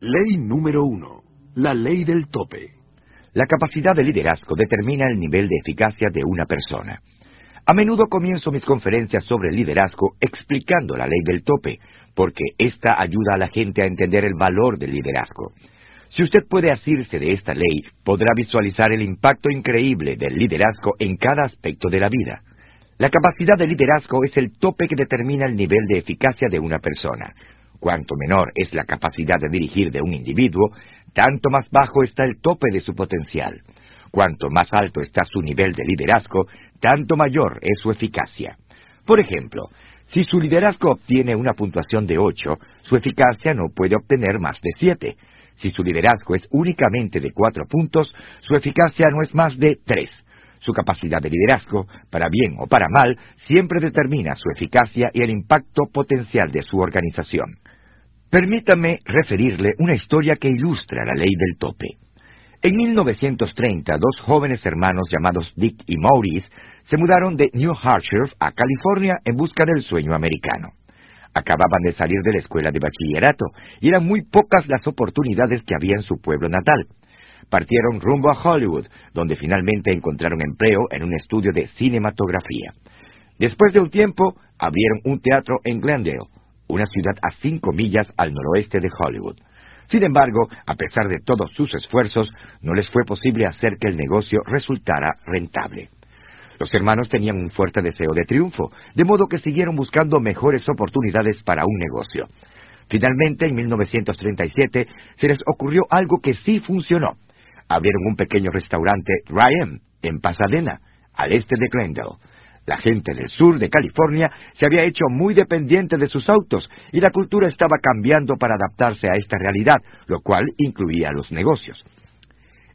Ley número uno. La ley del tope. La capacidad de liderazgo determina el nivel de eficacia de una persona. A menudo comienzo mis conferencias sobre liderazgo explicando la ley del tope, porque esta ayuda a la gente a entender el valor del liderazgo. Si usted puede asirse de esta ley, podrá visualizar el impacto increíble del liderazgo en cada aspecto de la vida. La capacidad de liderazgo es el tope que determina el nivel de eficacia de una persona. Cuanto menor es la capacidad de dirigir de un individuo, tanto más bajo está el tope de su potencial. Cuanto más alto está su nivel de liderazgo, tanto mayor es su eficacia. Por ejemplo, si su liderazgo obtiene una puntuación de 8, su eficacia no puede obtener más de 7. Si su liderazgo es únicamente de 4 puntos, su eficacia no es más de 3. Su capacidad de liderazgo, para bien o para mal, siempre determina su eficacia y el impacto potencial de su organización. Permítame referirle una historia que ilustra la ley del tope. En 1930, dos jóvenes hermanos llamados Dick y Maurice se mudaron de New Hampshire a California en busca del sueño americano. Acababan de salir de la escuela de bachillerato y eran muy pocas las oportunidades que había en su pueblo natal. Partieron rumbo a Hollywood, donde finalmente encontraron empleo en un estudio de cinematografía. Después de un tiempo, abrieron un teatro en Glendale, una ciudad a cinco millas al noroeste de Hollywood. Sin embargo, a pesar de todos sus esfuerzos, no les fue posible hacer que el negocio resultara rentable. Los hermanos tenían un fuerte deseo de triunfo, de modo que siguieron buscando mejores oportunidades para un negocio. Finalmente, en 1937, se les ocurrió algo que sí funcionó. Abrieron un pequeño restaurante Ryan en Pasadena, al este de Glendale. La gente del sur de California se había hecho muy dependiente de sus autos y la cultura estaba cambiando para adaptarse a esta realidad, lo cual incluía los negocios.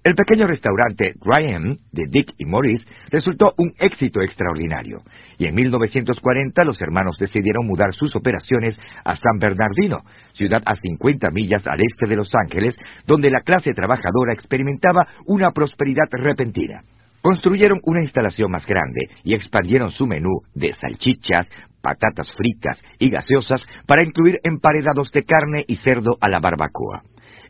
El pequeño restaurante Ryan de Dick y Maurice resultó un éxito extraordinario, y en 1940 los hermanos decidieron mudar sus operaciones a San Bernardino, ciudad a 50 millas al este de Los Ángeles, donde la clase trabajadora experimentaba una prosperidad repentina. Construyeron una instalación más grande y expandieron su menú de salchichas, patatas fritas y gaseosas para incluir emparedados de carne y cerdo a la barbacoa.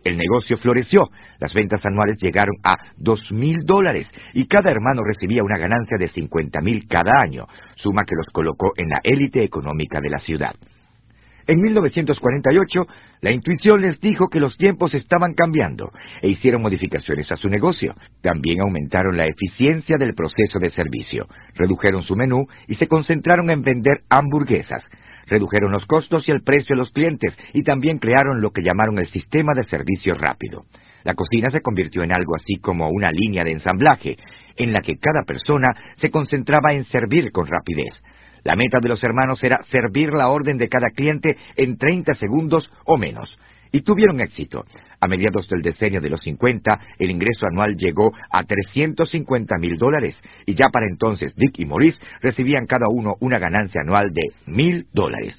El negocio floreció, las ventas anuales llegaron a dos mil dólares y cada hermano recibía una ganancia de cincuenta mil cada año, suma que los colocó en la élite económica de la ciudad. En 1948, la intuición les dijo que los tiempos estaban cambiando e hicieron modificaciones a su negocio. También aumentaron la eficiencia del proceso de servicio, redujeron su menú y se concentraron en vender hamburguesas. Redujeron los costos y el precio a los clientes y también crearon lo que llamaron el sistema de servicio rápido. La cocina se convirtió en algo así como una línea de ensamblaje, en la que cada persona se concentraba en servir con rapidez. La meta de los hermanos era servir la orden de cada cliente en 30 segundos o menos. Y tuvieron éxito. A mediados del decenio de los 50, el ingreso anual llegó a 350 mil dólares, y ya para entonces Dick y Maurice recibían cada uno una ganancia anual de mil dólares.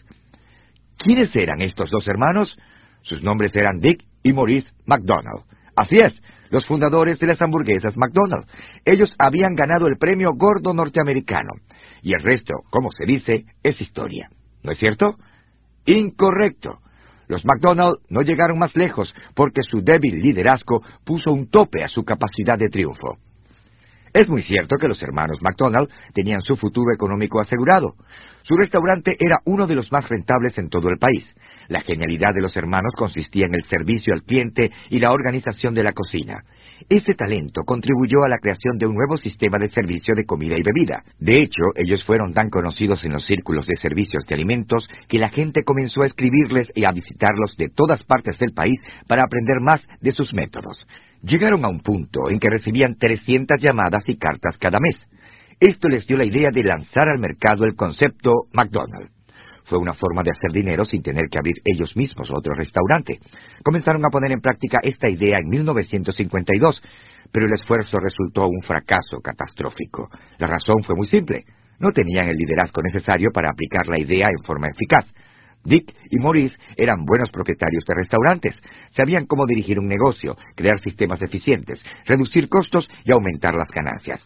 ¿Quiénes eran estos dos hermanos? Sus nombres eran Dick y Maurice McDonald. Así es, los fundadores de las hamburguesas McDonald's. Ellos habían ganado el premio gordo norteamericano y el resto, como se dice, es historia. ¿No es cierto? Incorrecto. Los McDonald no llegaron más lejos porque su débil liderazgo puso un tope a su capacidad de triunfo. Es muy cierto que los hermanos McDonald tenían su futuro económico asegurado. Su restaurante era uno de los más rentables en todo el país. La genialidad de los hermanos consistía en el servicio al cliente y la organización de la cocina. Ese talento contribuyó a la creación de un nuevo sistema de servicio de comida y bebida. De hecho, ellos fueron tan conocidos en los círculos de servicios de alimentos que la gente comenzó a escribirles y a visitarlos de todas partes del país para aprender más de sus métodos. Llegaron a un punto en que recibían 300 llamadas y cartas cada mes. Esto les dio la idea de lanzar al mercado el concepto McDonald's. Fue una forma de hacer dinero sin tener que abrir ellos mismos otro restaurante. Comenzaron a poner en práctica esta idea en 1952, pero el esfuerzo resultó un fracaso catastrófico. La razón fue muy simple. No tenían el liderazgo necesario para aplicar la idea en forma eficaz. Dick y Maurice eran buenos propietarios de restaurantes. Sabían cómo dirigir un negocio, crear sistemas eficientes, reducir costos y aumentar las ganancias.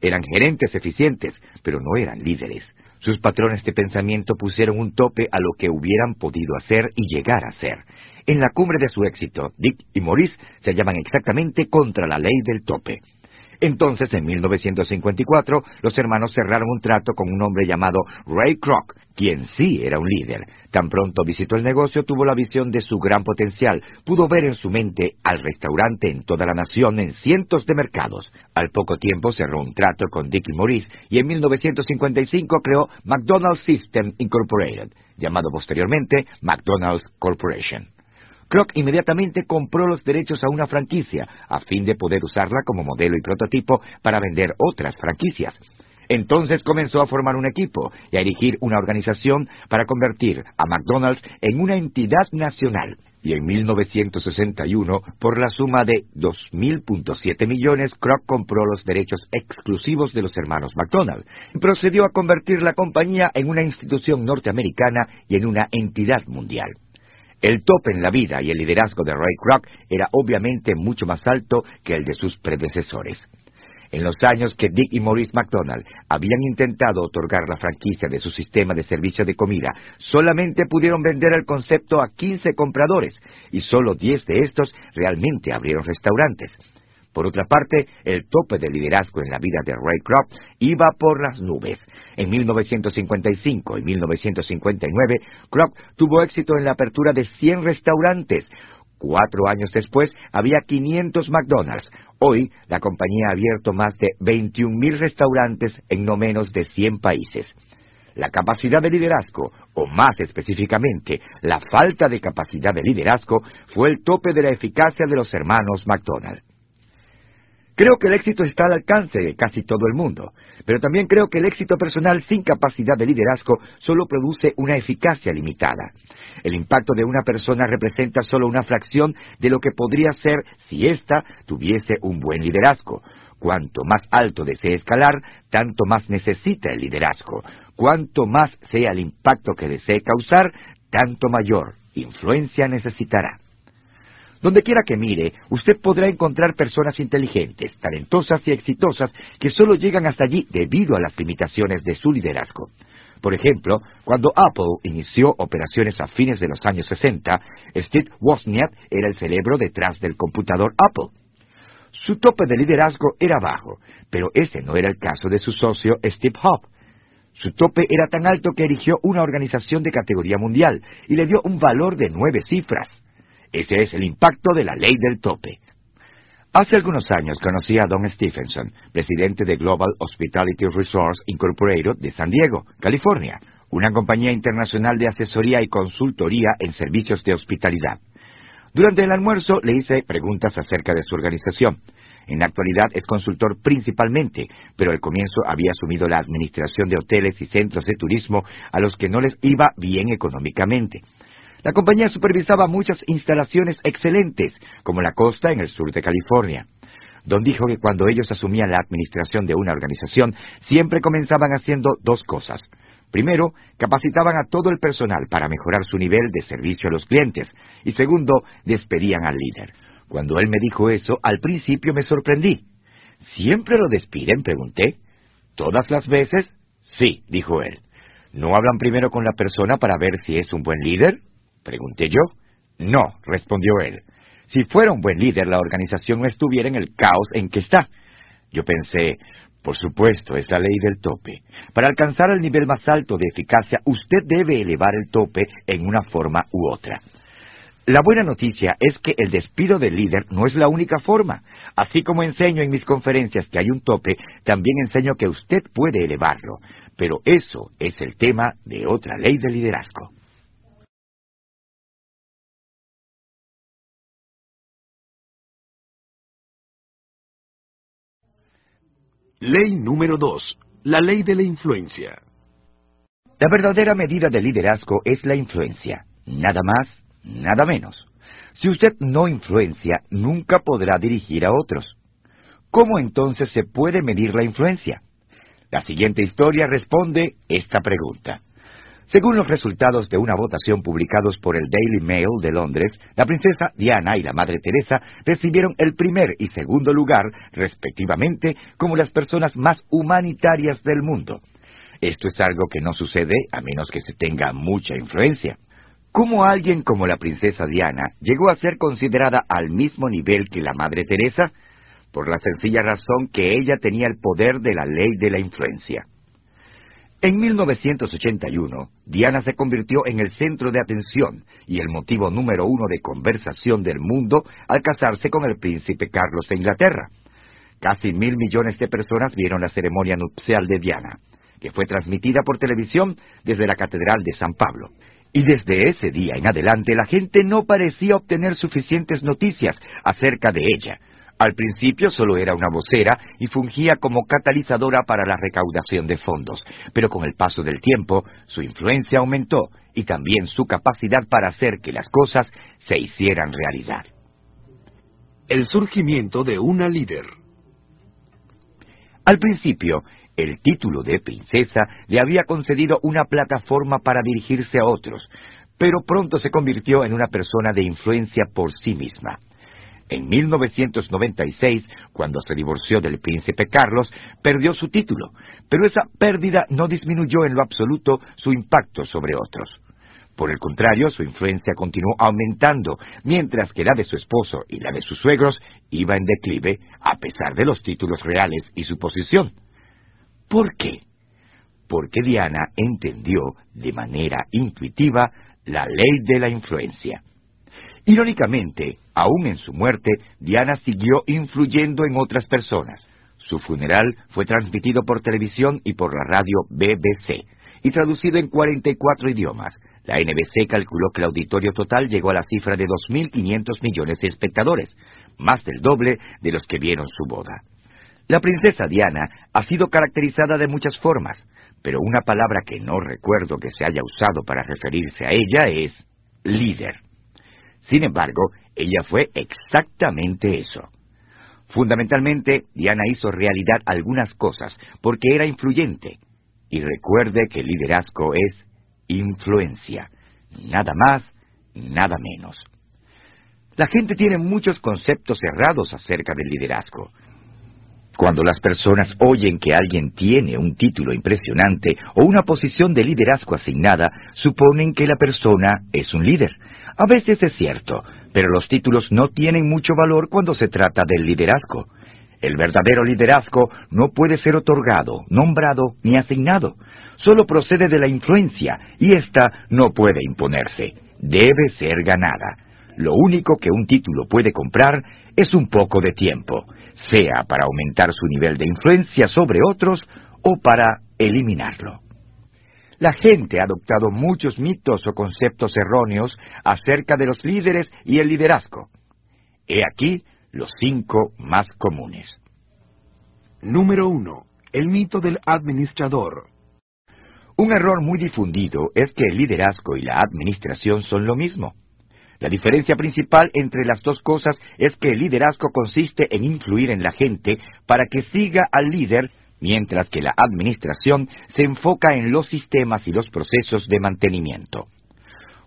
Eran gerentes eficientes, pero no eran líderes. Sus patrones de pensamiento pusieron un tope a lo que hubieran podido hacer y llegar a ser. En la cumbre de su éxito, Dick y Maurice se hallaban exactamente contra la ley del tope. Entonces, en 1954, los hermanos cerraron un trato con un hombre llamado Ray Kroc, quien sí era un líder. Tan pronto visitó el negocio, tuvo la visión de su gran potencial. Pudo ver en su mente al restaurante en toda la nación en cientos de mercados. Al poco tiempo cerró un trato con Dick y Maurice y en 1955 creó McDonald's System Incorporated, llamado posteriormente McDonald's Corporation. Kroc inmediatamente compró los derechos a una franquicia, a fin de poder usarla como modelo y prototipo para vender otras franquicias. Entonces comenzó a formar un equipo y a erigir una organización para convertir a McDonald's en una entidad nacional. Y en 1961, por la suma de 2.000.7 millones, Kroc compró los derechos exclusivos de los hermanos McDonald y procedió a convertir la compañía en una institución norteamericana y en una entidad mundial. El tope en la vida y el liderazgo de Ray Kroc era obviamente mucho más alto que el de sus predecesores. En los años que Dick y Maurice McDonald habían intentado otorgar la franquicia de su sistema de servicio de comida, solamente pudieron vender el concepto a 15 compradores y solo 10 de estos realmente abrieron restaurantes. Por otra parte, el tope de liderazgo en la vida de Ray Kroc iba por las nubes. En 1955 y 1959, Kroc tuvo éxito en la apertura de 100 restaurantes. Cuatro años después, había 500 McDonald's. Hoy, la compañía ha abierto más de 21.000 restaurantes en no menos de 100 países. La capacidad de liderazgo, o más específicamente, la falta de capacidad de liderazgo, fue el tope de la eficacia de los hermanos McDonald. Creo que el éxito está al alcance de casi todo el mundo, pero también creo que el éxito personal sin capacidad de liderazgo solo produce una eficacia limitada. El impacto de una persona representa solo una fracción de lo que podría ser si ésta tuviese un buen liderazgo. Cuanto más alto desee escalar, tanto más necesita el liderazgo. Cuanto más sea el impacto que desee causar, tanto mayor influencia necesitará. Donde quiera que mire, usted podrá encontrar personas inteligentes, talentosas y exitosas que solo llegan hasta allí debido a las limitaciones de su liderazgo. Por ejemplo, cuando Apple inició operaciones a fines de los años 60, Steve Wozniak era el cerebro detrás del computador Apple. Su tope de liderazgo era bajo, pero ese no era el caso de su socio Steve Jobs. Su tope era tan alto que erigió una organización de categoría mundial y le dio un valor de nueve cifras. Ese es el impacto de la ley del tope. Hace algunos años conocí a Don Stephenson, presidente de Global Hospitality Resource Incorporated de San Diego, California, una compañía internacional de asesoría y consultoría en servicios de hospitalidad. Durante el almuerzo le hice preguntas acerca de su organización. En la actualidad es consultor principalmente, pero al comienzo había asumido la administración de hoteles y centros de turismo a los que no les iba bien económicamente. La compañía supervisaba muchas instalaciones excelentes, como la costa en el sur de California. Don dijo que cuando ellos asumían la administración de una organización, siempre comenzaban haciendo dos cosas. Primero, capacitaban a todo el personal para mejorar su nivel de servicio a los clientes. Y segundo, despedían al líder. Cuando él me dijo eso, al principio me sorprendí. ¿Siempre lo despiden? pregunté. ¿Todas las veces? Sí, dijo él. ¿No hablan primero con la persona para ver si es un buen líder? Pregunté yo. No, respondió él. Si fuera un buen líder, la organización no estuviera en el caos en que está. Yo pensé, por supuesto, es la ley del tope. Para alcanzar el nivel más alto de eficacia, usted debe elevar el tope en una forma u otra. La buena noticia es que el despido del líder no es la única forma. Así como enseño en mis conferencias que hay un tope, también enseño que usted puede elevarlo. Pero eso es el tema de otra ley de liderazgo. Ley número 2. La ley de la influencia. La verdadera medida de liderazgo es la influencia. Nada más, nada menos. Si usted no influencia, nunca podrá dirigir a otros. ¿Cómo entonces se puede medir la influencia? La siguiente historia responde esta pregunta. Según los resultados de una votación publicados por el Daily Mail de Londres, la princesa Diana y la Madre Teresa recibieron el primer y segundo lugar, respectivamente, como las personas más humanitarias del mundo. Esto es algo que no sucede a menos que se tenga mucha influencia. ¿Cómo alguien como la princesa Diana llegó a ser considerada al mismo nivel que la Madre Teresa? Por la sencilla razón que ella tenía el poder de la ley de la influencia. En 1981, Diana se convirtió en el centro de atención y el motivo número uno de conversación del mundo al casarse con el príncipe Carlos de Inglaterra. Casi mil millones de personas vieron la ceremonia nupcial de Diana, que fue transmitida por televisión desde la Catedral de San Pablo. Y desde ese día en adelante la gente no parecía obtener suficientes noticias acerca de ella, al principio solo era una vocera y fungía como catalizadora para la recaudación de fondos, pero con el paso del tiempo su influencia aumentó y también su capacidad para hacer que las cosas se hicieran realidad. El surgimiento de una líder. Al principio, el título de princesa le había concedido una plataforma para dirigirse a otros, pero pronto se convirtió en una persona de influencia por sí misma. En 1996, cuando se divorció del príncipe Carlos, perdió su título, pero esa pérdida no disminuyó en lo absoluto su impacto sobre otros. Por el contrario, su influencia continuó aumentando, mientras que la de su esposo y la de sus suegros iba en declive a pesar de los títulos reales y su posición. ¿Por qué? Porque Diana entendió de manera intuitiva la ley de la influencia. Irónicamente, aún en su muerte, Diana siguió influyendo en otras personas. Su funeral fue transmitido por televisión y por la radio BBC y traducido en 44 idiomas. La NBC calculó que el auditorio total llegó a la cifra de 2.500 millones de espectadores, más del doble de los que vieron su boda. La princesa Diana ha sido caracterizada de muchas formas, pero una palabra que no recuerdo que se haya usado para referirse a ella es líder. Sin embargo, ella fue exactamente eso. Fundamentalmente, Diana hizo realidad algunas cosas porque era influyente. Y recuerde que liderazgo es influencia, nada más, nada menos. La gente tiene muchos conceptos errados acerca del liderazgo. Cuando las personas oyen que alguien tiene un título impresionante o una posición de liderazgo asignada, suponen que la persona es un líder. A veces es cierto, pero los títulos no tienen mucho valor cuando se trata del liderazgo. El verdadero liderazgo no puede ser otorgado, nombrado ni asignado. Solo procede de la influencia y ésta no puede imponerse. Debe ser ganada. Lo único que un título puede comprar es un poco de tiempo, sea para aumentar su nivel de influencia sobre otros o para eliminarlo. La gente ha adoptado muchos mitos o conceptos erróneos acerca de los líderes y el liderazgo. He aquí los cinco más comunes. Número 1. El mito del administrador. Un error muy difundido es que el liderazgo y la administración son lo mismo. La diferencia principal entre las dos cosas es que el liderazgo consiste en influir en la gente para que siga al líder mientras que la administración se enfoca en los sistemas y los procesos de mantenimiento.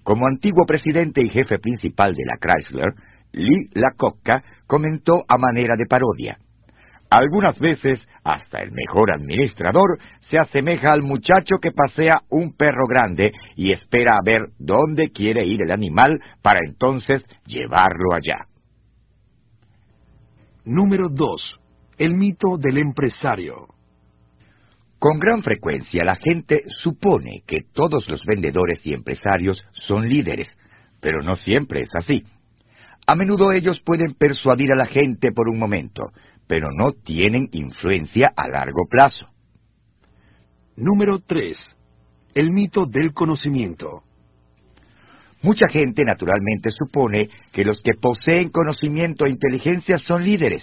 Como antiguo presidente y jefe principal de la Chrysler, Lee Iacocca comentó a manera de parodia. Algunas veces, hasta el mejor administrador se asemeja al muchacho que pasea un perro grande y espera a ver dónde quiere ir el animal para entonces llevarlo allá. Número 2. El mito del empresario. Con gran frecuencia la gente supone que todos los vendedores y empresarios son líderes, pero no siempre es así. A menudo ellos pueden persuadir a la gente por un momento, pero no tienen influencia a largo plazo. Número 3. El mito del conocimiento. Mucha gente naturalmente supone que los que poseen conocimiento e inteligencia son líderes,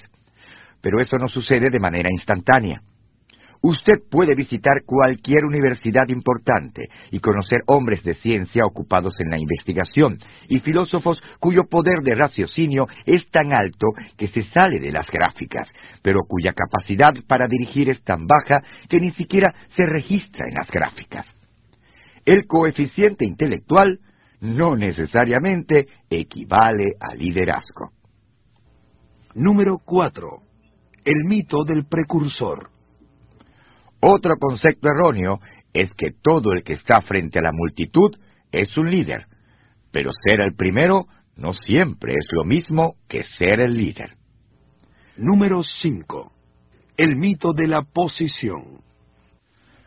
pero eso no sucede de manera instantánea. Usted puede visitar cualquier universidad importante y conocer hombres de ciencia ocupados en la investigación y filósofos cuyo poder de raciocinio es tan alto que se sale de las gráficas, pero cuya capacidad para dirigir es tan baja que ni siquiera se registra en las gráficas. El coeficiente intelectual no necesariamente equivale a liderazgo. Número 4. El mito del precursor. Otro concepto erróneo es que todo el que está frente a la multitud es un líder, pero ser el primero no siempre es lo mismo que ser el líder. Número 5. El mito de la posición.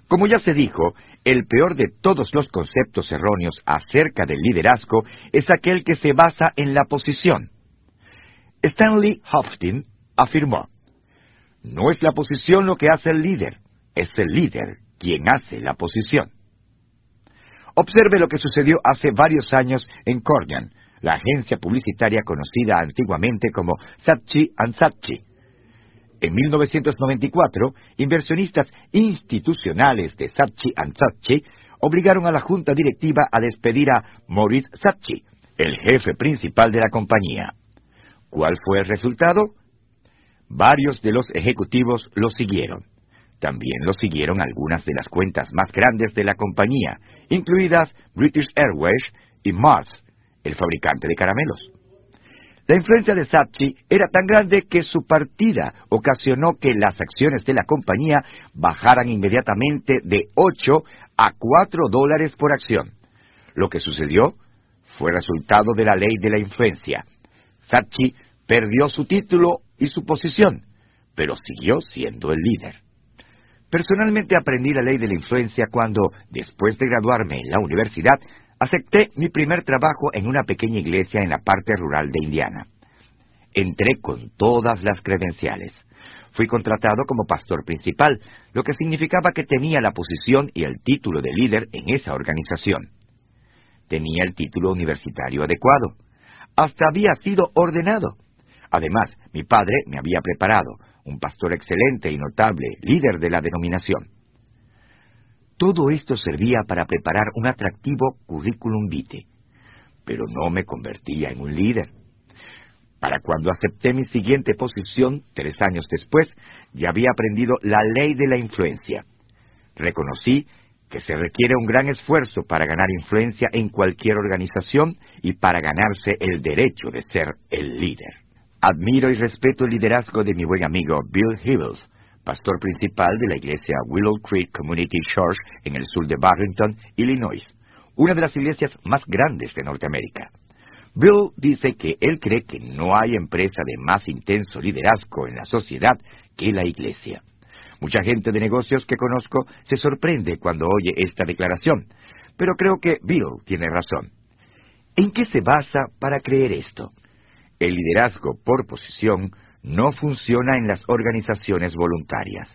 Como ya se dijo, el peor de todos los conceptos erróneos acerca del liderazgo es aquel que se basa en la posición. Stanley Hoftin afirmó, no es la posición lo que hace el líder, es el líder quien hace la posición. Observe lo que sucedió hace varios años en Cordian, la agencia publicitaria conocida antiguamente como Satchi Satchi. En 1994, inversionistas institucionales de Satchi Satchi obligaron a la junta directiva a despedir a Maurice Satchi, el jefe principal de la compañía. ¿Cuál fue el resultado? Varios de los ejecutivos lo siguieron. También lo siguieron algunas de las cuentas más grandes de la compañía, incluidas British Airways y Mars, el fabricante de caramelos. La influencia de Saatchi era tan grande que su partida ocasionó que las acciones de la compañía bajaran inmediatamente de 8 a 4 dólares por acción. Lo que sucedió fue resultado de la ley de la influencia. Saatchi perdió su título y su posición, pero siguió siendo el líder. Personalmente aprendí la ley de la influencia cuando, después de graduarme en la universidad, Acepté mi primer trabajo en una pequeña iglesia en la parte rural de Indiana. Entré con todas las credenciales. Fui contratado como pastor principal, lo que significaba que tenía la posición y el título de líder en esa organización. Tenía el título universitario adecuado. Hasta había sido ordenado. Además, mi padre me había preparado, un pastor excelente y notable, líder de la denominación. Todo esto servía para preparar un atractivo currículum vitae, pero no me convertía en un líder. Para cuando acepté mi siguiente posición, tres años después, ya había aprendido la ley de la influencia. Reconocí que se requiere un gran esfuerzo para ganar influencia en cualquier organización y para ganarse el derecho de ser el líder. Admiro y respeto el liderazgo de mi buen amigo Bill Hibbles, pastor principal de la iglesia Willow Creek Community Church en el sur de Barrington, Illinois, una de las iglesias más grandes de Norteamérica. Bill dice que él cree que no hay empresa de más intenso liderazgo en la sociedad que la iglesia. Mucha gente de negocios que conozco se sorprende cuando oye esta declaración, pero creo que Bill tiene razón. ¿En qué se basa para creer esto? El liderazgo por posición no funciona en las organizaciones voluntarias.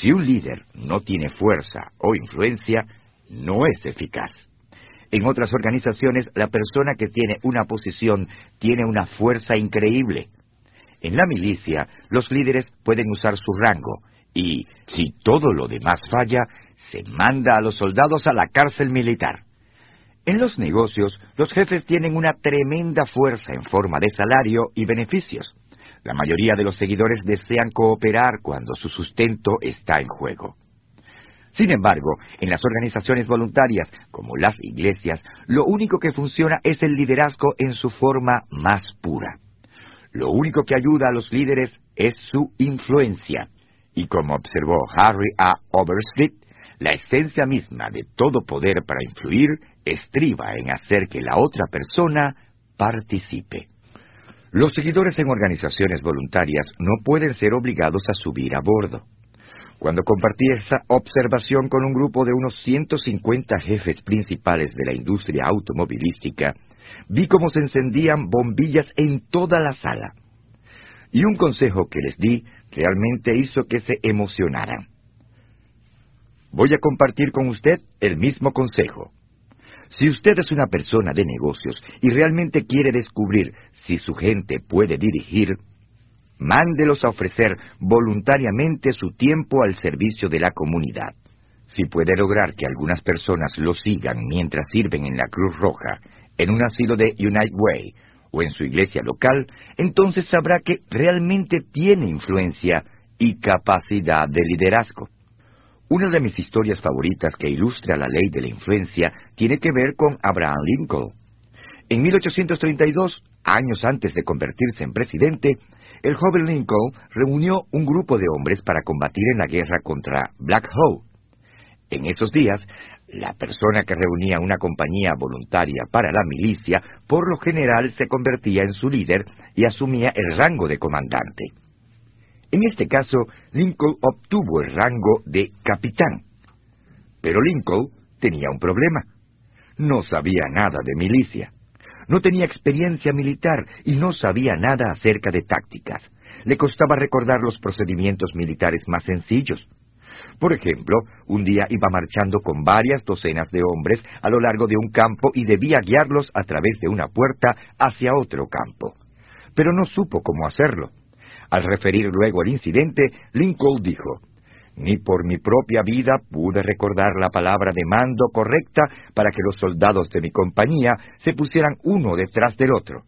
Si un líder no tiene fuerza o influencia, no es eficaz. En otras organizaciones, la persona que tiene una posición tiene una fuerza increíble. En la milicia, los líderes pueden usar su rango y, si todo lo demás falla, se manda a los soldados a la cárcel militar. En los negocios, los jefes tienen una tremenda fuerza en forma de salario y beneficios. La mayoría de los seguidores desean cooperar cuando su sustento está en juego. Sin embargo, en las organizaciones voluntarias, como las iglesias, lo único que funciona es el liderazgo en su forma más pura. Lo único que ayuda a los líderes es su influencia. Y como observó Harry A. Overstreet, la esencia misma de todo poder para influir estriba en hacer que la otra persona participe. Los seguidores en organizaciones voluntarias no pueden ser obligados a subir a bordo. Cuando compartí esa observación con un grupo de unos 150 jefes principales de la industria automovilística, vi cómo se encendían bombillas en toda la sala. Y un consejo que les di realmente hizo que se emocionaran. Voy a compartir con usted el mismo consejo. Si usted es una persona de negocios y realmente quiere descubrir si su gente puede dirigir, mándelos a ofrecer voluntariamente su tiempo al servicio de la comunidad. Si puede lograr que algunas personas lo sigan mientras sirven en la Cruz Roja, en un asilo de United Way o en su iglesia local, entonces sabrá que realmente tiene influencia y capacidad de liderazgo. Una de mis historias favoritas que ilustra la ley de la influencia tiene que ver con Abraham Lincoln. En 1832, años antes de convertirse en presidente, el joven Lincoln reunió un grupo de hombres para combatir en la guerra contra Black Hawk. En esos días, la persona que reunía una compañía voluntaria para la milicia por lo general se convertía en su líder y asumía el rango de comandante. En este caso, Lincoln obtuvo el rango de capitán. Pero Lincoln tenía un problema. No sabía nada de milicia. No tenía experiencia militar y no sabía nada acerca de tácticas. Le costaba recordar los procedimientos militares más sencillos. Por ejemplo, un día iba marchando con varias docenas de hombres a lo largo de un campo y debía guiarlos a través de una puerta hacia otro campo. Pero no supo cómo hacerlo. Al referir luego el incidente, Lincoln dijo, ni por mi propia vida pude recordar la palabra de mando correcta para que los soldados de mi compañía se pusieran uno detrás del otro.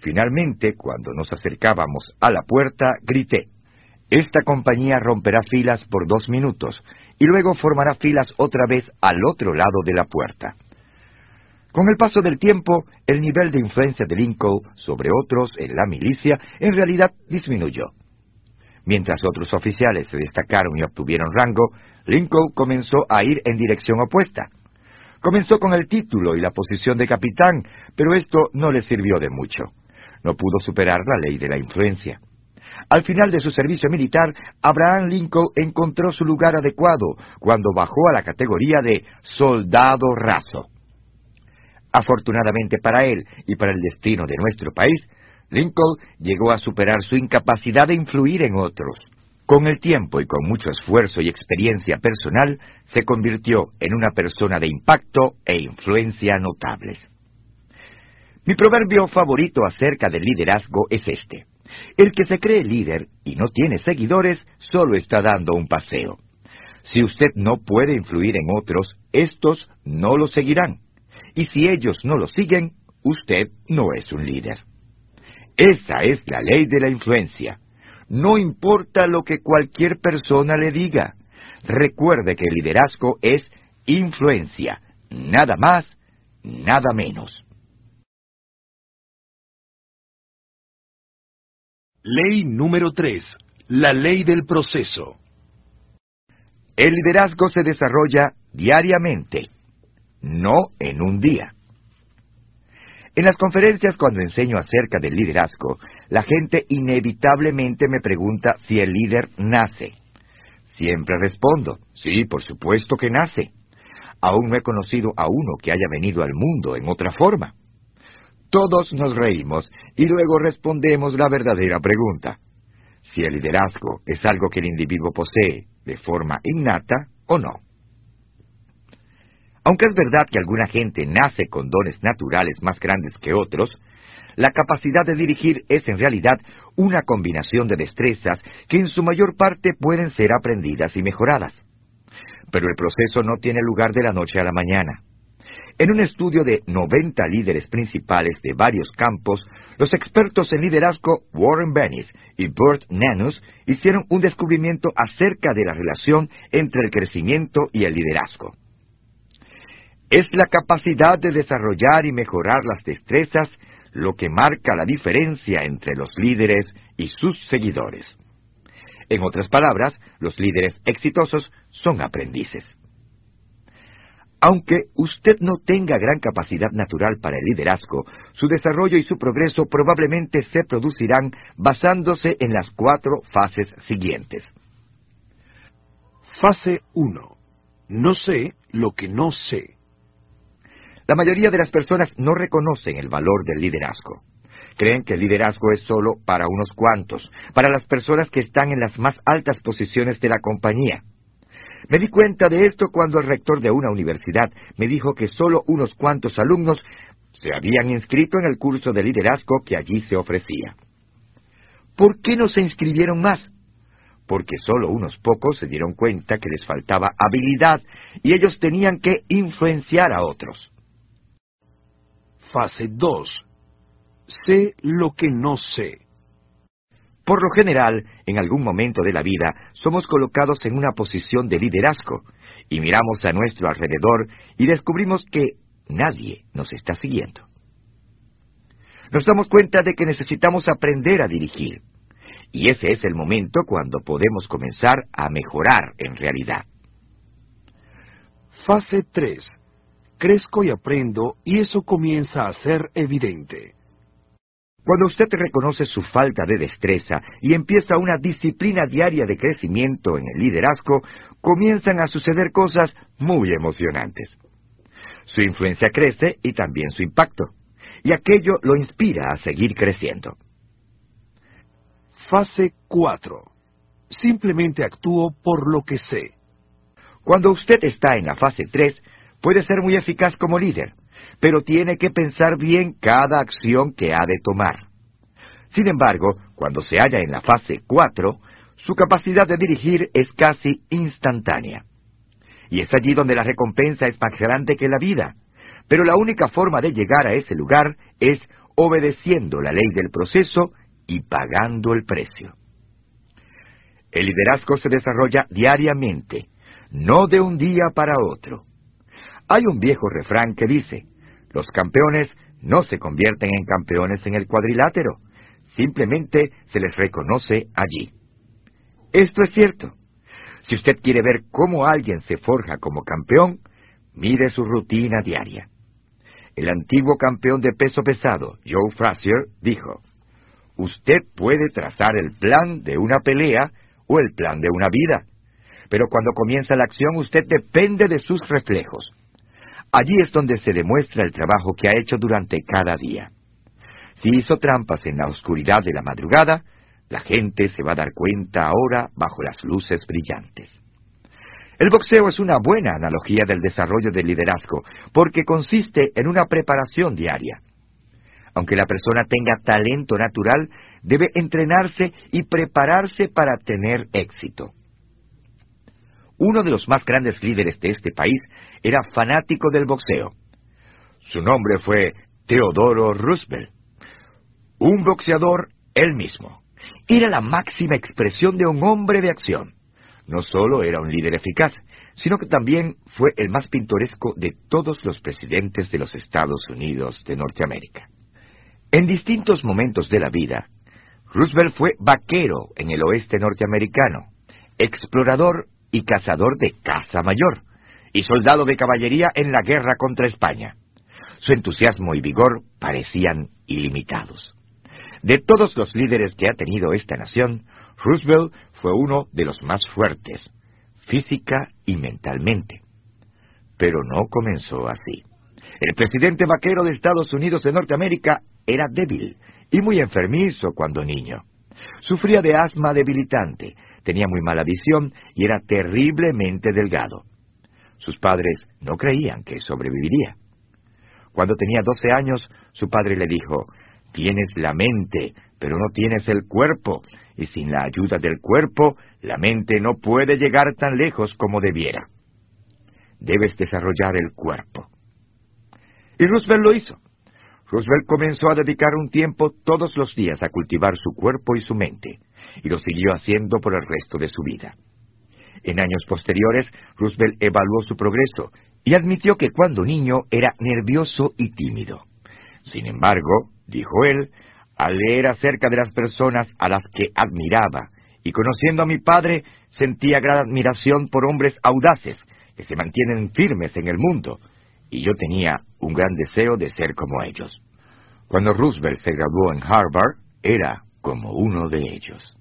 Finalmente, cuando nos acercábamos a la puerta, grité, Esta compañía romperá filas por dos minutos y luego formará filas otra vez al otro lado de la puerta. Con el paso del tiempo, el nivel de influencia de Lincoln sobre otros en la milicia en realidad disminuyó. Mientras otros oficiales se destacaron y obtuvieron rango, Lincoln comenzó a ir en dirección opuesta. Comenzó con el título y la posición de capitán, pero esto no le sirvió de mucho. No pudo superar la ley de la influencia. Al final de su servicio militar, Abraham Lincoln encontró su lugar adecuado cuando bajó a la categoría de soldado raso. Afortunadamente para él y para el destino de nuestro país, Lincoln llegó a superar su incapacidad de influir en otros. Con el tiempo y con mucho esfuerzo y experiencia personal, se convirtió en una persona de impacto e influencia notables. Mi proverbio favorito acerca del liderazgo es este. El que se cree líder y no tiene seguidores solo está dando un paseo. Si usted no puede influir en otros, estos no lo seguirán. Y si ellos no lo siguen, usted no es un líder. Esa es la ley de la influencia. No importa lo que cualquier persona le diga. Recuerde que el liderazgo es influencia, nada más, nada menos. Ley número 3. La ley del proceso. El liderazgo se desarrolla diariamente, no en un día. En las conferencias cuando enseño acerca del liderazgo, la gente inevitablemente me pregunta si el líder nace. Siempre respondo, sí, por supuesto que nace. Aún no he conocido a uno que haya venido al mundo en otra forma. Todos nos reímos y luego respondemos la verdadera pregunta. Si el liderazgo es algo que el individuo posee de forma innata o no. Aunque es verdad que alguna gente nace con dones naturales más grandes que otros, la capacidad de dirigir es en realidad una combinación de destrezas que en su mayor parte pueden ser aprendidas y mejoradas. Pero el proceso no tiene lugar de la noche a la mañana. En un estudio de 90 líderes principales de varios campos, los expertos en liderazgo Warren Bennis y Burt Nanus hicieron un descubrimiento acerca de la relación entre el crecimiento y el liderazgo. Es la capacidad de desarrollar y mejorar las destrezas lo que marca la diferencia entre los líderes y sus seguidores. En otras palabras, los líderes exitosos son aprendices. Aunque usted no tenga gran capacidad natural para el liderazgo, su desarrollo y su progreso probablemente se producirán basándose en las cuatro fases siguientes. Fase 1. No sé lo que no sé. La mayoría de las personas no reconocen el valor del liderazgo. Creen que el liderazgo es solo para unos cuantos, para las personas que están en las más altas posiciones de la compañía. Me di cuenta de esto cuando el rector de una universidad me dijo que solo unos cuantos alumnos se habían inscrito en el curso de liderazgo que allí se ofrecía. ¿Por qué no se inscribieron más? Porque solo unos pocos se dieron cuenta que les faltaba habilidad y ellos tenían que influenciar a otros. Fase 2. Sé lo que no sé. Por lo general, en algún momento de la vida, somos colocados en una posición de liderazgo y miramos a nuestro alrededor y descubrimos que nadie nos está siguiendo. Nos damos cuenta de que necesitamos aprender a dirigir. Y ese es el momento cuando podemos comenzar a mejorar en realidad. Fase 3. Crezco y aprendo y eso comienza a ser evidente. Cuando usted reconoce su falta de destreza y empieza una disciplina diaria de crecimiento en el liderazgo, comienzan a suceder cosas muy emocionantes. Su influencia crece y también su impacto, y aquello lo inspira a seguir creciendo. Fase 4. Simplemente actúo por lo que sé. Cuando usted está en la fase 3, puede ser muy eficaz como líder pero tiene que pensar bien cada acción que ha de tomar. Sin embargo, cuando se halla en la fase 4, su capacidad de dirigir es casi instantánea. Y es allí donde la recompensa es más grande que la vida. Pero la única forma de llegar a ese lugar es obedeciendo la ley del proceso y pagando el precio. El liderazgo se desarrolla diariamente, no de un día para otro. Hay un viejo refrán que dice, los campeones no se convierten en campeones en el cuadrilátero, simplemente se les reconoce allí. Esto es cierto. Si usted quiere ver cómo alguien se forja como campeón, mire su rutina diaria. El antiguo campeón de peso pesado, Joe Frazier, dijo, Usted puede trazar el plan de una pelea o el plan de una vida, pero cuando comienza la acción usted depende de sus reflejos. Allí es donde se demuestra el trabajo que ha hecho durante cada día. Si hizo trampas en la oscuridad de la madrugada, la gente se va a dar cuenta ahora bajo las luces brillantes. El boxeo es una buena analogía del desarrollo del liderazgo, porque consiste en una preparación diaria. Aunque la persona tenga talento natural, debe entrenarse y prepararse para tener éxito. Uno de los más grandes líderes de este país era fanático del boxeo. Su nombre fue Teodoro Roosevelt. Un boxeador él mismo. Era la máxima expresión de un hombre de acción. No solo era un líder eficaz, sino que también fue el más pintoresco de todos los presidentes de los Estados Unidos de Norteamérica. En distintos momentos de la vida, Roosevelt fue vaquero en el oeste norteamericano, explorador y cazador de caza mayor, y soldado de caballería en la guerra contra España. Su entusiasmo y vigor parecían ilimitados. De todos los líderes que ha tenido esta nación, Roosevelt fue uno de los más fuertes, física y mentalmente. Pero no comenzó así. El presidente vaquero de Estados Unidos de Norteamérica era débil y muy enfermizo cuando niño. Sufría de asma debilitante, tenía muy mala visión y era terriblemente delgado. Sus padres no creían que sobreviviría. Cuando tenía doce años, su padre le dijo, Tienes la mente, pero no tienes el cuerpo, y sin la ayuda del cuerpo, la mente no puede llegar tan lejos como debiera. Debes desarrollar el cuerpo. Y Roosevelt lo hizo. Roosevelt comenzó a dedicar un tiempo todos los días a cultivar su cuerpo y su mente, y lo siguió haciendo por el resto de su vida. En años posteriores, Roosevelt evaluó su progreso y admitió que cuando niño era nervioso y tímido. Sin embargo, dijo él, al leer acerca de las personas a las que admiraba y conociendo a mi padre, sentía gran admiración por hombres audaces que se mantienen firmes en el mundo, y yo tenía un gran deseo de ser como ellos. Cuando Roosevelt se graduó en Harvard, era como uno de ellos.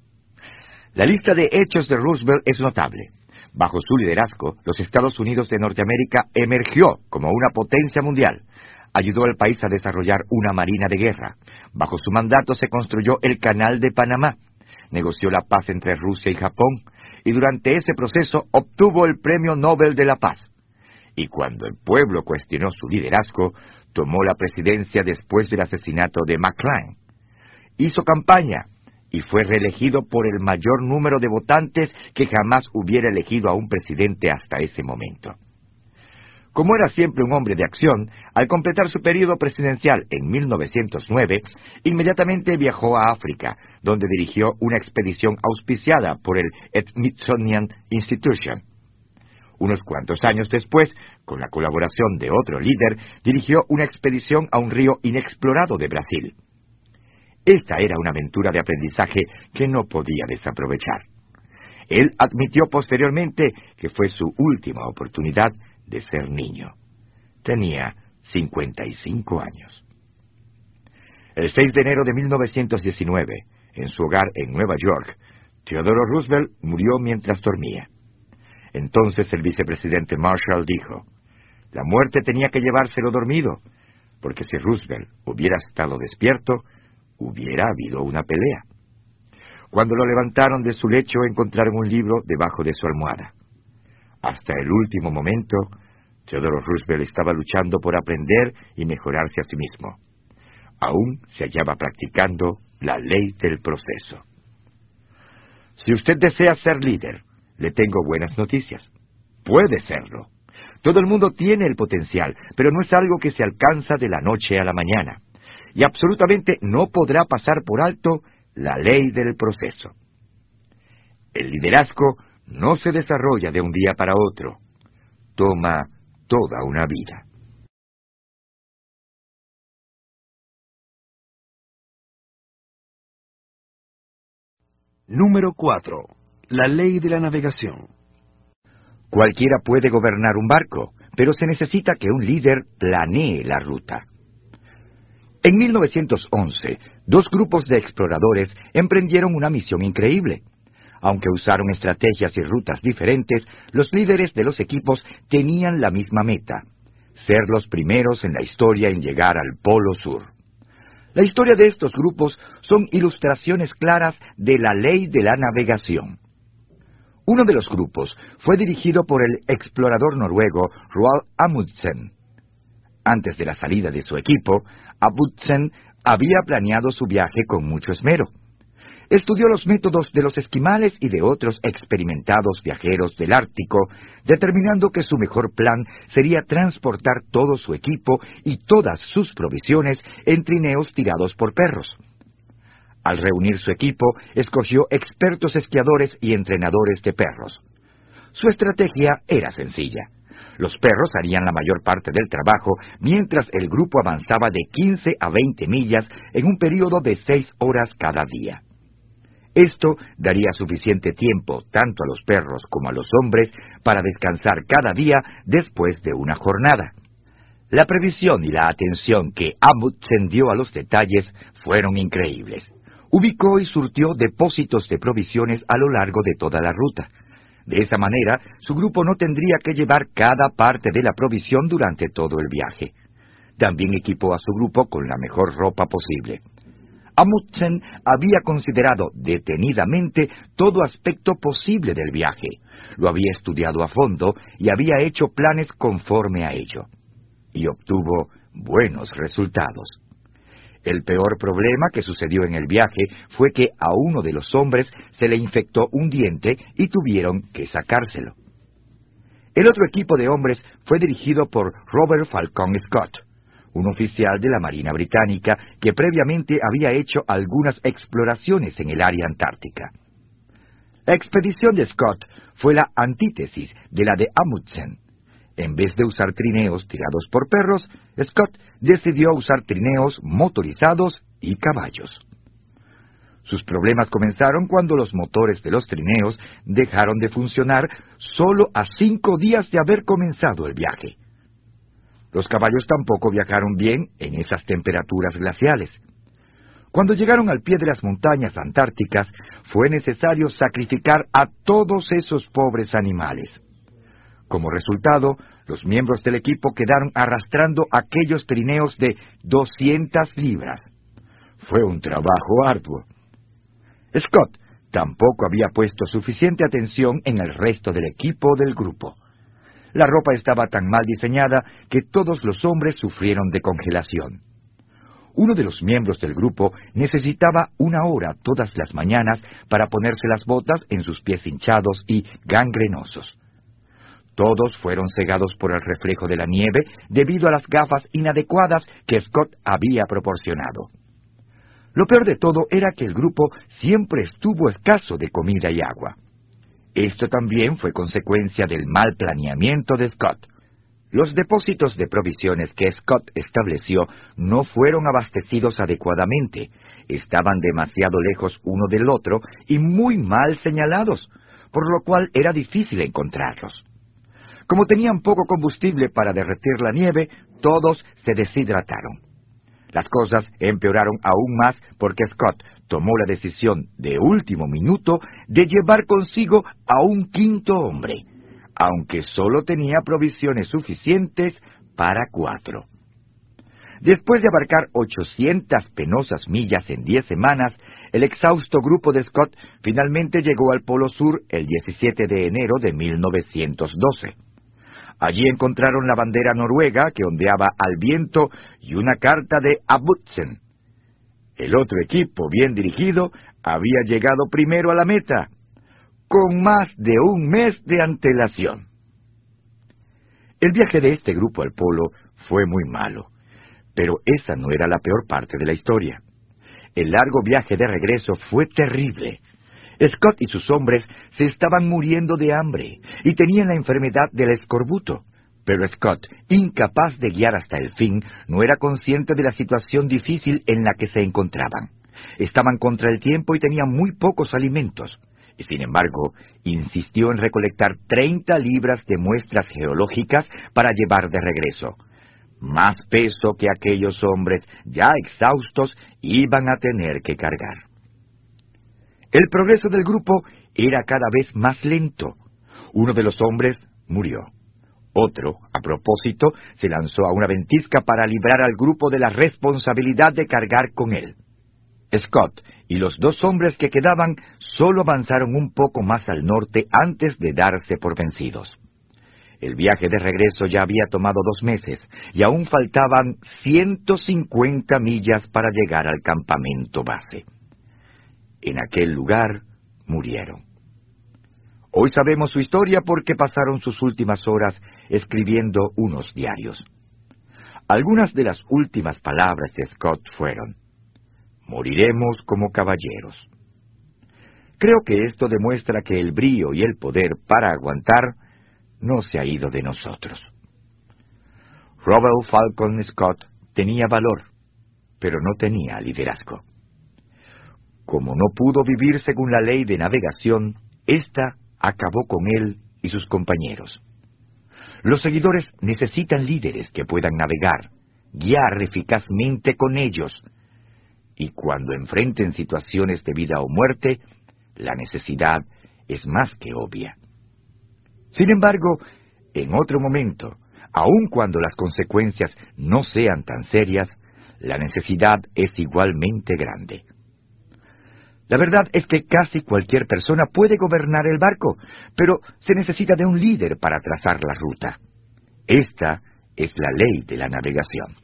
La lista de hechos de Roosevelt es notable. Bajo su liderazgo, los Estados Unidos de Norteamérica emergió como una potencia mundial. Ayudó al país a desarrollar una marina de guerra. Bajo su mandato se construyó el Canal de Panamá. Negoció la paz entre Rusia y Japón. Y durante ese proceso obtuvo el Premio Nobel de la Paz. Y cuando el pueblo cuestionó su liderazgo, tomó la presidencia después del asesinato de McLean. Hizo campaña y fue reelegido por el mayor número de votantes que jamás hubiera elegido a un presidente hasta ese momento. Como era siempre un hombre de acción, al completar su periodo presidencial en 1909, inmediatamente viajó a África, donde dirigió una expedición auspiciada por el Smithsonian Institution. Unos cuantos años después, con la colaboración de otro líder, dirigió una expedición a un río inexplorado de Brasil. Esta era una aventura de aprendizaje que no podía desaprovechar. Él admitió posteriormente que fue su última oportunidad de ser niño. Tenía 55 años. El 6 de enero de 1919, en su hogar en Nueva York, Theodore Roosevelt murió mientras dormía. Entonces el vicepresidente Marshall dijo, la muerte tenía que llevárselo dormido, porque si Roosevelt hubiera estado despierto, hubiera habido una pelea. Cuando lo levantaron de su lecho encontraron un libro debajo de su almohada. Hasta el último momento, Theodore Roosevelt estaba luchando por aprender y mejorarse a sí mismo. Aún se hallaba practicando la ley del proceso. Si usted desea ser líder, le tengo buenas noticias. Puede serlo. Todo el mundo tiene el potencial, pero no es algo que se alcanza de la noche a la mañana. Y absolutamente no podrá pasar por alto la ley del proceso. El liderazgo no se desarrolla de un día para otro. Toma toda una vida. Número 4. La ley de la navegación. Cualquiera puede gobernar un barco, pero se necesita que un líder planee la ruta. En 1911, dos grupos de exploradores emprendieron una misión increíble. Aunque usaron estrategias y rutas diferentes, los líderes de los equipos tenían la misma meta, ser los primeros en la historia en llegar al Polo Sur. La historia de estos grupos son ilustraciones claras de la ley de la navegación. Uno de los grupos fue dirigido por el explorador noruego Roald Amundsen. Antes de la salida de su equipo, Amundsen había planeado su viaje con mucho esmero. Estudió los métodos de los esquimales y de otros experimentados viajeros del Ártico, determinando que su mejor plan sería transportar todo su equipo y todas sus provisiones en trineos tirados por perros. Al reunir su equipo, escogió expertos esquiadores y entrenadores de perros. Su estrategia era sencilla. Los perros harían la mayor parte del trabajo mientras el grupo avanzaba de 15 a 20 millas en un periodo de 6 horas cada día. Esto daría suficiente tiempo tanto a los perros como a los hombres para descansar cada día después de una jornada. La previsión y la atención que Amundsen dio a los detalles fueron increíbles. Ubicó y surtió depósitos de provisiones a lo largo de toda la ruta. De esa manera, su grupo no tendría que llevar cada parte de la provisión durante todo el viaje. También equipó a su grupo con la mejor ropa posible. Amundsen había considerado detenidamente todo aspecto posible del viaje. Lo había estudiado a fondo y había hecho planes conforme a ello. Y obtuvo buenos resultados. El peor problema que sucedió en el viaje fue que a uno de los hombres se le infectó un diente y tuvieron que sacárselo. El otro equipo de hombres fue dirigido por Robert Falcon Scott, un oficial de la Marina Británica que previamente había hecho algunas exploraciones en el área antártica. La expedición de Scott fue la antítesis de la de Amundsen. En vez de usar trineos tirados por perros, Scott decidió usar trineos motorizados y caballos. Sus problemas comenzaron cuando los motores de los trineos dejaron de funcionar solo a cinco días de haber comenzado el viaje. Los caballos tampoco viajaron bien en esas temperaturas glaciales. Cuando llegaron al pie de las montañas antárticas, fue necesario sacrificar a todos esos pobres animales. Como resultado, los miembros del equipo quedaron arrastrando aquellos trineos de 200 libras. Fue un trabajo arduo. Scott tampoco había puesto suficiente atención en el resto del equipo del grupo. La ropa estaba tan mal diseñada que todos los hombres sufrieron de congelación. Uno de los miembros del grupo necesitaba una hora todas las mañanas para ponerse las botas en sus pies hinchados y gangrenosos. Todos fueron cegados por el reflejo de la nieve debido a las gafas inadecuadas que Scott había proporcionado. Lo peor de todo era que el grupo siempre estuvo escaso de comida y agua. Esto también fue consecuencia del mal planeamiento de Scott. Los depósitos de provisiones que Scott estableció no fueron abastecidos adecuadamente, estaban demasiado lejos uno del otro y muy mal señalados, por lo cual era difícil encontrarlos. Como tenían poco combustible para derretir la nieve, todos se deshidrataron. Las cosas empeoraron aún más porque Scott tomó la decisión de último minuto de llevar consigo a un quinto hombre, aunque solo tenía provisiones suficientes para cuatro. Después de abarcar 800 penosas millas en diez semanas, el exhausto grupo de Scott finalmente llegó al Polo Sur el 17 de enero de 1912. Allí encontraron la bandera noruega que ondeaba al viento y una carta de Abutsen. El otro equipo, bien dirigido, había llegado primero a la meta, con más de un mes de antelación. El viaje de este grupo al polo fue muy malo, pero esa no era la peor parte de la historia. El largo viaje de regreso fue terrible. Scott y sus hombres se estaban muriendo de hambre y tenían la enfermedad del escorbuto. Pero Scott, incapaz de guiar hasta el fin, no era consciente de la situación difícil en la que se encontraban. Estaban contra el tiempo y tenían muy pocos alimentos. Sin embargo, insistió en recolectar 30 libras de muestras geológicas para llevar de regreso. Más peso que aquellos hombres, ya exhaustos, iban a tener que cargar. El progreso del grupo era cada vez más lento. Uno de los hombres murió. Otro, a propósito, se lanzó a una ventisca para librar al grupo de la responsabilidad de cargar con él. Scott y los dos hombres que quedaban solo avanzaron un poco más al norte antes de darse por vencidos. El viaje de regreso ya había tomado dos meses y aún faltaban 150 millas para llegar al campamento base en aquel lugar murieron. Hoy sabemos su historia porque pasaron sus últimas horas escribiendo unos diarios. Algunas de las últimas palabras de Scott fueron, Moriremos como caballeros. Creo que esto demuestra que el brío y el poder para aguantar no se ha ido de nosotros. Robert Falcon Scott tenía valor, pero no tenía liderazgo. Como no pudo vivir según la ley de navegación, ésta acabó con él y sus compañeros. Los seguidores necesitan líderes que puedan navegar, guiar eficazmente con ellos, y cuando enfrenten situaciones de vida o muerte, la necesidad es más que obvia. Sin embargo, en otro momento, aun cuando las consecuencias no sean tan serias, la necesidad es igualmente grande. La verdad es que casi cualquier persona puede gobernar el barco, pero se necesita de un líder para trazar la ruta. Esta es la ley de la navegación.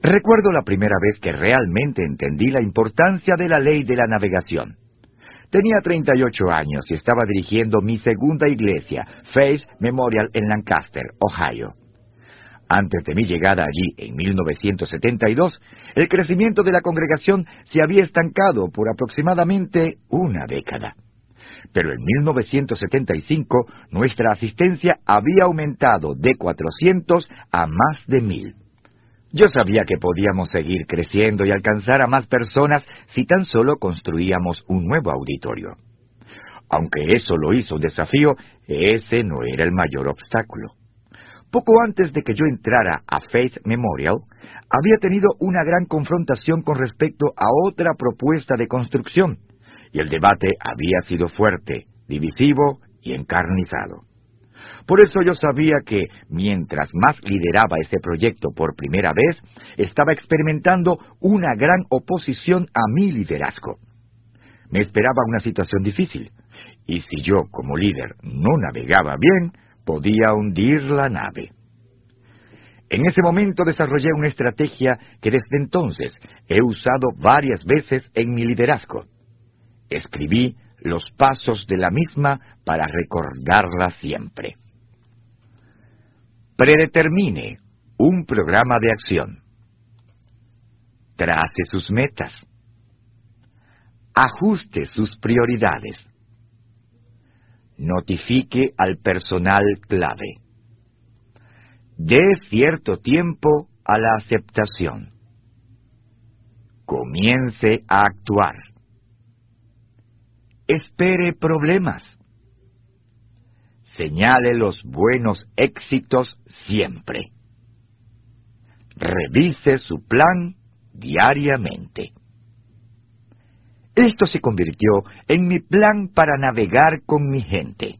Recuerdo la primera vez que realmente entendí la importancia de la ley de la navegación. Tenía 38 años y estaba dirigiendo mi segunda iglesia, Faith Memorial en Lancaster, Ohio. Antes de mi llegada allí, en 1972, el crecimiento de la congregación se había estancado por aproximadamente una década. Pero en 1975 nuestra asistencia había aumentado de 400 a más de 1000. Yo sabía que podíamos seguir creciendo y alcanzar a más personas si tan solo construíamos un nuevo auditorio. Aunque eso lo hizo un desafío, ese no era el mayor obstáculo. Poco antes de que yo entrara a Faith Memorial, había tenido una gran confrontación con respecto a otra propuesta de construcción, y el debate había sido fuerte, divisivo y encarnizado. Por eso yo sabía que, mientras más lideraba ese proyecto por primera vez, estaba experimentando una gran oposición a mi liderazgo. Me esperaba una situación difícil, y si yo, como líder, no navegaba bien, podía hundir la nave. En ese momento desarrollé una estrategia que desde entonces he usado varias veces en mi liderazgo. Escribí los pasos de la misma para recordarla siempre. Predetermine un programa de acción. Trace sus metas. Ajuste sus prioridades notifique al personal clave. Dé cierto tiempo a la aceptación. Comience a actuar. Espere problemas. señale los buenos éxitos siempre. Revise su plan diariamente. Esto se convirtió en mi plan para navegar con mi gente.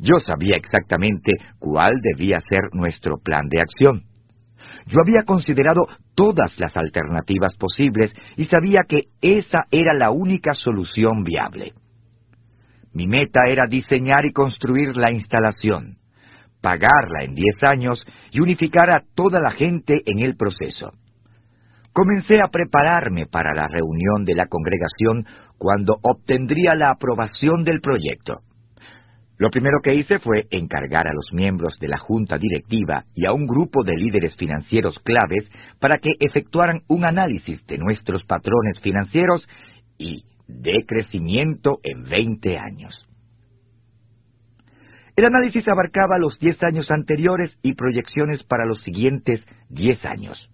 Yo sabía exactamente cuál debía ser nuestro plan de acción. Yo había considerado todas las alternativas posibles y sabía que esa era la única solución viable. Mi meta era diseñar y construir la instalación, pagarla en diez años y unificar a toda la gente en el proceso. Comencé a prepararme para la reunión de la congregación cuando obtendría la aprobación del proyecto. Lo primero que hice fue encargar a los miembros de la junta directiva y a un grupo de líderes financieros claves para que efectuaran un análisis de nuestros patrones financieros y de crecimiento en 20 años. El análisis abarcaba los 10 años anteriores y proyecciones para los siguientes 10 años.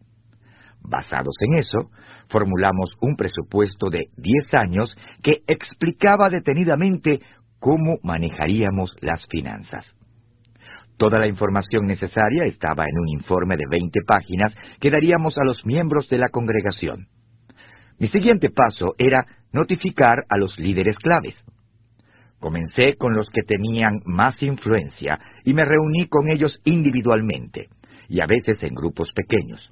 Basados en eso, formulamos un presupuesto de 10 años que explicaba detenidamente cómo manejaríamos las finanzas. Toda la información necesaria estaba en un informe de 20 páginas que daríamos a los miembros de la congregación. Mi siguiente paso era notificar a los líderes claves. Comencé con los que tenían más influencia y me reuní con ellos individualmente, y a veces en grupos pequeños.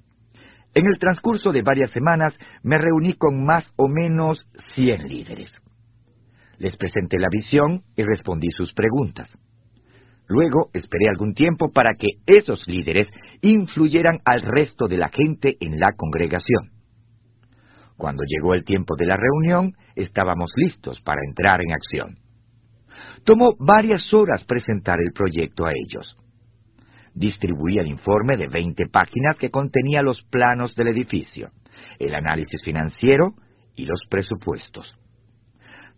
En el transcurso de varias semanas me reuní con más o menos 100 líderes. Les presenté la visión y respondí sus preguntas. Luego esperé algún tiempo para que esos líderes influyeran al resto de la gente en la congregación. Cuando llegó el tiempo de la reunión, estábamos listos para entrar en acción. Tomó varias horas presentar el proyecto a ellos. Distribuí el informe de 20 páginas que contenía los planos del edificio, el análisis financiero y los presupuestos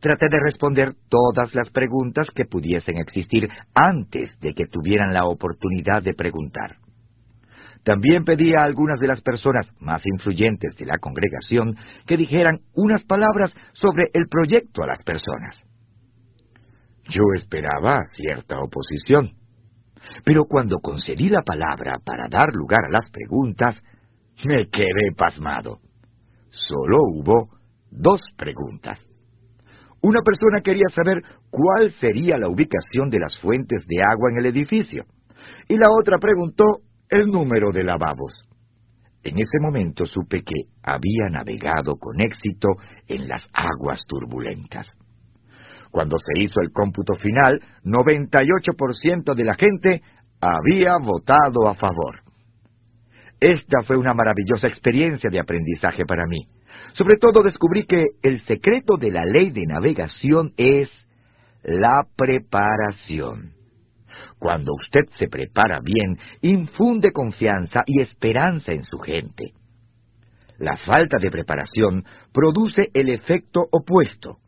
traté de responder todas las preguntas que pudiesen existir antes de que tuvieran la oportunidad de preguntar. También pedí a algunas de las personas más influyentes de la congregación que dijeran unas palabras sobre el proyecto a las personas. Yo esperaba cierta oposición, pero cuando concedí la palabra para dar lugar a las preguntas, me quedé pasmado. Solo hubo dos preguntas. Una persona quería saber cuál sería la ubicación de las fuentes de agua en el edificio, y la otra preguntó el número de lavabos. En ese momento supe que había navegado con éxito en las aguas turbulentas. Cuando se hizo el cómputo final, 98% de la gente había votado a favor. Esta fue una maravillosa experiencia de aprendizaje para mí. Sobre todo descubrí que el secreto de la ley de navegación es la preparación. Cuando usted se prepara bien, infunde confianza y esperanza en su gente. La falta de preparación produce el efecto opuesto.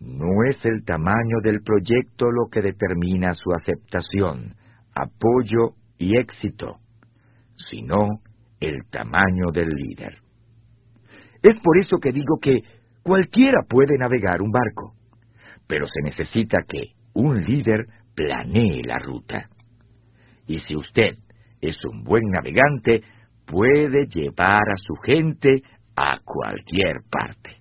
No es el tamaño del proyecto lo que determina su aceptación, apoyo y éxito, sino el tamaño del líder. Es por eso que digo que cualquiera puede navegar un barco, pero se necesita que un líder planee la ruta. Y si usted es un buen navegante, puede llevar a su gente a cualquier parte.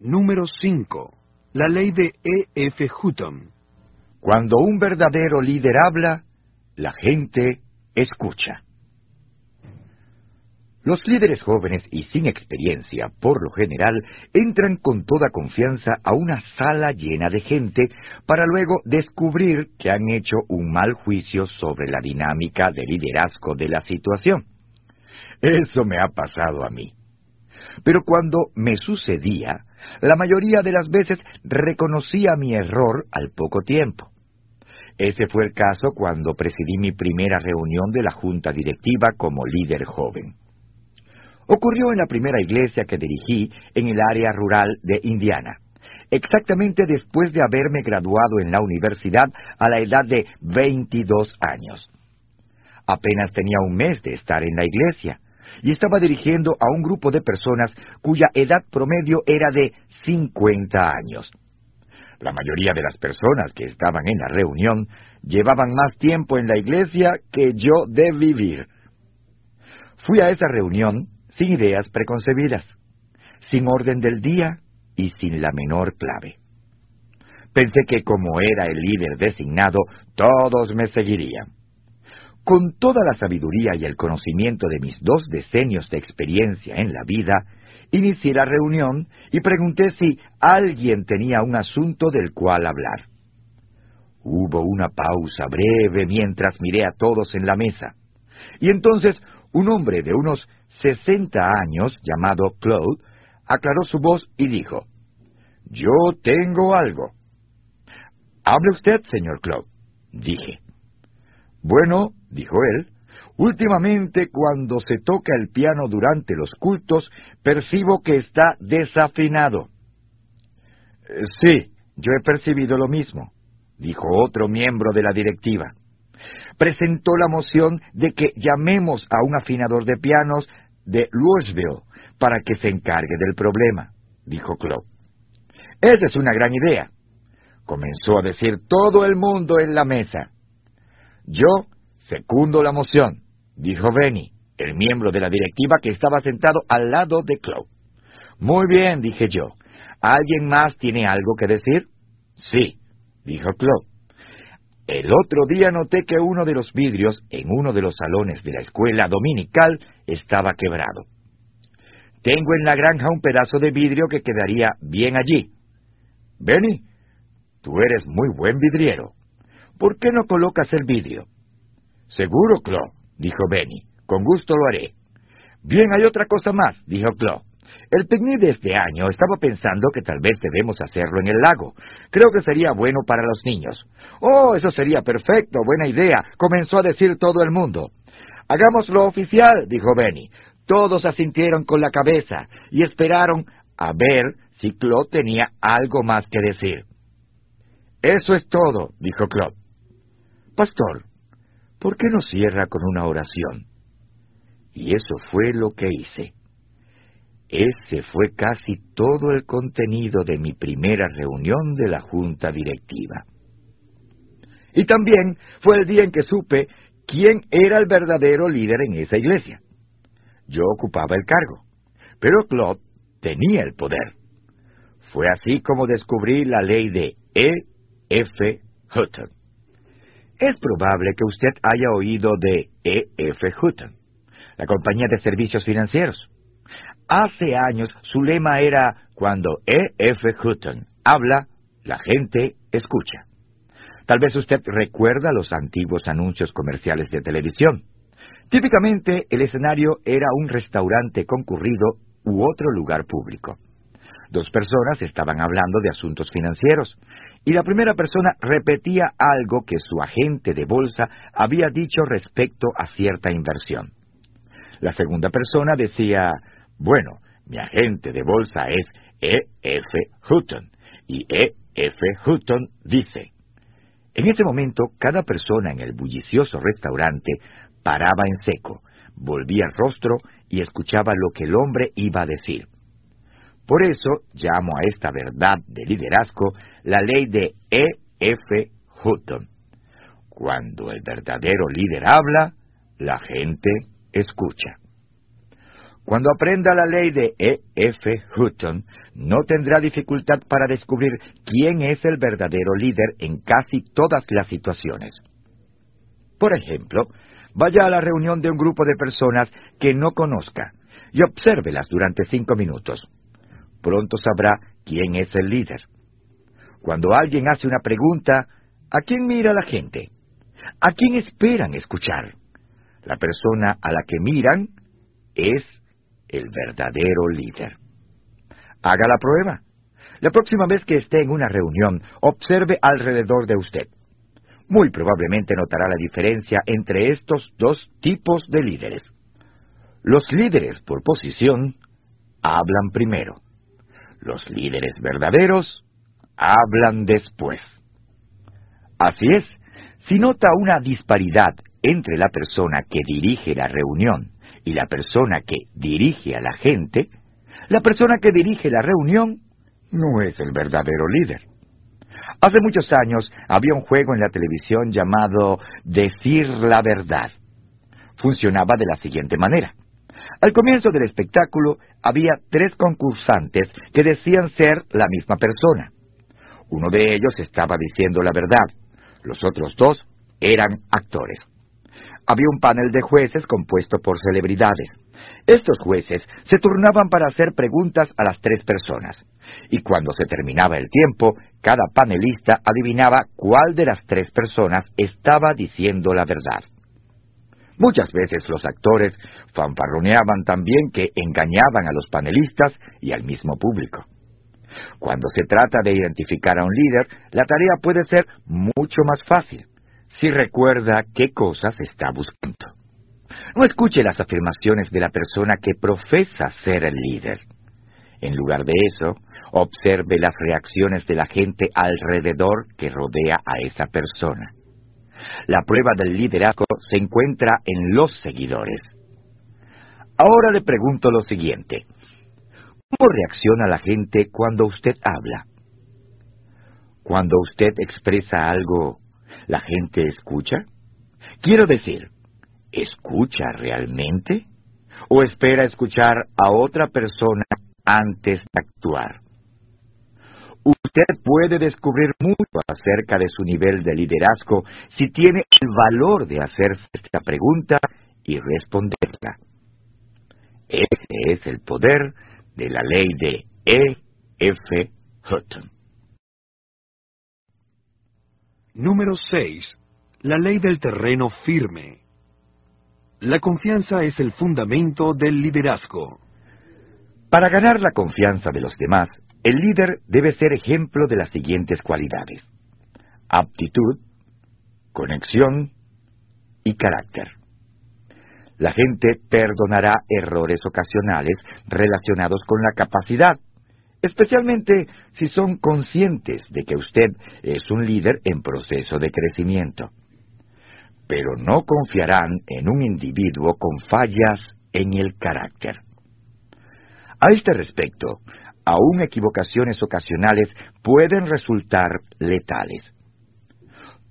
Número 5. La ley de E. F. Hutton. Cuando un verdadero líder habla, la gente escucha. Los líderes jóvenes y sin experiencia, por lo general, entran con toda confianza a una sala llena de gente para luego descubrir que han hecho un mal juicio sobre la dinámica de liderazgo de la situación. Eso me ha pasado a mí. Pero cuando me sucedía, la mayoría de las veces reconocía mi error al poco tiempo. Ese fue el caso cuando presidí mi primera reunión de la junta directiva como líder joven. Ocurrió en la primera iglesia que dirigí en el área rural de Indiana, exactamente después de haberme graduado en la universidad a la edad de 22 años. Apenas tenía un mes de estar en la iglesia, y estaba dirigiendo a un grupo de personas cuya edad promedio era de 50 años. La mayoría de las personas que estaban en la reunión llevaban más tiempo en la iglesia que yo de vivir. Fui a esa reunión sin ideas preconcebidas, sin orden del día y sin la menor clave. Pensé que como era el líder designado, todos me seguirían. Con toda la sabiduría y el conocimiento de mis dos decenios de experiencia en la vida, inicié la reunión y pregunté si alguien tenía un asunto del cual hablar. Hubo una pausa breve mientras miré a todos en la mesa. Y entonces un hombre de unos sesenta años, llamado Claude, aclaró su voz y dijo, Yo tengo algo. Hable usted, señor Claude, dije. Bueno, dijo él, últimamente cuando se toca el piano durante los cultos, percibo que está desafinado. Eh, sí, yo he percibido lo mismo, dijo otro miembro de la directiva. Presentó la moción de que llamemos a un afinador de pianos de Louisville para que se encargue del problema, dijo Claude. Esa es una gran idea, comenzó a decir todo el mundo en la mesa. Yo secundo la moción, dijo Benny, el miembro de la directiva que estaba sentado al lado de Claude. Muy bien, dije yo. ¿Alguien más tiene algo que decir? Sí, dijo Claude. El otro día noté que uno de los vidrios en uno de los salones de la escuela dominical estaba quebrado. Tengo en la granja un pedazo de vidrio que quedaría bien allí. Benny, tú eres muy buen vidriero. ¿Por qué no colocas el vidrio? Seguro, Claude, dijo Benny. Con gusto lo haré. Bien, hay otra cosa más, dijo Claude. El picnic de este año estaba pensando que tal vez debemos hacerlo en el lago. Creo que sería bueno para los niños. Oh, eso sería perfecto, buena idea, comenzó a decir todo el mundo. Hagámoslo oficial, dijo Benny. Todos asintieron con la cabeza y esperaron a ver si Claude tenía algo más que decir. Eso es todo, dijo Claude. Pastor, ¿por qué no cierra con una oración? Y eso fue lo que hice. Ese fue casi todo el contenido de mi primera reunión de la Junta Directiva. Y también fue el día en que supe quién era el verdadero líder en esa iglesia. Yo ocupaba el cargo, pero Claude tenía el poder. Fue así como descubrí la ley de E. F. Hutton. Es probable que usted haya oído de E. F. Hutton, la compañía de servicios financieros. Hace años su lema era, cuando E. F. Hutton habla, la gente escucha. Tal vez usted recuerda los antiguos anuncios comerciales de televisión. Típicamente el escenario era un restaurante concurrido u otro lugar público. Dos personas estaban hablando de asuntos financieros y la primera persona repetía algo que su agente de bolsa había dicho respecto a cierta inversión. La segunda persona decía, bueno, mi agente de bolsa es E. F. Hutton, y E. F. Hutton dice. En ese momento, cada persona en el bullicioso restaurante paraba en seco, volvía el rostro y escuchaba lo que el hombre iba a decir. Por eso llamo a esta verdad de liderazgo la ley de E. F. Hutton. Cuando el verdadero líder habla, la gente escucha. Cuando aprenda la ley de E. F. Hutton, no tendrá dificultad para descubrir quién es el verdadero líder en casi todas las situaciones. Por ejemplo, vaya a la reunión de un grupo de personas que no conozca y obsérvelas durante cinco minutos. Pronto sabrá quién es el líder. Cuando alguien hace una pregunta, ¿a quién mira la gente? ¿A quién esperan escuchar? La persona a la que miran es el verdadero líder. Haga la prueba. La próxima vez que esté en una reunión, observe alrededor de usted. Muy probablemente notará la diferencia entre estos dos tipos de líderes. Los líderes por posición hablan primero. Los líderes verdaderos hablan después. Así es, si nota una disparidad entre la persona que dirige la reunión y la persona que dirige a la gente, la persona que dirige la reunión no es el verdadero líder. Hace muchos años había un juego en la televisión llamado Decir la verdad. Funcionaba de la siguiente manera. Al comienzo del espectáculo había tres concursantes que decían ser la misma persona. Uno de ellos estaba diciendo la verdad. Los otros dos eran actores. Había un panel de jueces compuesto por celebridades. Estos jueces se turnaban para hacer preguntas a las tres personas. Y cuando se terminaba el tiempo, cada panelista adivinaba cuál de las tres personas estaba diciendo la verdad. Muchas veces los actores fanfarroneaban también que engañaban a los panelistas y al mismo público. Cuando se trata de identificar a un líder, la tarea puede ser mucho más fácil si recuerda qué cosas está buscando. No escuche las afirmaciones de la persona que profesa ser el líder. En lugar de eso, observe las reacciones de la gente alrededor que rodea a esa persona. La prueba del liderazgo se encuentra en los seguidores. Ahora le pregunto lo siguiente. ¿Cómo reacciona la gente cuando usted habla? Cuando usted expresa algo, ¿la gente escucha? Quiero decir, ¿escucha realmente? ¿O espera escuchar a otra persona antes de actuar? Usted puede descubrir mucho acerca de su nivel de liderazgo si tiene el valor de hacerse esta pregunta y responderla. Ese es el poder de la ley de E. F. Hutton. Número 6. La ley del terreno firme. La confianza es el fundamento del liderazgo. Para ganar la confianza de los demás, el líder debe ser ejemplo de las siguientes cualidades. Aptitud, conexión y carácter. La gente perdonará errores ocasionales relacionados con la capacidad, especialmente si son conscientes de que usted es un líder en proceso de crecimiento. Pero no confiarán en un individuo con fallas en el carácter. A este respecto, aún equivocaciones ocasionales pueden resultar letales.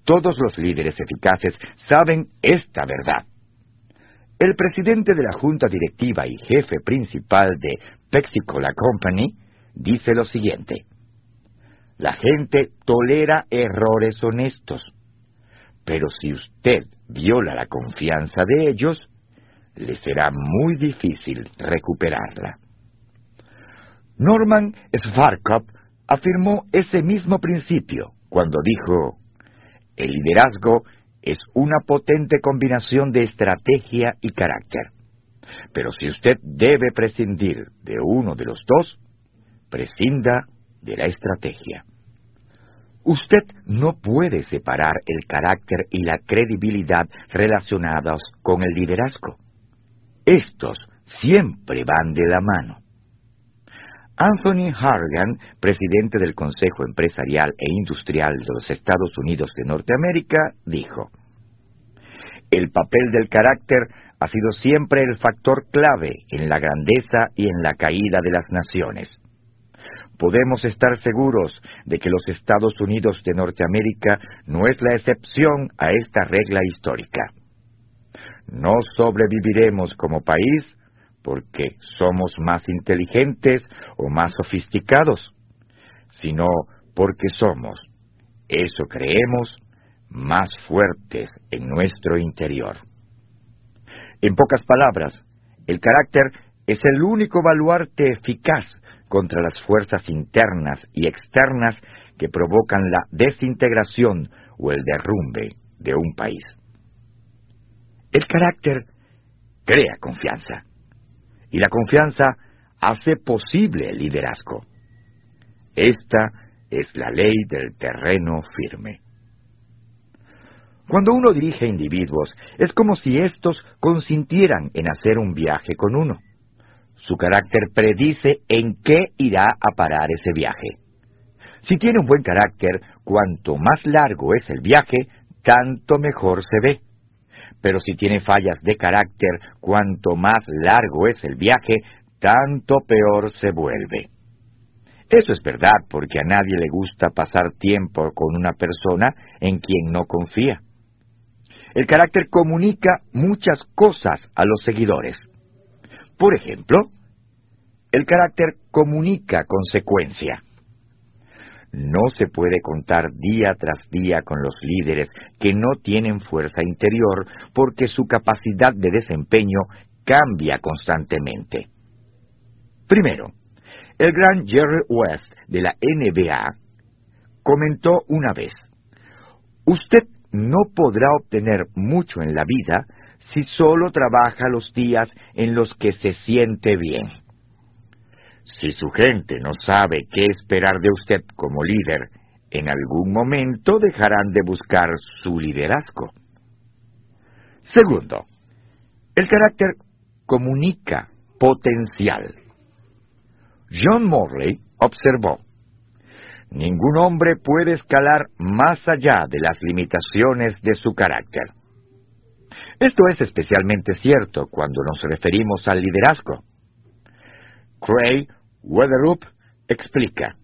Todos los líderes eficaces saben esta verdad. El presidente de la junta directiva y jefe principal de Pepsi-Cola Company dice lo siguiente. La gente tolera errores honestos, pero si usted viola la confianza de ellos, le será muy difícil recuperarla. Norman Schwarzkopf afirmó ese mismo principio cuando dijo, el liderazgo es una potente combinación de estrategia y carácter. Pero si usted debe prescindir de uno de los dos, prescinda de la estrategia. Usted no puede separar el carácter y la credibilidad relacionados con el liderazgo. Estos siempre van de la mano. Anthony Hargan, presidente del Consejo Empresarial e Industrial de los Estados Unidos de Norteamérica, dijo, El papel del carácter ha sido siempre el factor clave en la grandeza y en la caída de las naciones. Podemos estar seguros de que los Estados Unidos de Norteamérica no es la excepción a esta regla histórica. No sobreviviremos como país porque somos más inteligentes o más sofisticados, sino porque somos, eso creemos, más fuertes en nuestro interior. En pocas palabras, el carácter es el único baluarte eficaz contra las fuerzas internas y externas que provocan la desintegración o el derrumbe de un país. El carácter crea confianza y la confianza hace posible el liderazgo. Esta es la ley del terreno firme. Cuando uno dirige individuos, es como si éstos consintieran en hacer un viaje con uno. Su carácter predice en qué irá a parar ese viaje. Si tiene un buen carácter, cuanto más largo es el viaje, tanto mejor se ve. Pero si tiene fallas de carácter, cuanto más largo es el viaje, tanto peor se vuelve. Eso es verdad porque a nadie le gusta pasar tiempo con una persona en quien no confía. El carácter comunica muchas cosas a los seguidores. Por ejemplo, el carácter comunica consecuencia. No se puede contar día tras día con los líderes que no tienen fuerza interior porque su capacidad de desempeño cambia constantemente. Primero, el gran Jerry West de la NBA comentó una vez, usted no podrá obtener mucho en la vida si solo trabaja los días en los que se siente bien. Si su gente no sabe qué esperar de usted como líder, en algún momento dejarán de buscar su liderazgo. Segundo, el carácter comunica potencial. John Morley observó, Ningún hombre puede escalar más allá de las limitaciones de su carácter. Esto es especialmente cierto cuando nos referimos al liderazgo. Craig Weatherup explica,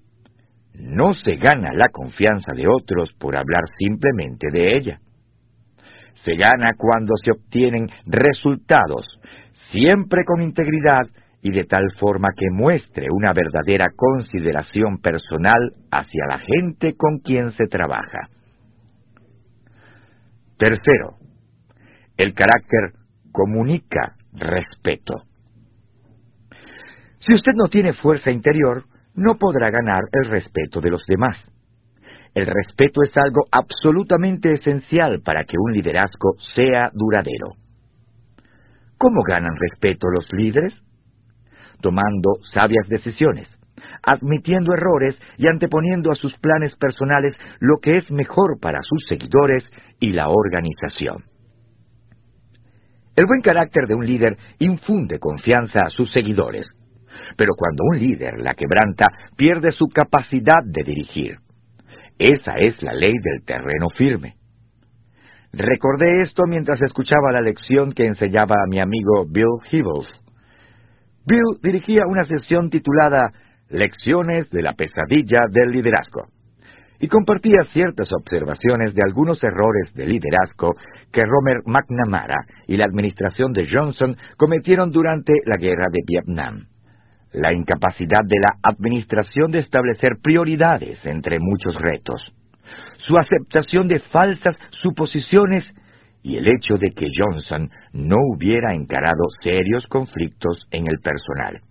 no se gana la confianza de otros por hablar simplemente de ella. Se gana cuando se obtienen resultados, siempre con integridad y de tal forma que muestre una verdadera consideración personal hacia la gente con quien se trabaja. Tercero, el carácter comunica respeto. Si usted no tiene fuerza interior, no podrá ganar el respeto de los demás. El respeto es algo absolutamente esencial para que un liderazgo sea duradero. ¿Cómo ganan respeto los líderes? Tomando sabias decisiones, admitiendo errores y anteponiendo a sus planes personales lo que es mejor para sus seguidores y la organización. El buen carácter de un líder infunde confianza a sus seguidores pero cuando un líder la quebranta, pierde su capacidad de dirigir. Esa es la ley del terreno firme. Recordé esto mientras escuchaba la lección que enseñaba a mi amigo Bill Hibbles. Bill dirigía una sesión titulada Lecciones de la pesadilla del liderazgo y compartía ciertas observaciones de algunos errores de liderazgo que Romer McNamara y la administración de Johnson cometieron durante la guerra de Vietnam la incapacidad de la administración de establecer prioridades entre muchos retos, su aceptación de falsas suposiciones y el hecho de que Johnson no hubiera encarado serios conflictos en el personal.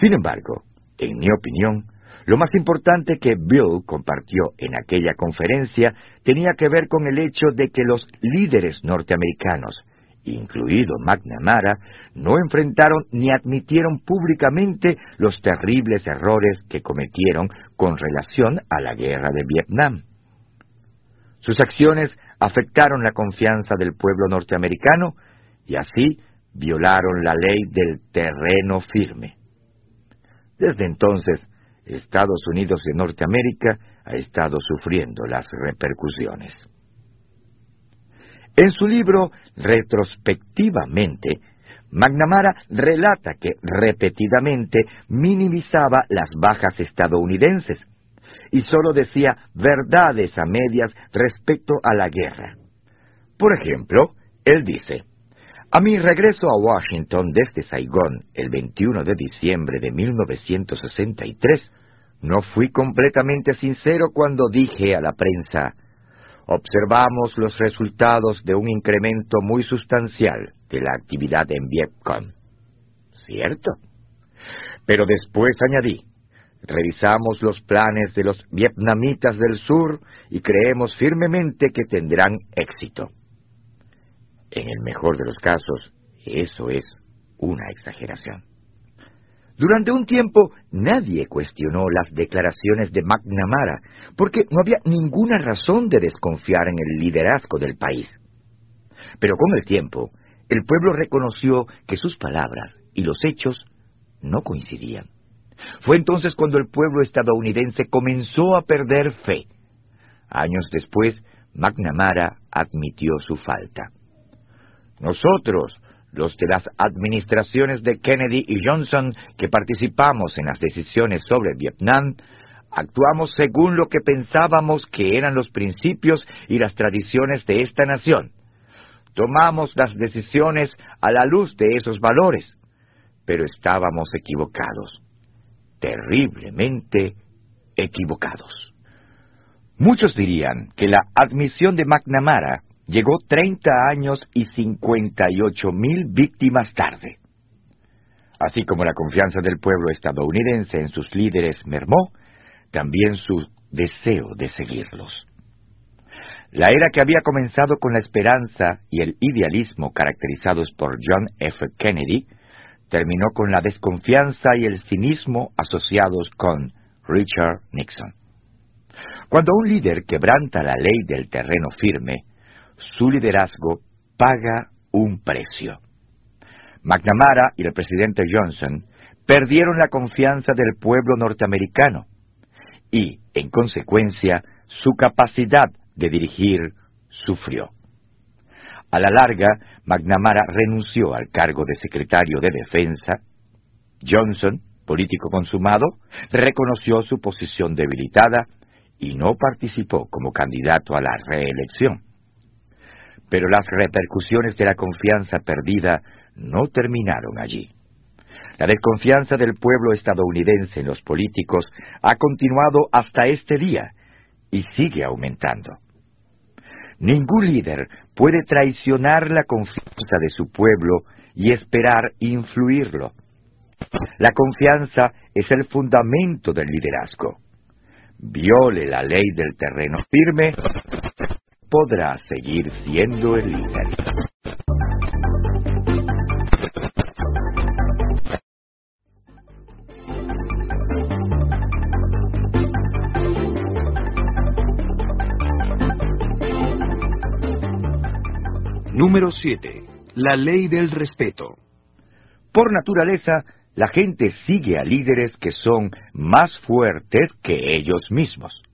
Sin embargo, en mi opinión, lo más importante que Bill compartió en aquella conferencia tenía que ver con el hecho de que los líderes norteamericanos incluido McNamara, no enfrentaron ni admitieron públicamente los terribles errores que cometieron con relación a la guerra de Vietnam. Sus acciones afectaron la confianza del pueblo norteamericano y así violaron la ley del terreno firme. Desde entonces, Estados Unidos de Norteamérica ha estado sufriendo las repercusiones. En su libro Retrospectivamente, McNamara relata que repetidamente minimizaba las bajas estadounidenses y sólo decía verdades a medias respecto a la guerra. Por ejemplo, él dice, a mi regreso a Washington desde Saigón el 21 de diciembre de 1963, no fui completamente sincero cuando dije a la prensa, observamos los resultados de un incremento muy sustancial de la actividad en Vietcong. ¿Cierto? Pero después añadí, revisamos los planes de los vietnamitas del sur y creemos firmemente que tendrán éxito. En el mejor de los casos, eso es una exageración. Durante un tiempo nadie cuestionó las declaraciones de McNamara, porque no había ninguna razón de desconfiar en el liderazgo del país. Pero con el tiempo, el pueblo reconoció que sus palabras y los hechos no coincidían. Fue entonces cuando el pueblo estadounidense comenzó a perder fe. Años después, McNamara admitió su falta. Nosotros, los de las administraciones de Kennedy y Johnson que participamos en las decisiones sobre Vietnam, actuamos según lo que pensábamos que eran los principios y las tradiciones de esta nación. Tomamos las decisiones a la luz de esos valores, pero estábamos equivocados, terriblemente equivocados. Muchos dirían que la admisión de McNamara llegó 30 años y 58 mil víctimas tarde. Así como la confianza del pueblo estadounidense en sus líderes mermó, también su deseo de seguirlos. La era que había comenzado con la esperanza y el idealismo caracterizados por John F. Kennedy, terminó con la desconfianza y el cinismo asociados con Richard Nixon. Cuando un líder quebranta la ley del terreno firme, su liderazgo paga un precio. McNamara y el presidente Johnson perdieron la confianza del pueblo norteamericano y, en consecuencia, su capacidad de dirigir sufrió. A la larga, McNamara renunció al cargo de secretario de Defensa. Johnson, político consumado, reconoció su posición debilitada y no participó como candidato a la reelección. Pero las repercusiones de la confianza perdida no terminaron allí. La desconfianza del pueblo estadounidense en los políticos ha continuado hasta este día y sigue aumentando. Ningún líder puede traicionar la confianza de su pueblo y esperar influirlo. La confianza es el fundamento del liderazgo. Viole la ley del terreno firme podrá seguir siendo el líder. Número 7. La ley del respeto. Por naturaleza, la gente sigue a líderes que son más fuertes que ellos mismos.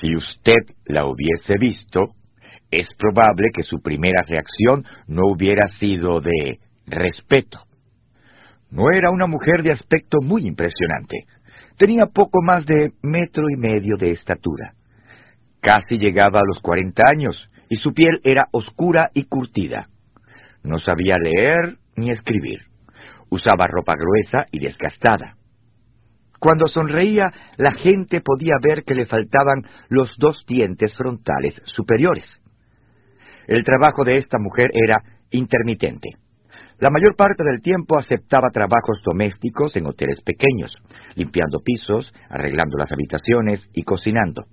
Si usted la hubiese visto, es probable que su primera reacción no hubiera sido de respeto. No era una mujer de aspecto muy impresionante. Tenía poco más de metro y medio de estatura. Casi llegaba a los cuarenta años y su piel era oscura y curtida. No sabía leer ni escribir. Usaba ropa gruesa y desgastada. Cuando sonreía, la gente podía ver que le faltaban los dos dientes frontales superiores. El trabajo de esta mujer era intermitente. La mayor parte del tiempo aceptaba trabajos domésticos en hoteles pequeños, limpiando pisos, arreglando las habitaciones y cocinando.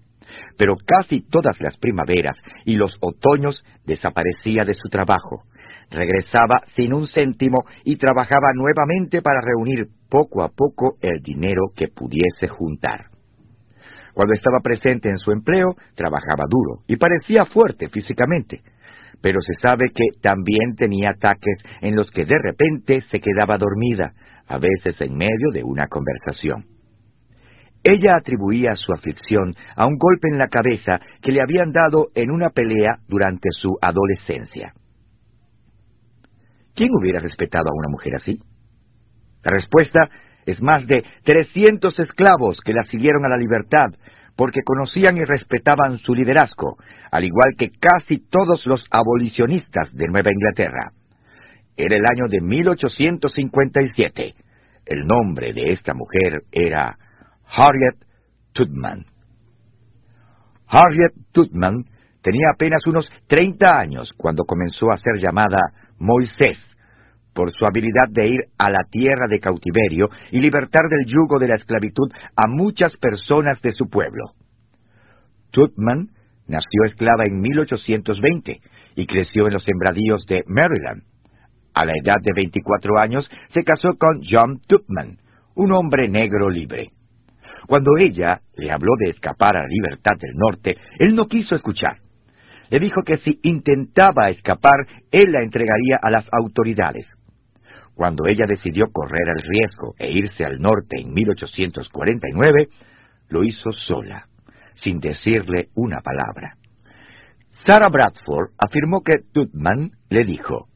Pero casi todas las primaveras y los otoños desaparecía de su trabajo, regresaba sin un céntimo y trabajaba nuevamente para reunir poco a poco el dinero que pudiese juntar. Cuando estaba presente en su empleo, trabajaba duro y parecía fuerte físicamente, pero se sabe que también tenía ataques en los que de repente se quedaba dormida, a veces en medio de una conversación. Ella atribuía su aflicción a un golpe en la cabeza que le habían dado en una pelea durante su adolescencia. ¿Quién hubiera respetado a una mujer así? La respuesta es más de 300 esclavos que la siguieron a la libertad porque conocían y respetaban su liderazgo, al igual que casi todos los abolicionistas de Nueva Inglaterra. Era el año de 1857. El nombre de esta mujer era Harriet Tubman. Harriet Tubman tenía apenas unos 30 años cuando comenzó a ser llamada Moisés por su habilidad de ir a la tierra de cautiverio y libertar del yugo de la esclavitud a muchas personas de su pueblo. Tutman nació esclava en 1820 y creció en los sembradíos de Maryland. A la edad de 24 años se casó con John Tubman, un hombre negro libre. Cuando ella le habló de escapar a la libertad del norte, él no quiso escuchar. Le dijo que si intentaba escapar, él la entregaría a las autoridades. Cuando ella decidió correr el riesgo e irse al norte en 1849, lo hizo sola, sin decirle una palabra. Sarah Bradford afirmó que Tutman le dijo,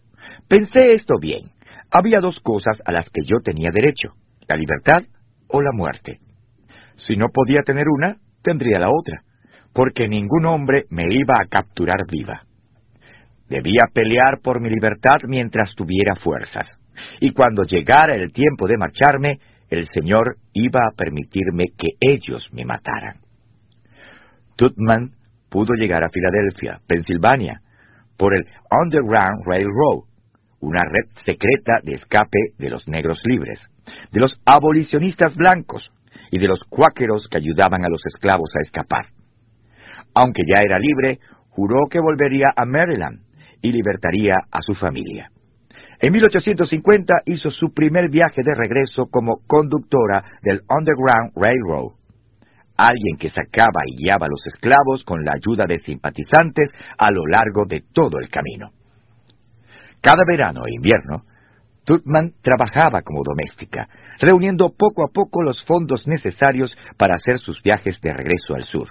Pensé esto bien. Había dos cosas a las que yo tenía derecho, la libertad o la muerte. Si no podía tener una, tendría la otra, porque ningún hombre me iba a capturar viva. Debía pelear por mi libertad mientras tuviera fuerzas, y cuando llegara el tiempo de marcharme, el Señor iba a permitirme que ellos me mataran. Tutman pudo llegar a Filadelfia, Pensilvania, por el Underground Railroad, una red secreta de escape de los negros libres, de los abolicionistas blancos y de los cuáqueros que ayudaban a los esclavos a escapar. Aunque ya era libre, juró que volvería a Maryland y libertaría a su familia. En 1850 hizo su primer viaje de regreso como conductora del Underground Railroad, alguien que sacaba y guiaba a los esclavos con la ayuda de simpatizantes a lo largo de todo el camino. Cada verano e invierno, Tutman trabajaba como doméstica, reuniendo poco a poco los fondos necesarios para hacer sus viajes de regreso al sur.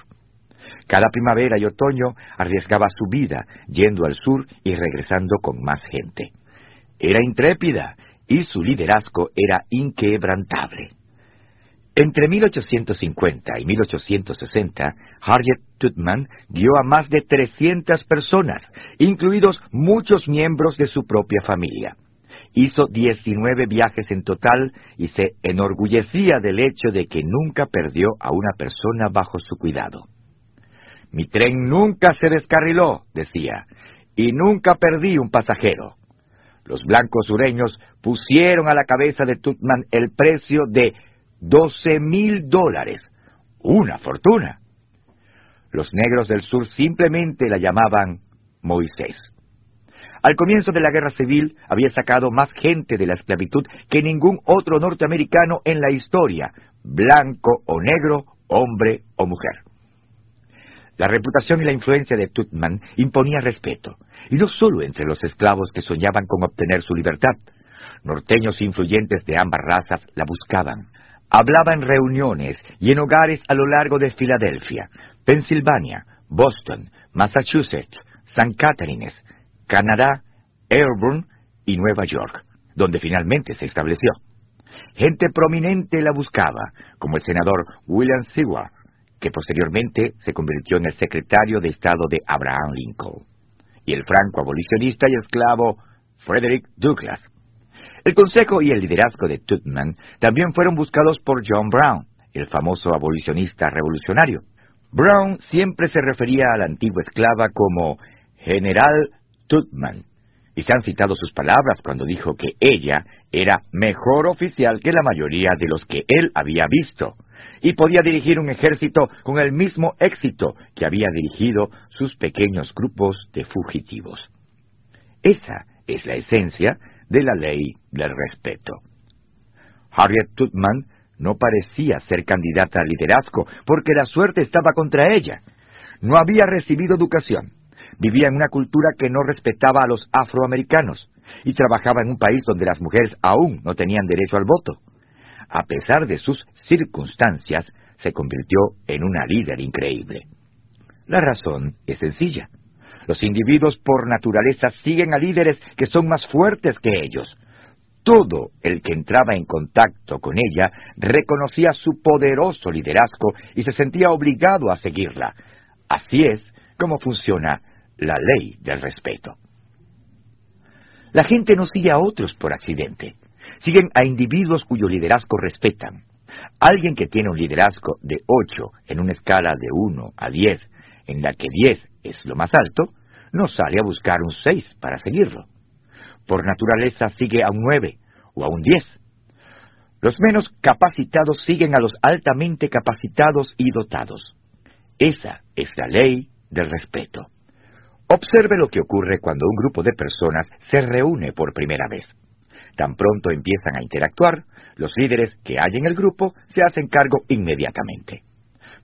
Cada primavera y otoño arriesgaba su vida yendo al sur y regresando con más gente. Era intrépida y su liderazgo era inquebrantable. Entre 1850 y 1860, Harriet Tubman dio a más de 300 personas, incluidos muchos miembros de su propia familia. Hizo 19 viajes en total y se enorgullecía del hecho de que nunca perdió a una persona bajo su cuidado. Mi tren nunca se descarriló, decía, y nunca perdí un pasajero. Los blancos sureños pusieron a la cabeza de Tutman el precio de 12 mil dólares, una fortuna. Los negros del sur simplemente la llamaban Moisés. Al comienzo de la guerra civil había sacado más gente de la esclavitud que ningún otro norteamericano en la historia, blanco o negro, hombre o mujer. La reputación y la influencia de Tutman imponía respeto, y no solo entre los esclavos que soñaban con obtener su libertad. Norteños influyentes de ambas razas la buscaban. Hablaba en reuniones y en hogares a lo largo de Filadelfia, Pensilvania, Boston, Massachusetts, San Catharines, Canadá, Airborne y Nueva York, donde finalmente se estableció. Gente prominente la buscaba, como el senador William Seward, que posteriormente se convirtió en el secretario de Estado de Abraham Lincoln, y el franco abolicionista y esclavo Frederick Douglass. El consejo y el liderazgo de Tutman también fueron buscados por John Brown, el famoso abolicionista revolucionario. Brown siempre se refería a la antigua esclava como General Tutman, y se han citado sus palabras cuando dijo que ella era mejor oficial que la mayoría de los que él había visto, y podía dirigir un ejército con el mismo éxito que había dirigido sus pequeños grupos de fugitivos. Esa es la esencia de la ley del respeto. Harriet Tubman no parecía ser candidata al liderazgo porque la suerte estaba contra ella. No había recibido educación, vivía en una cultura que no respetaba a los afroamericanos y trabajaba en un país donde las mujeres aún no tenían derecho al voto a pesar de sus circunstancias, se convirtió en una líder increíble. La razón es sencilla. Los individuos por naturaleza siguen a líderes que son más fuertes que ellos. Todo el que entraba en contacto con ella reconocía su poderoso liderazgo y se sentía obligado a seguirla. Así es como funciona la ley del respeto. La gente no sigue a otros por accidente siguen a individuos cuyo liderazgo respetan. Alguien que tiene un liderazgo de 8 en una escala de 1 a 10, en la que 10 es lo más alto, no sale a buscar un 6 para seguirlo. Por naturaleza sigue a un 9 o a un 10. Los menos capacitados siguen a los altamente capacitados y dotados. Esa es la ley del respeto. Observe lo que ocurre cuando un grupo de personas se reúne por primera vez. Tan pronto empiezan a interactuar, los líderes que hay en el grupo se hacen cargo inmediatamente.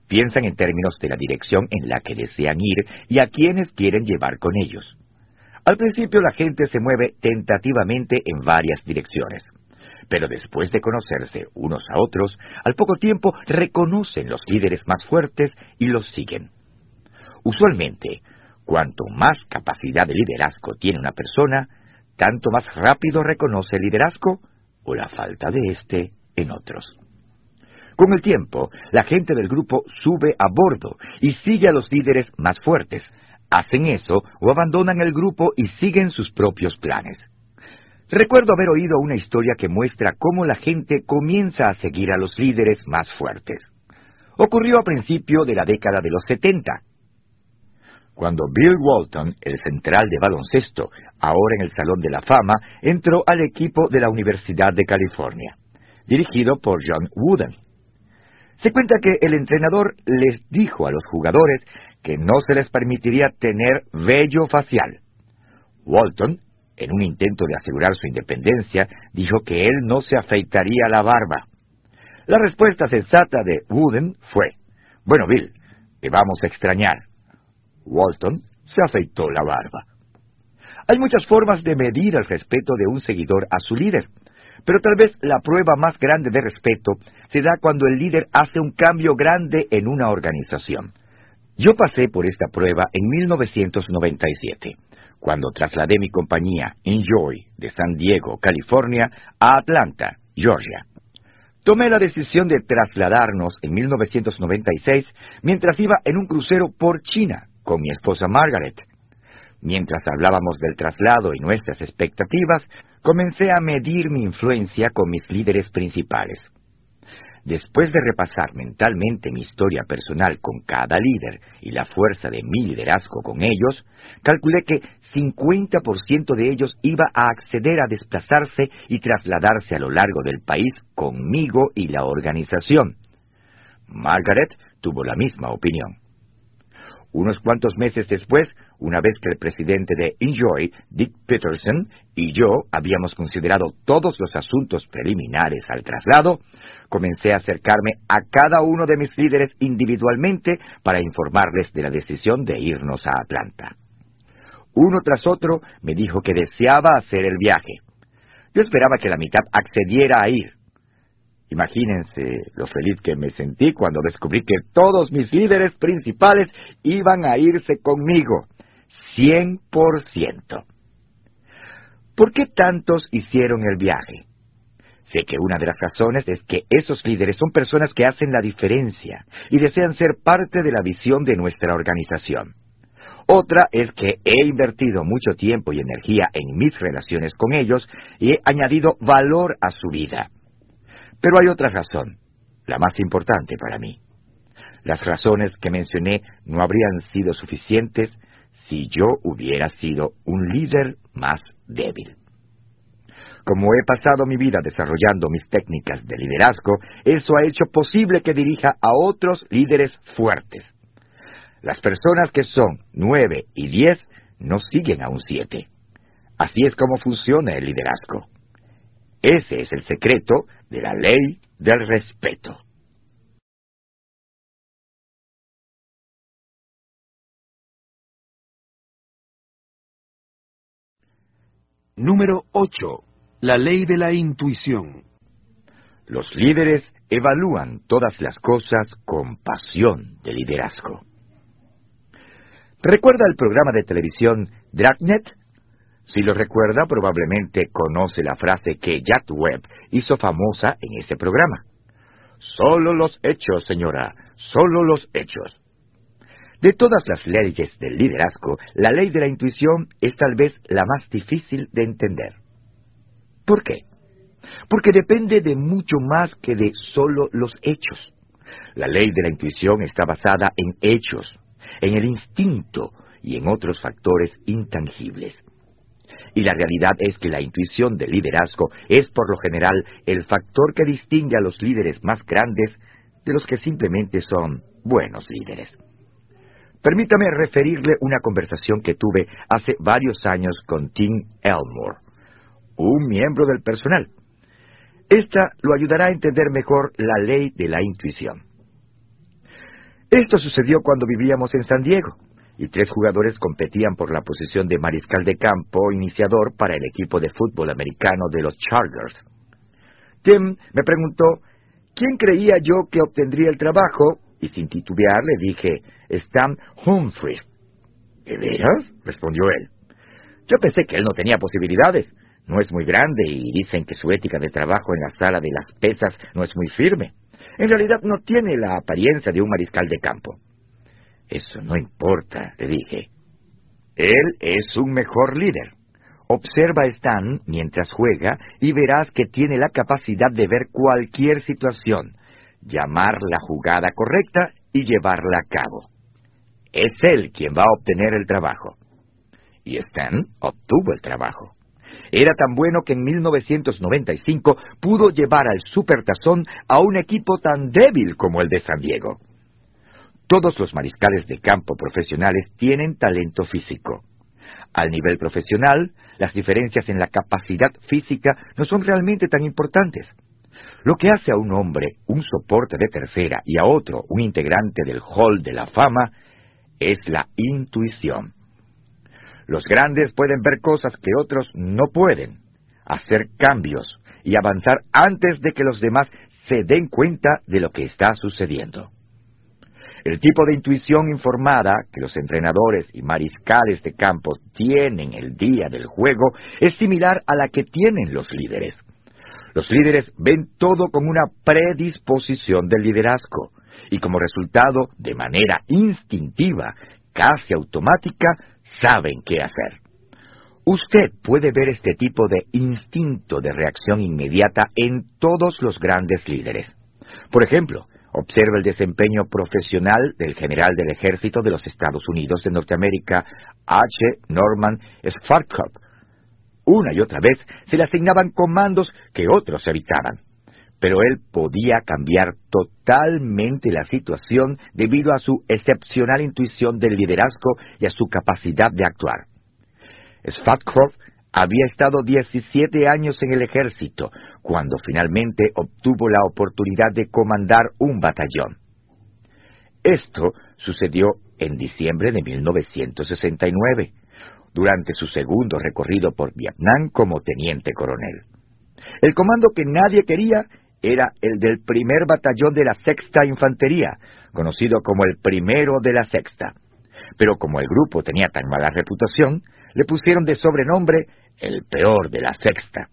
Piensan en términos de la dirección en la que desean ir y a quienes quieren llevar con ellos. Al principio la gente se mueve tentativamente en varias direcciones, pero después de conocerse unos a otros, al poco tiempo reconocen los líderes más fuertes y los siguen. Usualmente, Cuanto más capacidad de liderazgo tiene una persona, tanto más rápido reconoce el liderazgo o la falta de éste en otros. Con el tiempo, la gente del grupo sube a bordo y sigue a los líderes más fuertes. Hacen eso o abandonan el grupo y siguen sus propios planes. Recuerdo haber oído una historia que muestra cómo la gente comienza a seguir a los líderes más fuertes. Ocurrió a principio de la década de los 70, cuando Bill Walton, el central de baloncesto, ahora en el Salón de la Fama, entró al equipo de la Universidad de California, dirigido por John Wooden. Se cuenta que el entrenador les dijo a los jugadores que no se les permitiría tener vello facial. Walton, en un intento de asegurar su independencia, dijo que él no se afeitaría la barba. La respuesta sensata de Wooden fue, bueno, Bill, te vamos a extrañar. Walton se afeitó la barba. Hay muchas formas de medir el respeto de un seguidor a su líder, pero tal vez la prueba más grande de respeto se da cuando el líder hace un cambio grande en una organización. Yo pasé por esta prueba en 1997, cuando trasladé mi compañía Enjoy de San Diego, California, a Atlanta, Georgia. Tomé la decisión de trasladarnos en 1996 mientras iba en un crucero por China con mi esposa Margaret. Mientras hablábamos del traslado y nuestras expectativas, comencé a medir mi influencia con mis líderes principales. Después de repasar mentalmente mi historia personal con cada líder y la fuerza de mi liderazgo con ellos, calculé que 50% de ellos iba a acceder a desplazarse y trasladarse a lo largo del país conmigo y la organización. Margaret tuvo la misma opinión. Unos cuantos meses después, una vez que el presidente de Enjoy, Dick Peterson, y yo habíamos considerado todos los asuntos preliminares al traslado, comencé a acercarme a cada uno de mis líderes individualmente para informarles de la decisión de irnos a Atlanta. Uno tras otro me dijo que deseaba hacer el viaje. Yo esperaba que la mitad accediera a ir, Imagínense lo feliz que me sentí cuando descubrí que todos mis líderes principales iban a irse conmigo. Cien por ciento. ¿Por qué tantos hicieron el viaje? Sé que una de las razones es que esos líderes son personas que hacen la diferencia y desean ser parte de la visión de nuestra organización. Otra es que he invertido mucho tiempo y energía en mis relaciones con ellos y he añadido valor a su vida. Pero hay otra razón, la más importante para mí. Las razones que mencioné no habrían sido suficientes si yo hubiera sido un líder más débil. Como he pasado mi vida desarrollando mis técnicas de liderazgo, eso ha hecho posible que dirija a otros líderes fuertes. Las personas que son nueve y diez no siguen a un siete. Así es como funciona el liderazgo. Ese es el secreto de la ley del respeto. Número 8. La ley de la intuición. Los líderes evalúan todas las cosas con pasión de liderazgo. ¿Recuerda el programa de televisión Dragnet? Si lo recuerda, probablemente conoce la frase que Jack Webb hizo famosa en ese programa. Solo los hechos, señora, solo los hechos. De todas las leyes del liderazgo, la ley de la intuición es tal vez la más difícil de entender. ¿Por qué? Porque depende de mucho más que de solo los hechos. La ley de la intuición está basada en hechos, en el instinto y en otros factores intangibles. Y la realidad es que la intuición del liderazgo es por lo general el factor que distingue a los líderes más grandes de los que simplemente son buenos líderes. Permítame referirle una conversación que tuve hace varios años con Tim Elmore, un miembro del personal. Esta lo ayudará a entender mejor la ley de la intuición. Esto sucedió cuando vivíamos en San Diego y tres jugadores competían por la posición de mariscal de campo iniciador para el equipo de fútbol americano de los Chargers. Tim me preguntó quién creía yo que obtendría el trabajo y sin titubear le dije Stan Humphrey. ¿De veras? respondió él. Yo pensé que él no tenía posibilidades. No es muy grande y dicen que su ética de trabajo en la sala de las pesas no es muy firme. En realidad no tiene la apariencia de un mariscal de campo. Eso no importa, le dije. Él es un mejor líder. Observa a Stan mientras juega y verás que tiene la capacidad de ver cualquier situación, llamar la jugada correcta y llevarla a cabo. Es él quien va a obtener el trabajo. Y Stan obtuvo el trabajo. Era tan bueno que en 1995 pudo llevar al Supertazón a un equipo tan débil como el de San Diego. Todos los mariscales de campo profesionales tienen talento físico. Al nivel profesional, las diferencias en la capacidad física no son realmente tan importantes. Lo que hace a un hombre un soporte de tercera y a otro un integrante del Hall de la Fama es la intuición. Los grandes pueden ver cosas que otros no pueden, hacer cambios y avanzar antes de que los demás se den cuenta de lo que está sucediendo. El tipo de intuición informada que los entrenadores y mariscales de campo tienen el día del juego es similar a la que tienen los líderes. Los líderes ven todo con una predisposición del liderazgo y como resultado, de manera instintiva, casi automática, saben qué hacer. Usted puede ver este tipo de instinto de reacción inmediata en todos los grandes líderes. Por ejemplo, Observa el desempeño profesional del general del ejército de los Estados Unidos de Norteamérica, H. Norman Schwarzkopf. Una y otra vez se le asignaban comandos que otros evitaban, pero él podía cambiar totalmente la situación debido a su excepcional intuición del liderazgo y a su capacidad de actuar. Schwarzkopf había estado 17 años en el ejército, cuando finalmente obtuvo la oportunidad de comandar un batallón. Esto sucedió en diciembre de 1969, durante su segundo recorrido por Vietnam como teniente coronel. El comando que nadie quería era el del primer batallón de la Sexta Infantería, conocido como el primero de la Sexta. Pero como el grupo tenía tan mala reputación, le pusieron de sobrenombre el peor de la Sexta.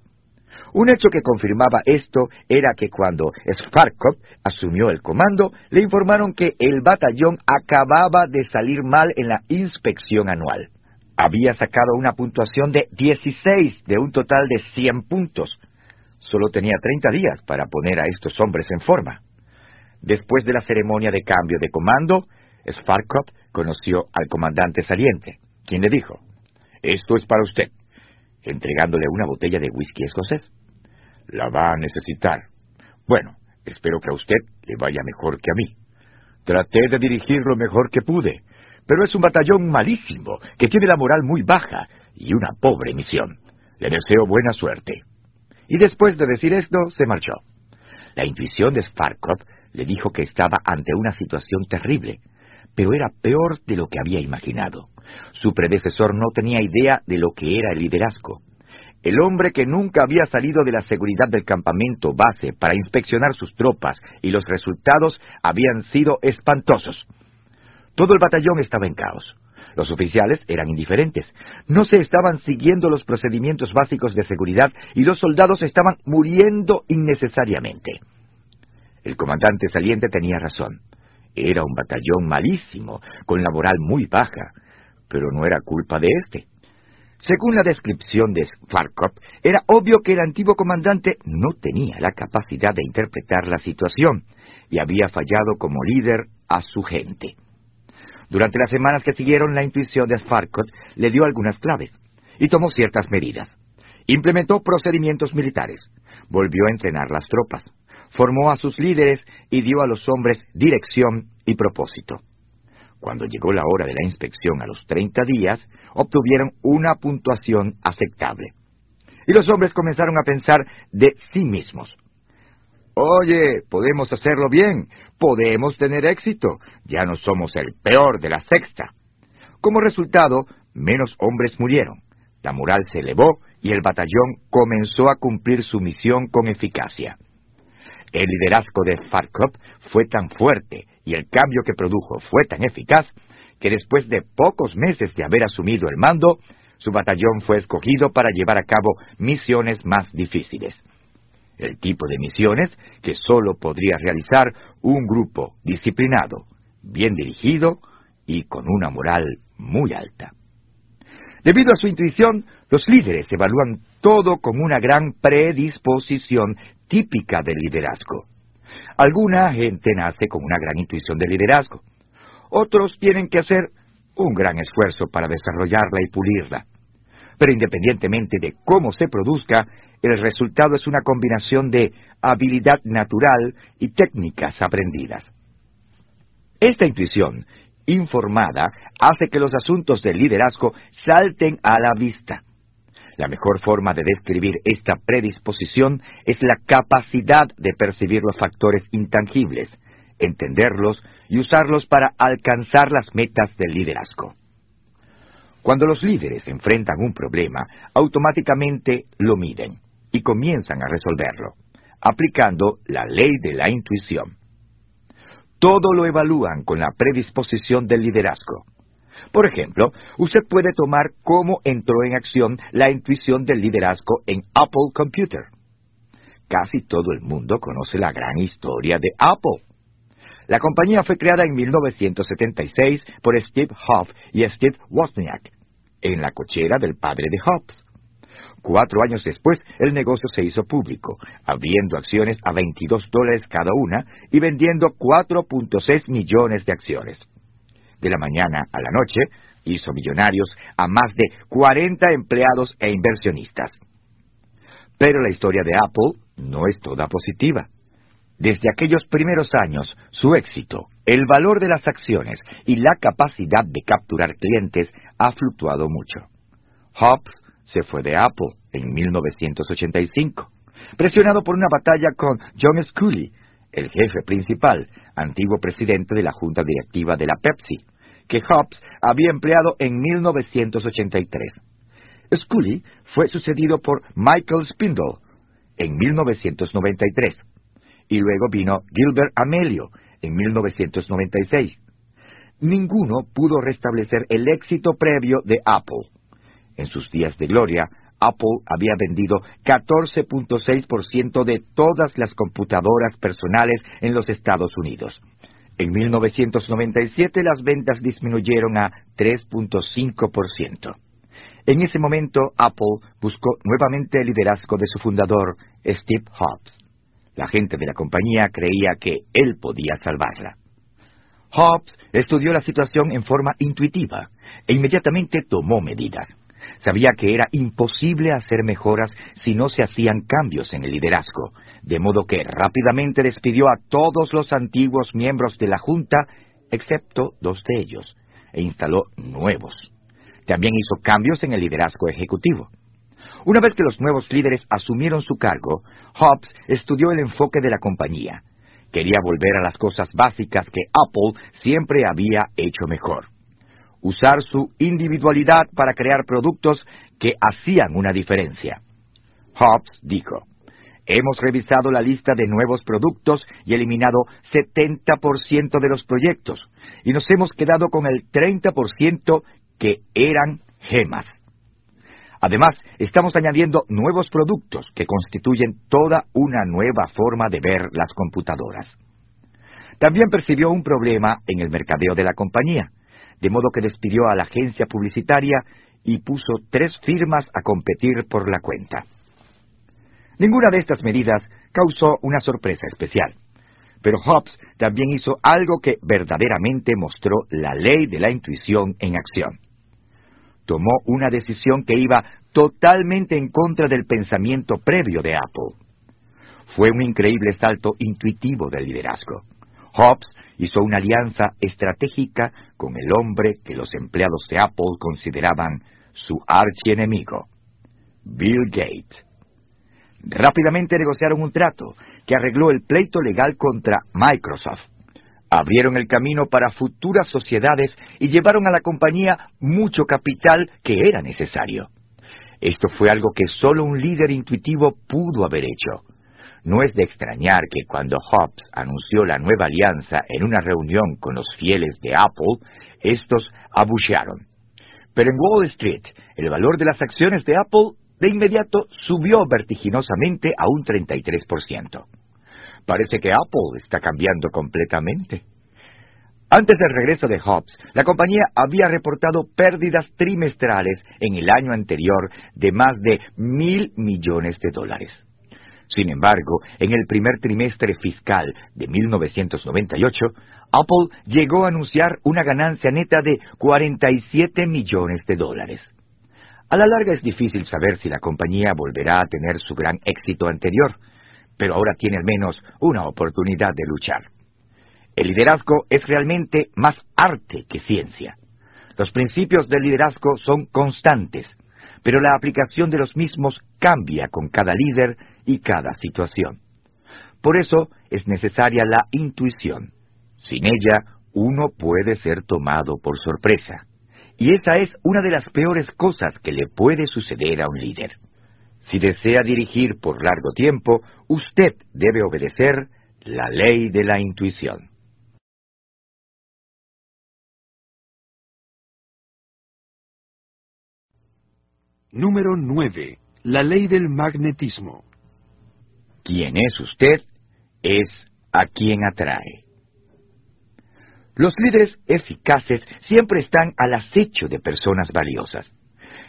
Un hecho que confirmaba esto era que cuando Sparkov asumió el comando, le informaron que el batallón acababa de salir mal en la inspección anual. Había sacado una puntuación de 16 de un total de 100 puntos. Solo tenía 30 días para poner a estos hombres en forma. Después de la ceremonia de cambio de comando, Sparkov conoció al comandante saliente, quien le dijo, Esto es para usted, entregándole una botella de whisky escocés. La va a necesitar. Bueno, espero que a usted le vaya mejor que a mí. Traté de dirigir lo mejor que pude, pero es un batallón malísimo, que tiene la moral muy baja y una pobre misión. Le deseo buena suerte. Y después de decir esto, se marchó. La intuición de Sparkov le dijo que estaba ante una situación terrible, pero era peor de lo que había imaginado. Su predecesor no tenía idea de lo que era el liderazgo el hombre que nunca había salido de la seguridad del campamento base para inspeccionar sus tropas y los resultados habían sido espantosos. Todo el batallón estaba en caos. Los oficiales eran indiferentes. No se estaban siguiendo los procedimientos básicos de seguridad y los soldados estaban muriendo innecesariamente. El comandante saliente tenía razón. Era un batallón malísimo, con la moral muy baja, pero no era culpa de éste. Según la descripción de Farkop, era obvio que el antiguo comandante no tenía la capacidad de interpretar la situación y había fallado como líder a su gente. Durante las semanas que siguieron, la intuición de Farkop le dio algunas claves y tomó ciertas medidas. Implementó procedimientos militares, volvió a entrenar las tropas, formó a sus líderes y dio a los hombres dirección y propósito. Cuando llegó la hora de la inspección a los 30 días, obtuvieron una puntuación aceptable. Y los hombres comenzaron a pensar de sí mismos. Oye, podemos hacerlo bien, podemos tener éxito, ya no somos el peor de la sexta. Como resultado, menos hombres murieron, la moral se elevó y el batallón comenzó a cumplir su misión con eficacia. El liderazgo de Farkop fue tan fuerte y el cambio que produjo fue tan eficaz que después de pocos meses de haber asumido el mando, su batallón fue escogido para llevar a cabo misiones más difíciles. El tipo de misiones que solo podría realizar un grupo disciplinado, bien dirigido y con una moral muy alta. Debido a su intuición, los líderes evalúan todo con una gran predisposición típica del liderazgo. Alguna gente nace con una gran intuición de liderazgo. Otros tienen que hacer un gran esfuerzo para desarrollarla y pulirla. Pero independientemente de cómo se produzca, el resultado es una combinación de habilidad natural y técnicas aprendidas. Esta intuición informada hace que los asuntos del liderazgo salten a la vista. La mejor forma de describir esta predisposición es la capacidad de percibir los factores intangibles, entenderlos y usarlos para alcanzar las metas del liderazgo. Cuando los líderes enfrentan un problema, automáticamente lo miden y comienzan a resolverlo, aplicando la ley de la intuición. Todo lo evalúan con la predisposición del liderazgo. Por ejemplo, usted puede tomar cómo entró en acción la intuición del liderazgo en Apple Computer. Casi todo el mundo conoce la gran historia de Apple. La compañía fue creada en 1976 por Steve Hoff y Steve Wozniak, en la cochera del padre de Hobbs. Cuatro años después, el negocio se hizo público, abriendo acciones a 22 dólares cada una y vendiendo 4.6 millones de acciones. De la mañana a la noche, hizo millonarios a más de 40 empleados e inversionistas. Pero la historia de Apple no es toda positiva. Desde aquellos primeros años, su éxito, el valor de las acciones y la capacidad de capturar clientes ha fluctuado mucho. Hobbs se fue de Apple en 1985, presionado por una batalla con John Scully, el jefe principal, antiguo presidente de la junta directiva de la Pepsi, que Hobbs había empleado en 1983. Scully fue sucedido por Michael Spindle en 1993 y luego vino Gilbert Amelio en 1996. Ninguno pudo restablecer el éxito previo de Apple. En sus días de gloria, Apple había vendido 14.6% de todas las computadoras personales en los Estados Unidos. En 1997 las ventas disminuyeron a 3.5%. En ese momento Apple buscó nuevamente el liderazgo de su fundador, Steve Jobs. La gente de la compañía creía que él podía salvarla. Hobbs estudió la situación en forma intuitiva e inmediatamente tomó medidas. Sabía que era imposible hacer mejoras si no se hacían cambios en el liderazgo, de modo que rápidamente despidió a todos los antiguos miembros de la Junta, excepto dos de ellos, e instaló nuevos. También hizo cambios en el liderazgo ejecutivo. Una vez que los nuevos líderes asumieron su cargo, Hobbes estudió el enfoque de la compañía. Quería volver a las cosas básicas que Apple siempre había hecho mejor. Usar su individualidad para crear productos que hacían una diferencia. Hobbes dijo, Hemos revisado la lista de nuevos productos y eliminado 70% de los proyectos, y nos hemos quedado con el 30% que eran gemas. Además, estamos añadiendo nuevos productos que constituyen toda una nueva forma de ver las computadoras. También percibió un problema en el mercadeo de la compañía, de modo que despidió a la agencia publicitaria y puso tres firmas a competir por la cuenta. Ninguna de estas medidas causó una sorpresa especial, pero Hobbes también hizo algo que verdaderamente mostró la ley de la intuición en acción tomó una decisión que iba totalmente en contra del pensamiento previo de Apple. Fue un increíble salto intuitivo del liderazgo. Hobbes hizo una alianza estratégica con el hombre que los empleados de Apple consideraban su archienemigo, Bill Gates. Rápidamente negociaron un trato que arregló el pleito legal contra Microsoft abrieron el camino para futuras sociedades y llevaron a la compañía mucho capital que era necesario. Esto fue algo que solo un líder intuitivo pudo haber hecho. No es de extrañar que cuando Hobbes anunció la nueva alianza en una reunión con los fieles de Apple, estos abuchearon. Pero en Wall Street, el valor de las acciones de Apple de inmediato subió vertiginosamente a un 33%. Parece que Apple está cambiando completamente. Antes del regreso de Hobbs, la compañía había reportado pérdidas trimestrales en el año anterior de más de mil millones de dólares. Sin embargo, en el primer trimestre fiscal de 1998, Apple llegó a anunciar una ganancia neta de 47 millones de dólares. A la larga es difícil saber si la compañía volverá a tener su gran éxito anterior, pero ahora tiene al menos una oportunidad de luchar. El liderazgo es realmente más arte que ciencia. Los principios del liderazgo son constantes, pero la aplicación de los mismos cambia con cada líder y cada situación. Por eso es necesaria la intuición. Sin ella, uno puede ser tomado por sorpresa. Y esa es una de las peores cosas que le puede suceder a un líder. Si desea dirigir por largo tiempo, usted debe obedecer la ley de la intuición. Número 9. La ley del magnetismo. Quien es usted es a quien atrae. Los líderes eficaces siempre están al acecho de personas valiosas.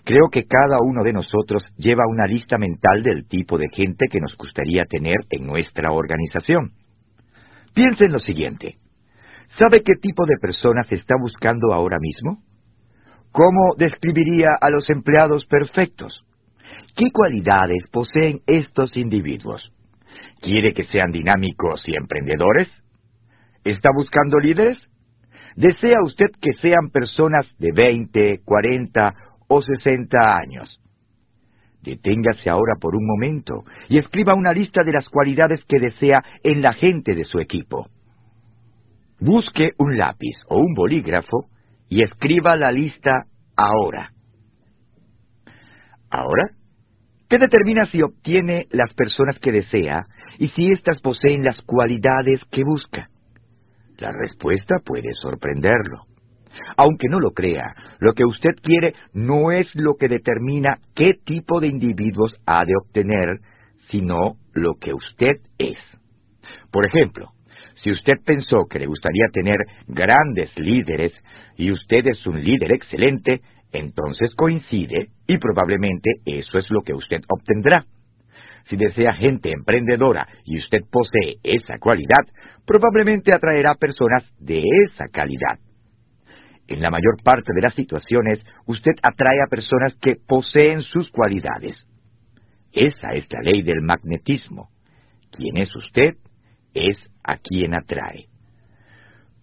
Creo que cada uno de nosotros lleva una lista mental del tipo de gente que nos gustaría tener en nuestra organización. Piense en lo siguiente. ¿Sabe qué tipo de personas está buscando ahora mismo? ¿Cómo describiría a los empleados perfectos? ¿Qué cualidades poseen estos individuos? ¿Quiere que sean dinámicos y emprendedores? ¿Está buscando líderes? ¿Desea usted que sean personas de 20, 40 o 60 años? Deténgase ahora por un momento y escriba una lista de las cualidades que desea en la gente de su equipo. Busque un lápiz o un bolígrafo y escriba la lista ahora. Ahora, ¿qué determina si obtiene las personas que desea y si éstas poseen las cualidades que busca? La respuesta puede sorprenderlo. Aunque no lo crea, lo que usted quiere no es lo que determina qué tipo de individuos ha de obtener, sino lo que usted es. Por ejemplo, si usted pensó que le gustaría tener grandes líderes y usted es un líder excelente, entonces coincide y probablemente eso es lo que usted obtendrá. Si desea gente emprendedora y usted posee esa cualidad, probablemente atraerá personas de esa calidad. En la mayor parte de las situaciones, usted atrae a personas que poseen sus cualidades. Esa es la ley del magnetismo. Quien es usted es a quien atrae.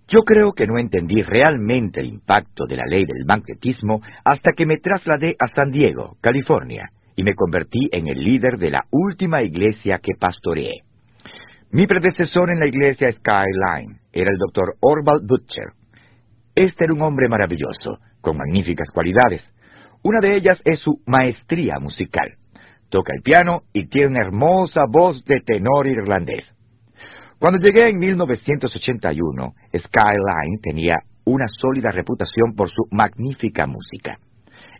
Yo creo que no entendí realmente el impacto de la ley del magnetismo hasta que me trasladé a San Diego, California, y me convertí en el líder de la última iglesia que pastoreé. Mi predecesor en la iglesia Skyline era el doctor Orval Butcher. Este era un hombre maravilloso, con magníficas cualidades. Una de ellas es su maestría musical. Toca el piano y tiene una hermosa voz de tenor irlandés. Cuando llegué en 1981, Skyline tenía una sólida reputación por su magnífica música.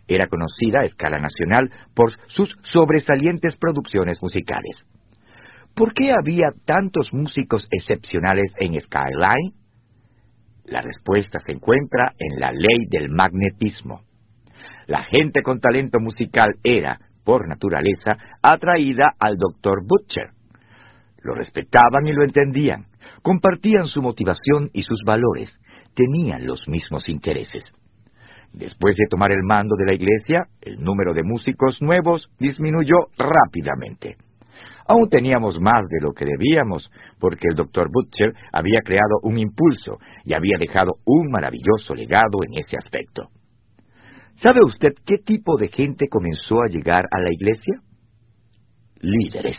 Era conocida a escala nacional por sus sobresalientes producciones musicales. ¿Por qué había tantos músicos excepcionales en Skyline? La respuesta se encuentra en la ley del magnetismo. La gente con talento musical era, por naturaleza, atraída al Dr. Butcher lo respetaban y lo entendían, compartían su motivación y sus valores, tenían los mismos intereses. Después de tomar el mando de la iglesia, el número de músicos nuevos disminuyó rápidamente. Aún teníamos más de lo que debíamos, porque el doctor Butcher había creado un impulso y había dejado un maravilloso legado en ese aspecto. ¿Sabe usted qué tipo de gente comenzó a llegar a la iglesia? Líderes.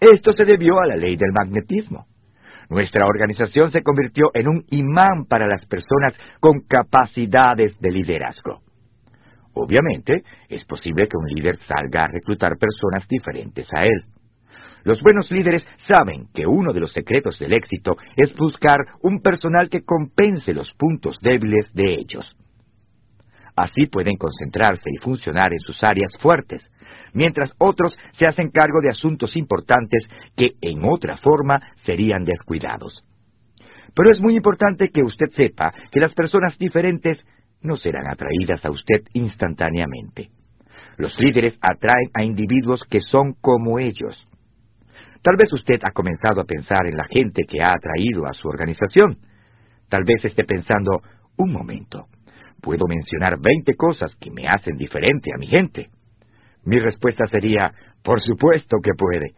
Esto se debió a la ley del magnetismo. Nuestra organización se convirtió en un imán para las personas con capacidades de liderazgo. Obviamente, es posible que un líder salga a reclutar personas diferentes a él. Los buenos líderes saben que uno de los secretos del éxito es buscar un personal que compense los puntos débiles de ellos. Así pueden concentrarse y funcionar en sus áreas fuertes, mientras otros se hacen cargo de asuntos importantes que en otra forma serían descuidados. Pero es muy importante que usted sepa que las personas diferentes no serán atraídas a usted instantáneamente. Los líderes atraen a individuos que son como ellos. Tal vez usted ha comenzado a pensar en la gente que ha atraído a su organización. Tal vez esté pensando, un momento, puedo mencionar 20 cosas que me hacen diferente a mi gente. Mi respuesta sería, por supuesto que puede.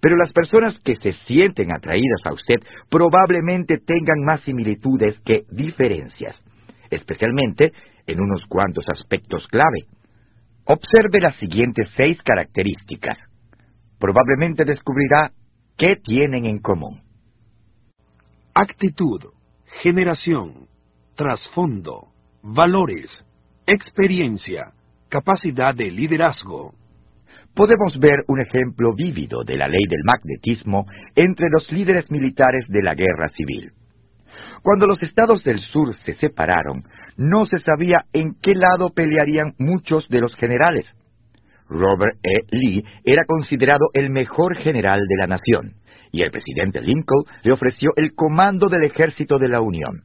Pero las personas que se sienten atraídas a usted probablemente tengan más similitudes que diferencias, especialmente en unos cuantos aspectos clave. Observe las siguientes seis características probablemente descubrirá qué tienen en común. Actitud, generación, trasfondo, valores, experiencia, capacidad de liderazgo. Podemos ver un ejemplo vívido de la ley del magnetismo entre los líderes militares de la guerra civil. Cuando los estados del sur se separaron, no se sabía en qué lado pelearían muchos de los generales. Robert E. Lee era considerado el mejor general de la nación, y el presidente Lincoln le ofreció el comando del ejército de la Unión.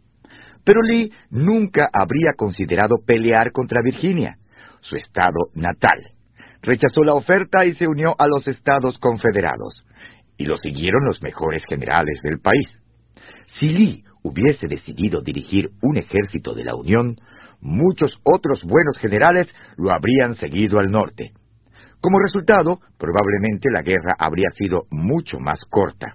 Pero Lee nunca habría considerado pelear contra Virginia, su estado natal. Rechazó la oferta y se unió a los Estados Confederados, y lo siguieron los mejores generales del país. Si Lee hubiese decidido dirigir un ejército de la Unión, muchos otros buenos generales lo habrían seguido al norte. Como resultado, probablemente la guerra habría sido mucho más corta.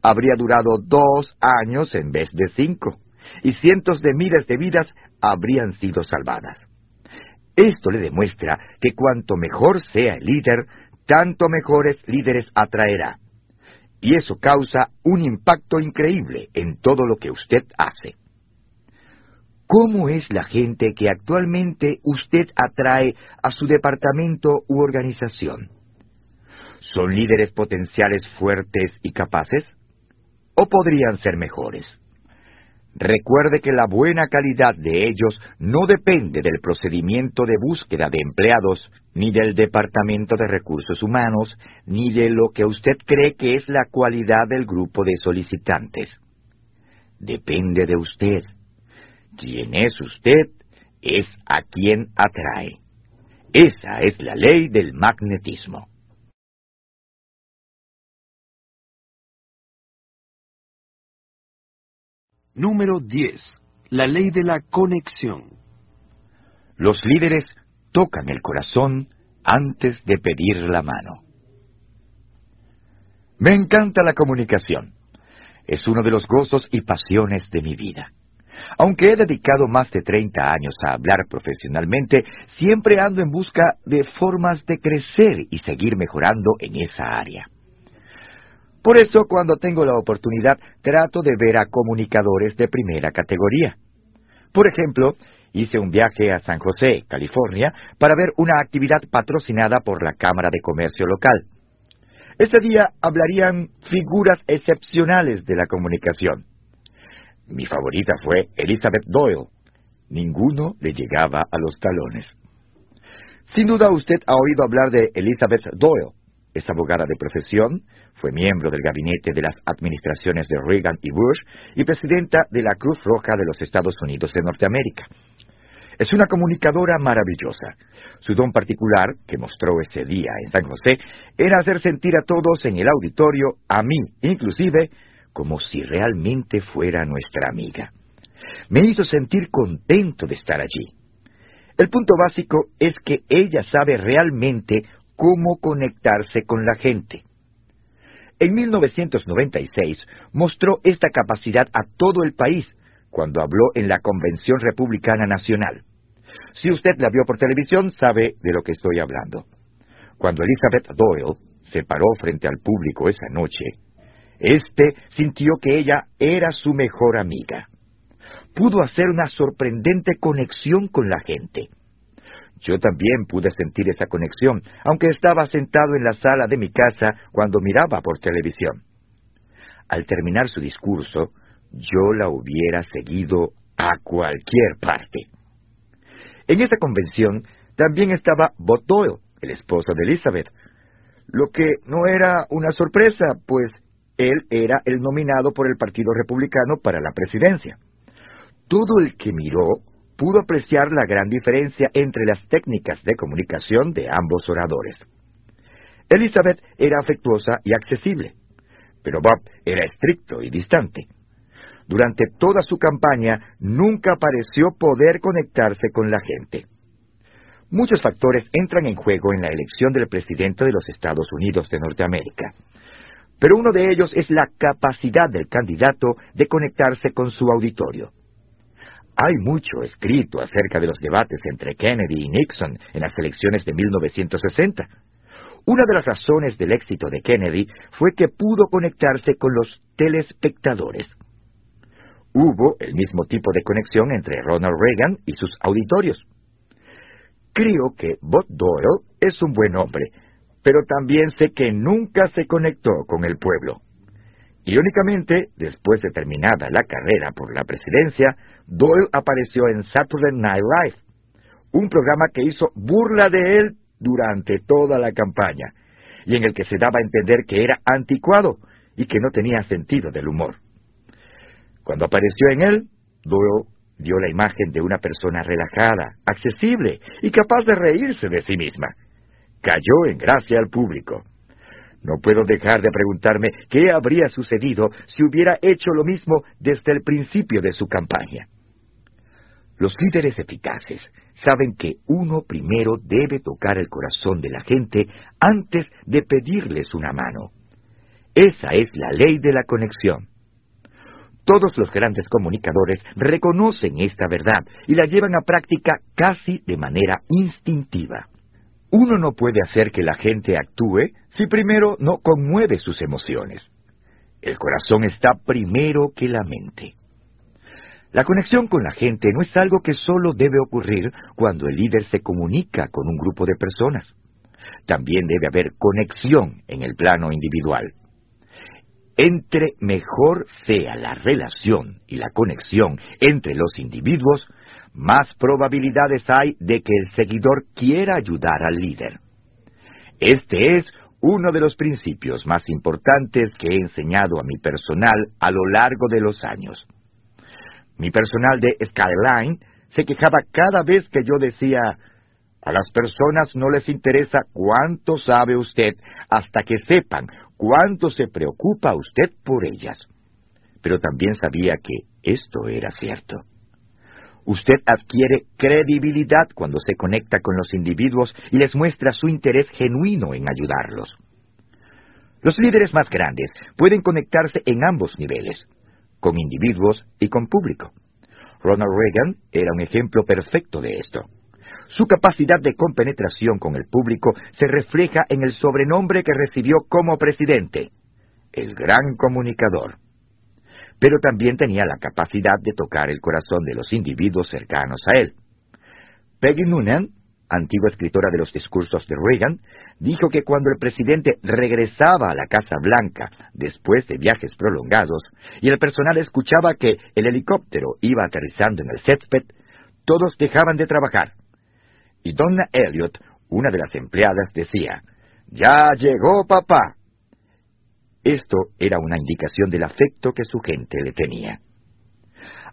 Habría durado dos años en vez de cinco, y cientos de miles de vidas habrían sido salvadas. Esto le demuestra que cuanto mejor sea el líder, tanto mejores líderes atraerá. Y eso causa un impacto increíble en todo lo que usted hace. ¿Cómo es la gente que actualmente usted atrae a su departamento u organización? ¿Son líderes potenciales fuertes y capaces? ¿O podrían ser mejores? Recuerde que la buena calidad de ellos no depende del procedimiento de búsqueda de empleados, ni del Departamento de Recursos Humanos, ni de lo que usted cree que es la cualidad del grupo de solicitantes. Depende de usted quien es usted es a quien atrae. Esa es la ley del magnetismo. Número 10. La ley de la conexión. Los líderes tocan el corazón antes de pedir la mano. Me encanta la comunicación. Es uno de los gozos y pasiones de mi vida. Aunque he dedicado más de 30 años a hablar profesionalmente, siempre ando en busca de formas de crecer y seguir mejorando en esa área. Por eso, cuando tengo la oportunidad, trato de ver a comunicadores de primera categoría. Por ejemplo, hice un viaje a San José, California, para ver una actividad patrocinada por la Cámara de Comercio local. Ese día hablarían figuras excepcionales de la comunicación. Mi favorita fue Elizabeth Doyle. Ninguno le llegaba a los talones. Sin duda usted ha oído hablar de Elizabeth Doyle. Es abogada de profesión, fue miembro del gabinete de las administraciones de Reagan y Bush y presidenta de la Cruz Roja de los Estados Unidos de Norteamérica. Es una comunicadora maravillosa. Su don particular, que mostró ese día en San José, era hacer sentir a todos en el auditorio, a mí inclusive, como si realmente fuera nuestra amiga. Me hizo sentir contento de estar allí. El punto básico es que ella sabe realmente cómo conectarse con la gente. En 1996 mostró esta capacidad a todo el país cuando habló en la Convención Republicana Nacional. Si usted la vio por televisión, sabe de lo que estoy hablando. Cuando Elizabeth Doyle se paró frente al público esa noche, este sintió que ella era su mejor amiga. Pudo hacer una sorprendente conexión con la gente. Yo también pude sentir esa conexión, aunque estaba sentado en la sala de mi casa cuando miraba por televisión. Al terminar su discurso, yo la hubiera seguido a cualquier parte. En esa convención también estaba Bob Doyle, el esposo de Elizabeth, lo que no era una sorpresa, pues él era el nominado por el Partido Republicano para la presidencia. Todo el que miró pudo apreciar la gran diferencia entre las técnicas de comunicación de ambos oradores. Elizabeth era afectuosa y accesible, pero Bob era estricto y distante. Durante toda su campaña nunca pareció poder conectarse con la gente. Muchos factores entran en juego en la elección del presidente de los Estados Unidos de Norteamérica, pero uno de ellos es la capacidad del candidato de conectarse con su auditorio. Hay mucho escrito acerca de los debates entre Kennedy y Nixon en las elecciones de 1960. Una de las razones del éxito de Kennedy fue que pudo conectarse con los telespectadores. Hubo el mismo tipo de conexión entre Ronald Reagan y sus auditorios. Creo que Bob Doyle es un buen hombre, pero también sé que nunca se conectó con el pueblo. Irónicamente, después de terminada la carrera por la presidencia, Doyle apareció en Saturday Night Live, un programa que hizo burla de él durante toda la campaña, y en el que se daba a entender que era anticuado y que no tenía sentido del humor. Cuando apareció en él, Doyle dio la imagen de una persona relajada, accesible y capaz de reírse de sí misma. Cayó en gracia al público. No puedo dejar de preguntarme qué habría sucedido si hubiera hecho lo mismo desde el principio de su campaña. Los líderes eficaces saben que uno primero debe tocar el corazón de la gente antes de pedirles una mano. Esa es la ley de la conexión. Todos los grandes comunicadores reconocen esta verdad y la llevan a práctica casi de manera instintiva. Uno no puede hacer que la gente actúe si primero no conmueve sus emociones. El corazón está primero que la mente. La conexión con la gente no es algo que solo debe ocurrir cuando el líder se comunica con un grupo de personas. También debe haber conexión en el plano individual. Entre mejor sea la relación y la conexión entre los individuos, más probabilidades hay de que el seguidor quiera ayudar al líder. Este es uno de los principios más importantes que he enseñado a mi personal a lo largo de los años. Mi personal de Skyline se quejaba cada vez que yo decía, a las personas no les interesa cuánto sabe usted hasta que sepan cuánto se preocupa usted por ellas. Pero también sabía que esto era cierto. Usted adquiere credibilidad cuando se conecta con los individuos y les muestra su interés genuino en ayudarlos. Los líderes más grandes pueden conectarse en ambos niveles, con individuos y con público. Ronald Reagan era un ejemplo perfecto de esto. Su capacidad de compenetración con el público se refleja en el sobrenombre que recibió como presidente, el gran comunicador. Pero también tenía la capacidad de tocar el corazón de los individuos cercanos a él. Peggy Noonan, antigua escritora de los discursos de Reagan, dijo que cuando el presidente regresaba a la Casa Blanca después de viajes prolongados y el personal escuchaba que el helicóptero iba aterrizando en el césped, todos dejaban de trabajar y Donna Elliot, una de las empleadas, decía, Ya llegó papá. Esto era una indicación del afecto que su gente le tenía.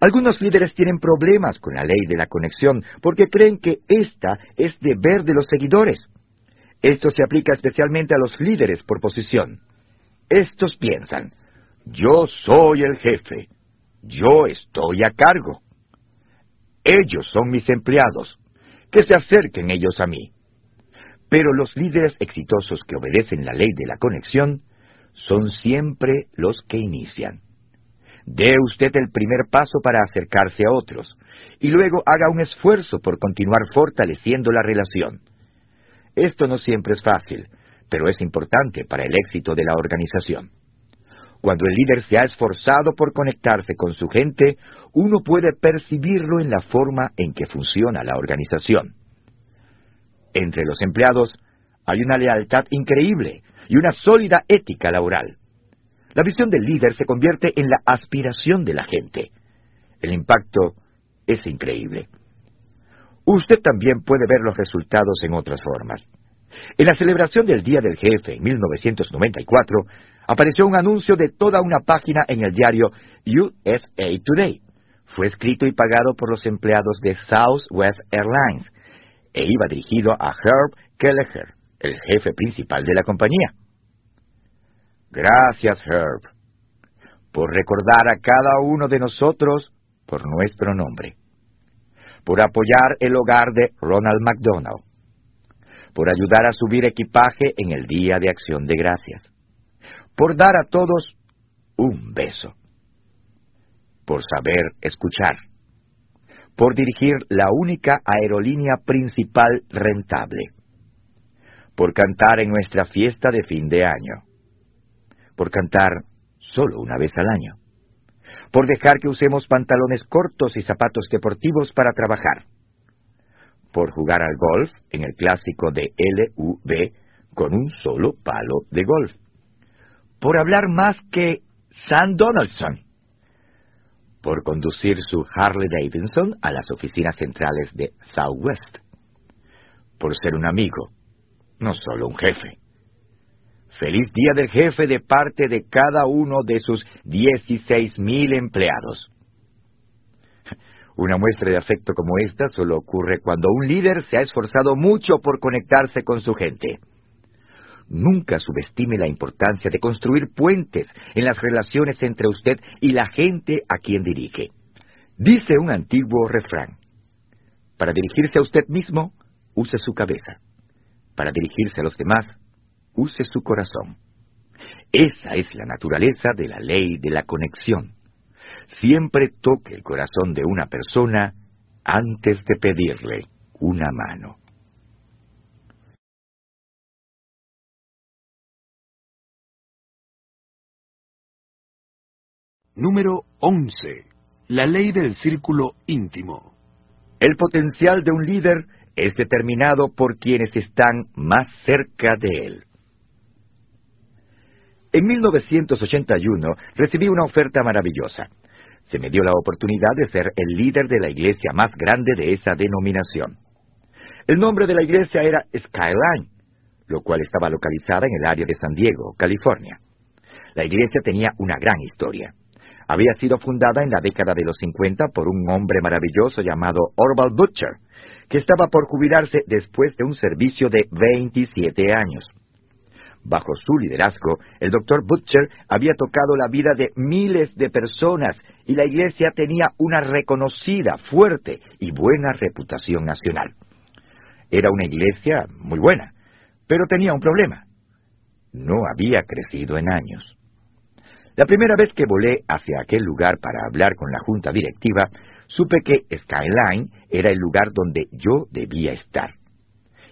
Algunos líderes tienen problemas con la ley de la conexión porque creen que esta es deber de los seguidores. Esto se aplica especialmente a los líderes por posición. Estos piensan, yo soy el jefe, yo estoy a cargo. Ellos son mis empleados, que se acerquen ellos a mí. Pero los líderes exitosos que obedecen la ley de la conexión son siempre los que inician. Dé usted el primer paso para acercarse a otros y luego haga un esfuerzo por continuar fortaleciendo la relación. Esto no siempre es fácil, pero es importante para el éxito de la organización. Cuando el líder se ha esforzado por conectarse con su gente, uno puede percibirlo en la forma en que funciona la organización. Entre los empleados hay una lealtad increíble y una sólida ética laboral. La visión del líder se convierte en la aspiración de la gente. El impacto es increíble. Usted también puede ver los resultados en otras formas. En la celebración del Día del Jefe en 1994, apareció un anuncio de toda una página en el diario USA Today. Fue escrito y pagado por los empleados de Southwest Airlines e iba dirigido a Herb Kelleher, el jefe principal de la compañía. Gracias, Herb, por recordar a cada uno de nosotros por nuestro nombre, por apoyar el hogar de Ronald McDonald, por ayudar a subir equipaje en el Día de Acción de Gracias, por dar a todos un beso, por saber escuchar, por dirigir la única aerolínea principal rentable, por cantar en nuestra fiesta de fin de año, por cantar solo una vez al año, por dejar que usemos pantalones cortos y zapatos deportivos para trabajar, por jugar al golf en el clásico de LUV con un solo palo de golf, por hablar más que Sam Donaldson, por conducir su Harley Davidson a las oficinas centrales de Southwest, por ser un amigo, no solo un jefe. Feliz Día del Jefe de parte de cada uno de sus 16.000 empleados. Una muestra de afecto como esta solo ocurre cuando un líder se ha esforzado mucho por conectarse con su gente. Nunca subestime la importancia de construir puentes en las relaciones entre usted y la gente a quien dirige. Dice un antiguo refrán, para dirigirse a usted mismo, use su cabeza. Para dirigirse a los demás, use su corazón. Esa es la naturaleza de la ley de la conexión. Siempre toque el corazón de una persona antes de pedirle una mano. Número 11. La ley del círculo íntimo. El potencial de un líder es determinado por quienes están más cerca de él. En 1981 recibí una oferta maravillosa. Se me dio la oportunidad de ser el líder de la iglesia más grande de esa denominación. El nombre de la iglesia era Skyline, lo cual estaba localizada en el área de San Diego, California. La iglesia tenía una gran historia. Había sido fundada en la década de los 50 por un hombre maravilloso llamado Orval Butcher, que estaba por jubilarse después de un servicio de 27 años. Bajo su liderazgo, el doctor Butcher había tocado la vida de miles de personas y la iglesia tenía una reconocida, fuerte y buena reputación nacional. Era una iglesia muy buena, pero tenía un problema. No había crecido en años. La primera vez que volé hacia aquel lugar para hablar con la junta directiva, supe que Skyline era el lugar donde yo debía estar.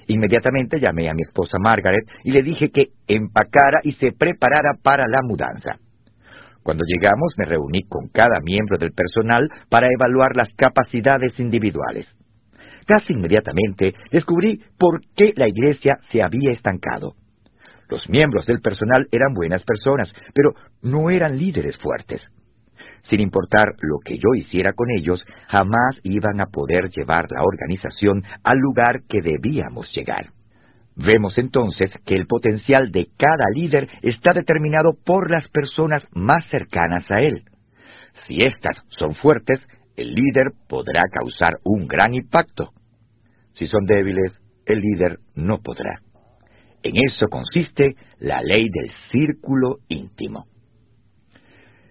Inmediatamente llamé a mi esposa Margaret y le dije que empacara y se preparara para la mudanza. Cuando llegamos me reuní con cada miembro del personal para evaluar las capacidades individuales. Casi inmediatamente descubrí por qué la iglesia se había estancado. Los miembros del personal eran buenas personas, pero no eran líderes fuertes. Sin importar lo que yo hiciera con ellos, jamás iban a poder llevar la organización al lugar que debíamos llegar. Vemos entonces que el potencial de cada líder está determinado por las personas más cercanas a él. Si éstas son fuertes, el líder podrá causar un gran impacto. Si son débiles, el líder no podrá. En eso consiste la ley del círculo íntimo.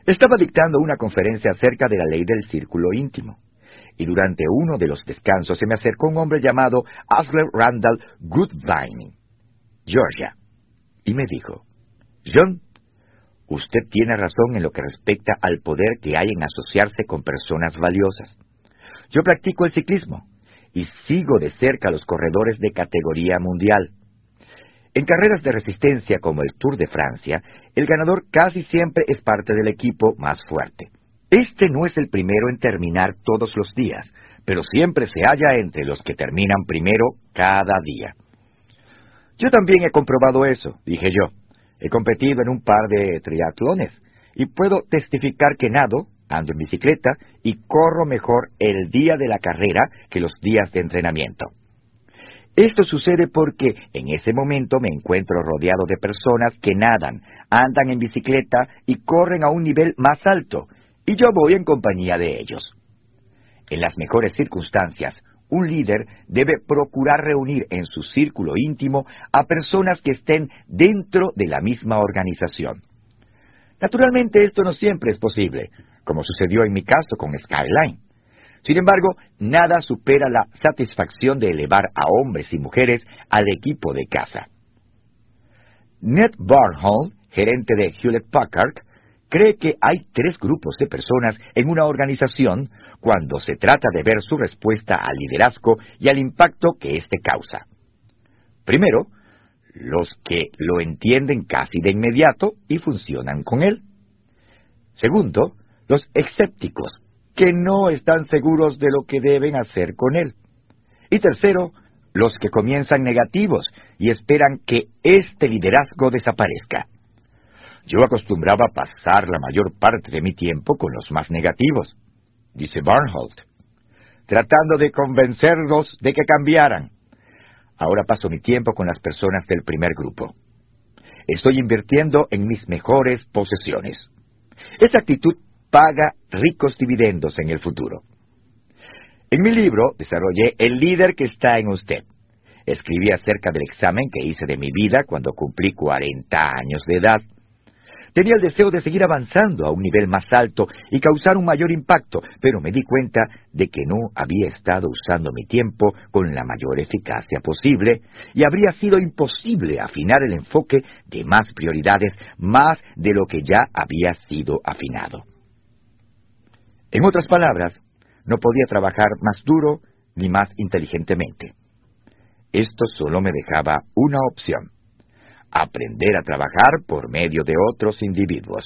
Estaba dictando una conferencia acerca de la ley del círculo íntimo. Y durante uno de los descansos se me acercó un hombre llamado Asler Randall Goodvine, Georgia, y me dijo, John, usted tiene razón en lo que respecta al poder que hay en asociarse con personas valiosas. Yo practico el ciclismo y sigo de cerca los corredores de categoría mundial. En carreras de resistencia como el Tour de Francia, el ganador casi siempre es parte del equipo más fuerte. Este no es el primero en terminar todos los días, pero siempre se halla entre los que terminan primero cada día. Yo también he comprobado eso, dije yo. He competido en un par de triatlones y puedo testificar que nado, ando en bicicleta y corro mejor el día de la carrera que los días de entrenamiento. Esto sucede porque en ese momento me encuentro rodeado de personas que nadan, andan en bicicleta y corren a un nivel más alto, y yo voy en compañía de ellos. En las mejores circunstancias, un líder debe procurar reunir en su círculo íntimo a personas que estén dentro de la misma organización. Naturalmente esto no siempre es posible, como sucedió en mi caso con Skyline. Sin embargo, nada supera la satisfacción de elevar a hombres y mujeres al equipo de casa. Ned Barnholm, gerente de Hewlett Packard, cree que hay tres grupos de personas en una organización cuando se trata de ver su respuesta al liderazgo y al impacto que éste causa. Primero, los que lo entienden casi de inmediato y funcionan con él. Segundo, los escépticos, que no están seguros de lo que deben hacer con él. Y tercero, los que comienzan negativos y esperan que este liderazgo desaparezca. Yo acostumbraba pasar la mayor parte de mi tiempo con los más negativos, dice Barnholt, tratando de convencerlos de que cambiaran. Ahora paso mi tiempo con las personas del primer grupo. Estoy invirtiendo en mis mejores posesiones. Esa actitud paga ricos dividendos en el futuro. En mi libro desarrollé El líder que está en usted. Escribí acerca del examen que hice de mi vida cuando cumplí 40 años de edad Tenía el deseo de seguir avanzando a un nivel más alto y causar un mayor impacto, pero me di cuenta de que no había estado usando mi tiempo con la mayor eficacia posible y habría sido imposible afinar el enfoque de más prioridades más de lo que ya había sido afinado. En otras palabras, no podía trabajar más duro ni más inteligentemente. Esto solo me dejaba una opción aprender a trabajar por medio de otros individuos.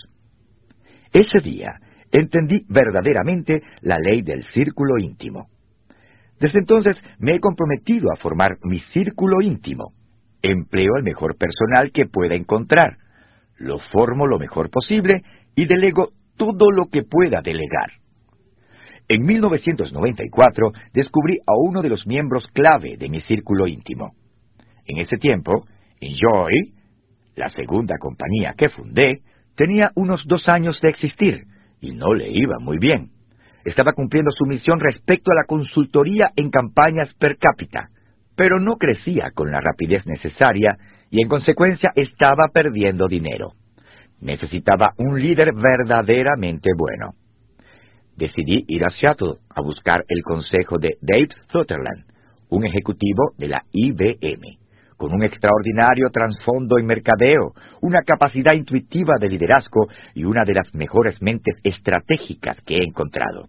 Ese día entendí verdaderamente la ley del círculo íntimo. Desde entonces me he comprometido a formar mi círculo íntimo. Empleo el mejor personal que pueda encontrar, lo formo lo mejor posible y delego todo lo que pueda delegar. En 1994 descubrí a uno de los miembros clave de mi círculo íntimo. En ese tiempo, Enjoy, la segunda compañía que fundé, tenía unos dos años de existir y no le iba muy bien. Estaba cumpliendo su misión respecto a la consultoría en campañas per cápita, pero no crecía con la rapidez necesaria y en consecuencia estaba perdiendo dinero. Necesitaba un líder verdaderamente bueno. Decidí ir a Seattle a buscar el consejo de Dave Sutherland, un ejecutivo de la IBM con un extraordinario trasfondo en mercadeo, una capacidad intuitiva de liderazgo y una de las mejores mentes estratégicas que he encontrado.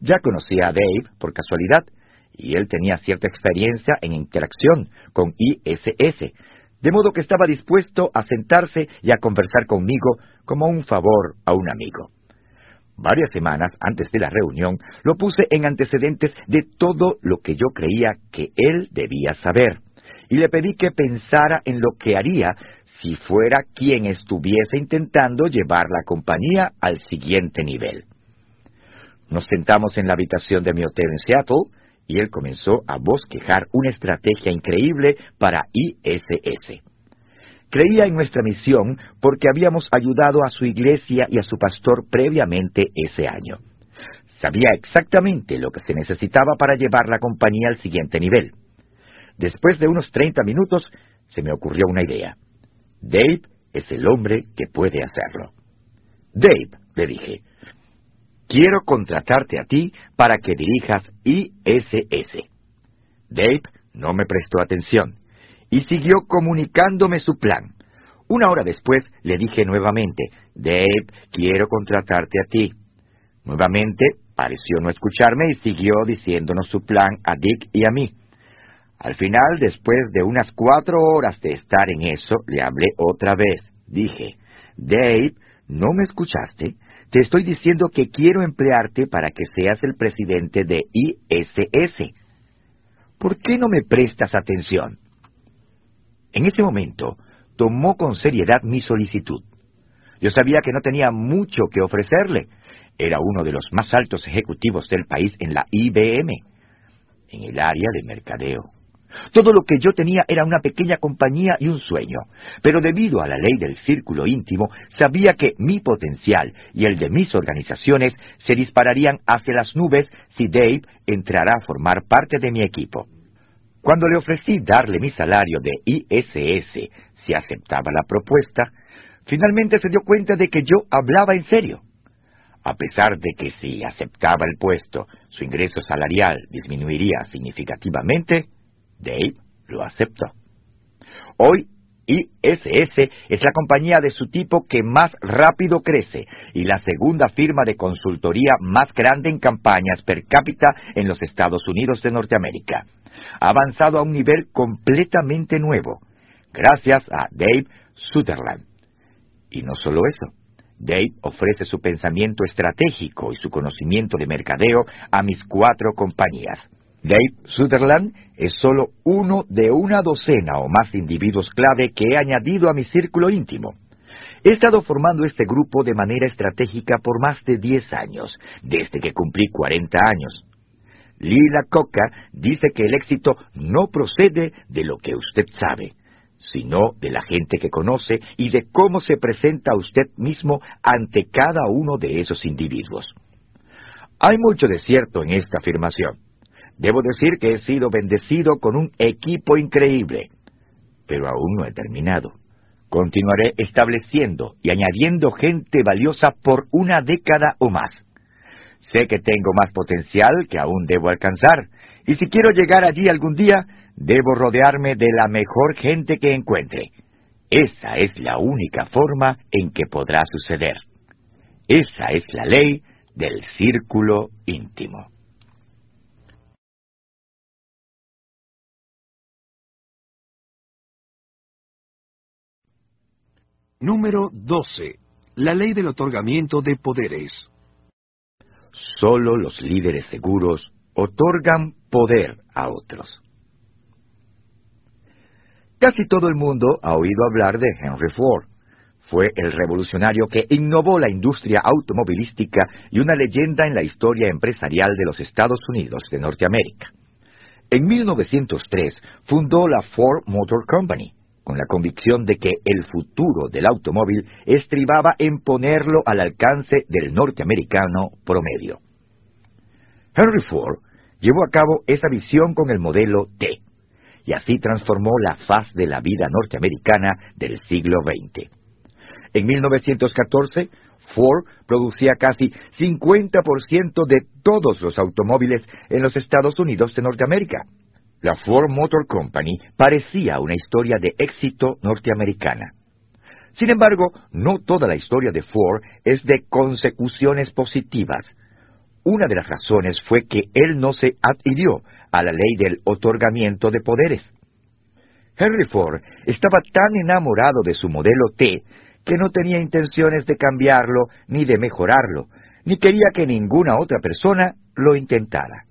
Ya conocía a Dave por casualidad, y él tenía cierta experiencia en interacción con ISS, de modo que estaba dispuesto a sentarse y a conversar conmigo como un favor a un amigo. Varias semanas antes de la reunión lo puse en antecedentes de todo lo que yo creía que él debía saber y le pedí que pensara en lo que haría si fuera quien estuviese intentando llevar la compañía al siguiente nivel. Nos sentamos en la habitación de mi hotel en Seattle y él comenzó a bosquejar una estrategia increíble para ISS. Creía en nuestra misión porque habíamos ayudado a su iglesia y a su pastor previamente ese año. Sabía exactamente lo que se necesitaba para llevar la compañía al siguiente nivel. Después de unos treinta minutos, se me ocurrió una idea. Dave es el hombre que puede hacerlo. Dave, le dije, quiero contratarte a ti para que dirijas ISS. Dave no me prestó atención y siguió comunicándome su plan. Una hora después le dije nuevamente, Dave, quiero contratarte a ti. Nuevamente pareció no escucharme y siguió diciéndonos su plan a Dick y a mí. Al final, después de unas cuatro horas de estar en eso, le hablé otra vez. Dije, Dave, ¿no me escuchaste? te estoy diciendo que quiero emplearte para que seas el presidente de ISS. ¿Por qué no me prestas atención? En ese momento, tomó con seriedad mi solicitud. Yo sabía que no tenía mucho que ofrecerle. Era uno de los más altos ejecutivos del país en la IBM, en el área de mercadeo. Todo lo que yo tenía era una pequeña compañía y un sueño, pero debido a la ley del círculo íntimo, sabía que mi potencial y el de mis organizaciones se dispararían hacia las nubes si Dave entrara a formar parte de mi equipo. Cuando le ofrecí darle mi salario de ISS si aceptaba la propuesta, finalmente se dio cuenta de que yo hablaba en serio. A pesar de que si aceptaba el puesto, su ingreso salarial disminuiría significativamente, Dave lo aceptó. Hoy ISS es la compañía de su tipo que más rápido crece y la segunda firma de consultoría más grande en campañas per cápita en los Estados Unidos de Norteamérica. Ha avanzado a un nivel completamente nuevo, gracias a Dave Sutherland. Y no solo eso, Dave ofrece su pensamiento estratégico y su conocimiento de mercadeo a mis cuatro compañías. Dave Sutherland es solo uno de una docena o más individuos clave que he añadido a mi círculo íntimo. He estado formando este grupo de manera estratégica por más de 10 años, desde que cumplí 40 años. Lila Coca dice que el éxito no procede de lo que usted sabe, sino de la gente que conoce y de cómo se presenta usted mismo ante cada uno de esos individuos. Hay mucho de cierto en esta afirmación. Debo decir que he sido bendecido con un equipo increíble, pero aún no he terminado. Continuaré estableciendo y añadiendo gente valiosa por una década o más. Sé que tengo más potencial que aún debo alcanzar, y si quiero llegar allí algún día, debo rodearme de la mejor gente que encuentre. Esa es la única forma en que podrá suceder. Esa es la ley del círculo íntimo. Número 12. La ley del otorgamiento de poderes. Solo los líderes seguros otorgan poder a otros. Casi todo el mundo ha oído hablar de Henry Ford. Fue el revolucionario que innovó la industria automovilística y una leyenda en la historia empresarial de los Estados Unidos de Norteamérica. En 1903 fundó la Ford Motor Company, con la convicción de que el futuro del automóvil estribaba en ponerlo al alcance del norteamericano promedio. Henry Ford llevó a cabo esa visión con el modelo T, y así transformó la faz de la vida norteamericana del siglo XX. En 1914, Ford producía casi 50% de todos los automóviles en los Estados Unidos de Norteamérica. La Ford Motor Company parecía una historia de éxito norteamericana. Sin embargo, no toda la historia de Ford es de consecuciones positivas. Una de las razones fue que él no se adhirió a la ley del otorgamiento de poderes. Henry Ford estaba tan enamorado de su modelo T que no tenía intenciones de cambiarlo ni de mejorarlo, ni quería que ninguna otra persona lo intentara.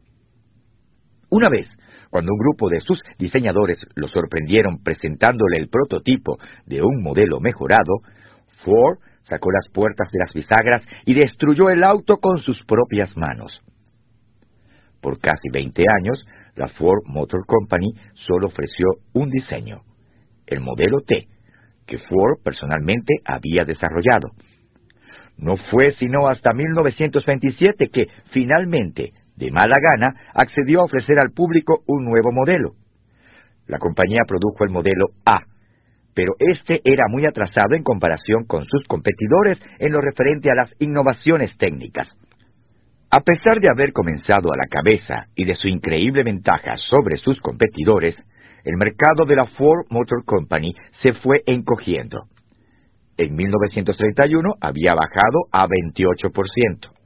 Una vez, cuando un grupo de sus diseñadores lo sorprendieron presentándole el prototipo de un modelo mejorado, Ford sacó las puertas de las bisagras y destruyó el auto con sus propias manos. Por casi 20 años, la Ford Motor Company solo ofreció un diseño, el modelo T, que Ford personalmente había desarrollado. No fue sino hasta 1927 que, finalmente, de mala gana, accedió a ofrecer al público un nuevo modelo. La compañía produjo el modelo A, pero este era muy atrasado en comparación con sus competidores en lo referente a las innovaciones técnicas. A pesar de haber comenzado a la cabeza y de su increíble ventaja sobre sus competidores, el mercado de la Ford Motor Company se fue encogiendo. En 1931 había bajado a 28%.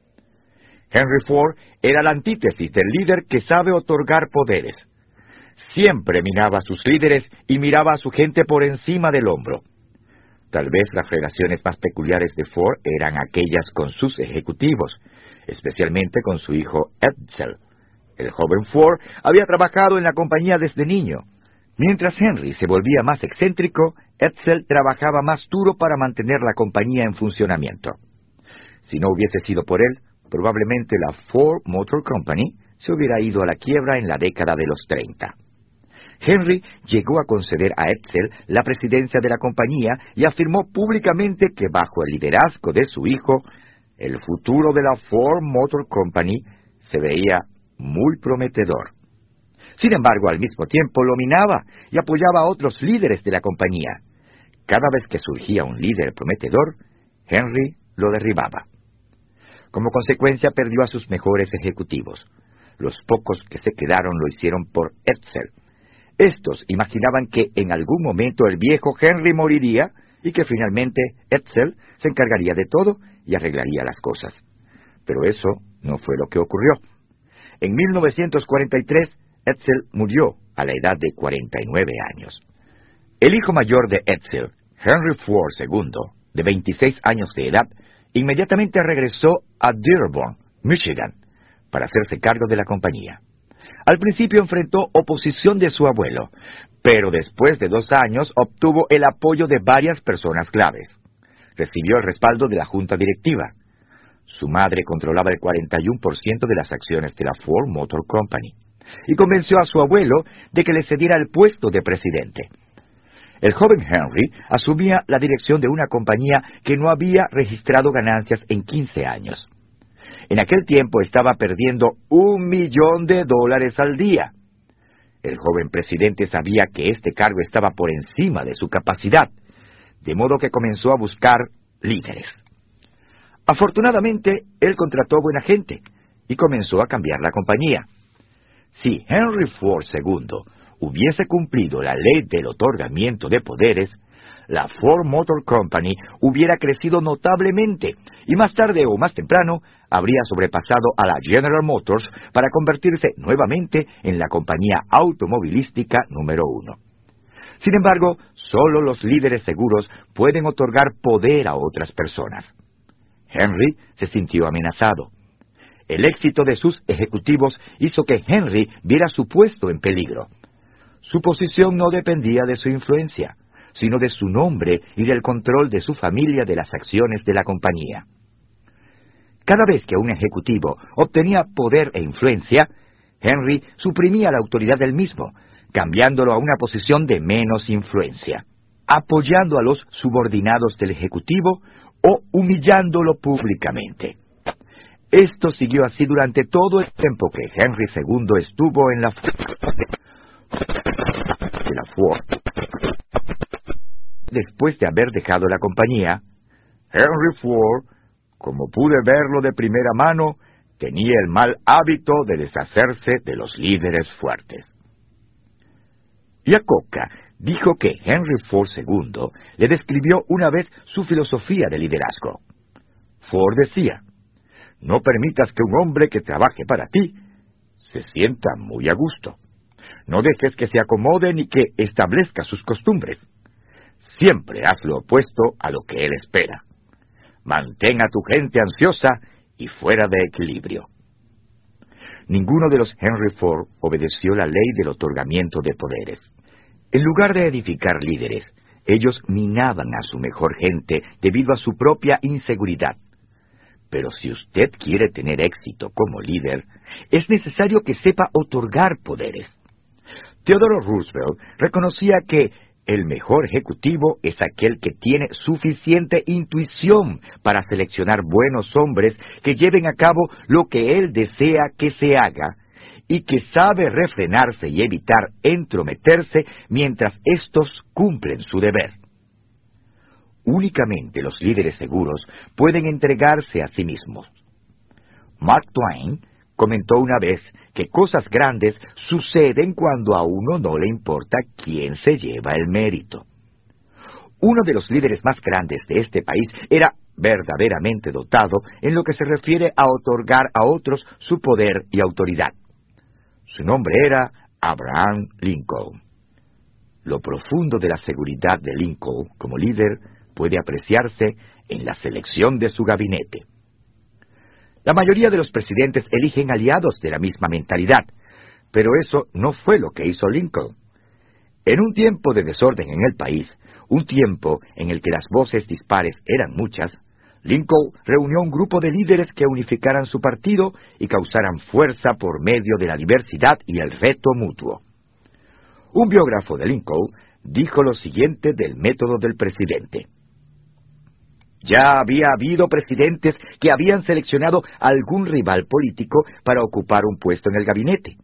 Henry Ford era la antítesis del líder que sabe otorgar poderes. Siempre miraba a sus líderes y miraba a su gente por encima del hombro. Tal vez las relaciones más peculiares de Ford eran aquellas con sus ejecutivos, especialmente con su hijo Edsel. El joven Ford había trabajado en la compañía desde niño. Mientras Henry se volvía más excéntrico, Edsel trabajaba más duro para mantener la compañía en funcionamiento. Si no hubiese sido por él, probablemente la Ford Motor Company se hubiera ido a la quiebra en la década de los 30. Henry llegó a conceder a Edsel la presidencia de la compañía y afirmó públicamente que bajo el liderazgo de su hijo, el futuro de la Ford Motor Company se veía muy prometedor. Sin embargo, al mismo tiempo lo minaba y apoyaba a otros líderes de la compañía. Cada vez que surgía un líder prometedor, Henry lo derribaba. Como consecuencia, perdió a sus mejores ejecutivos. Los pocos que se quedaron lo hicieron por Edsel, estos imaginaban que en algún momento el viejo Henry moriría y que finalmente Edsel se encargaría de todo y arreglaría las cosas. Pero eso no fue lo que ocurrió. En 1943, Edsel murió a la edad de 49 años. El hijo mayor de Edsel, Henry Ford II, de 26 años de edad, inmediatamente regresó a Dearborn, Michigan, para hacerse cargo de la compañía. Al principio enfrentó oposición de su abuelo, pero después de dos años obtuvo el apoyo de varias personas claves. Recibió el respaldo de la junta directiva. Su madre controlaba el 41% de las acciones de la Ford Motor Company y convenció a su abuelo de que le cediera el puesto de presidente. El joven Henry asumía la dirección de una compañía que no había registrado ganancias en 15 años. En aquel tiempo estaba perdiendo un millón de dólares al día. El joven presidente sabía que este cargo estaba por encima de su capacidad, de modo que comenzó a buscar líderes. Afortunadamente, él contrató buena gente y comenzó a cambiar la compañía. Si Henry Ford II hubiese cumplido la ley del otorgamiento de poderes, la Ford Motor Company hubiera crecido notablemente y más tarde o más temprano habría sobrepasado a la General Motors para convertirse nuevamente en la compañía automovilística número uno. Sin embargo, solo los líderes seguros pueden otorgar poder a otras personas. Henry se sintió amenazado. El éxito de sus ejecutivos hizo que Henry viera su puesto en peligro. Su posición no dependía de su influencia sino de su nombre y del control de su familia de las acciones de la compañía. Cada vez que un ejecutivo obtenía poder e influencia, Henry suprimía la autoridad del mismo, cambiándolo a una posición de menos influencia, apoyando a los subordinados del ejecutivo o humillándolo públicamente. Esto siguió así durante todo el tiempo que Henry II estuvo en la después de haber dejado la compañía, Henry Ford, como pude verlo de primera mano, tenía el mal hábito de deshacerse de los líderes fuertes. Yacoca dijo que Henry Ford II le describió una vez su filosofía de liderazgo. Ford decía, no permitas que un hombre que trabaje para ti se sienta muy a gusto. No dejes que se acomode ni que establezca sus costumbres. Siempre haz lo opuesto a lo que él espera. Mantén a tu gente ansiosa y fuera de equilibrio. Ninguno de los Henry Ford obedeció la ley del otorgamiento de poderes. En lugar de edificar líderes, ellos minaban a su mejor gente debido a su propia inseguridad. Pero si usted quiere tener éxito como líder, es necesario que sepa otorgar poderes. Theodore Roosevelt reconocía que el mejor ejecutivo es aquel que tiene suficiente intuición para seleccionar buenos hombres que lleven a cabo lo que él desea que se haga y que sabe refrenarse y evitar entrometerse mientras éstos cumplen su deber. Únicamente los líderes seguros pueden entregarse a sí mismos. Mark Twain comentó una vez que cosas grandes suceden cuando a uno no le importa quién se lleva el mérito. Uno de los líderes más grandes de este país era verdaderamente dotado en lo que se refiere a otorgar a otros su poder y autoridad. Su nombre era Abraham Lincoln. Lo profundo de la seguridad de Lincoln como líder puede apreciarse en la selección de su gabinete. La mayoría de los presidentes eligen aliados de la misma mentalidad, pero eso no fue lo que hizo Lincoln. En un tiempo de desorden en el país, un tiempo en el que las voces dispares eran muchas, Lincoln reunió un grupo de líderes que unificaran su partido y causaran fuerza por medio de la diversidad y el reto mutuo. Un biógrafo de Lincoln dijo lo siguiente del método del presidente. Ya había habido presidentes que habían seleccionado algún rival político para ocupar un puesto en el gabinete.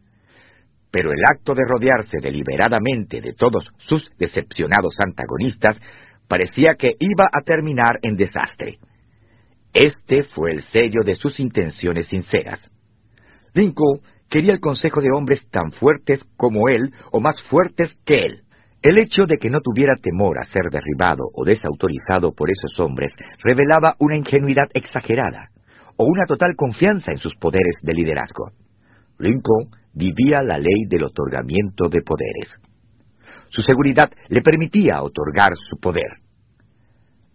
Pero el acto de rodearse deliberadamente de todos sus decepcionados antagonistas parecía que iba a terminar en desastre. Este fue el sello de sus intenciones sinceras. Lincoln quería el consejo de hombres tan fuertes como él o más fuertes que él. El hecho de que no tuviera temor a ser derribado o desautorizado por esos hombres revelaba una ingenuidad exagerada o una total confianza en sus poderes de liderazgo. Lincoln vivía la ley del otorgamiento de poderes. Su seguridad le permitía otorgar su poder.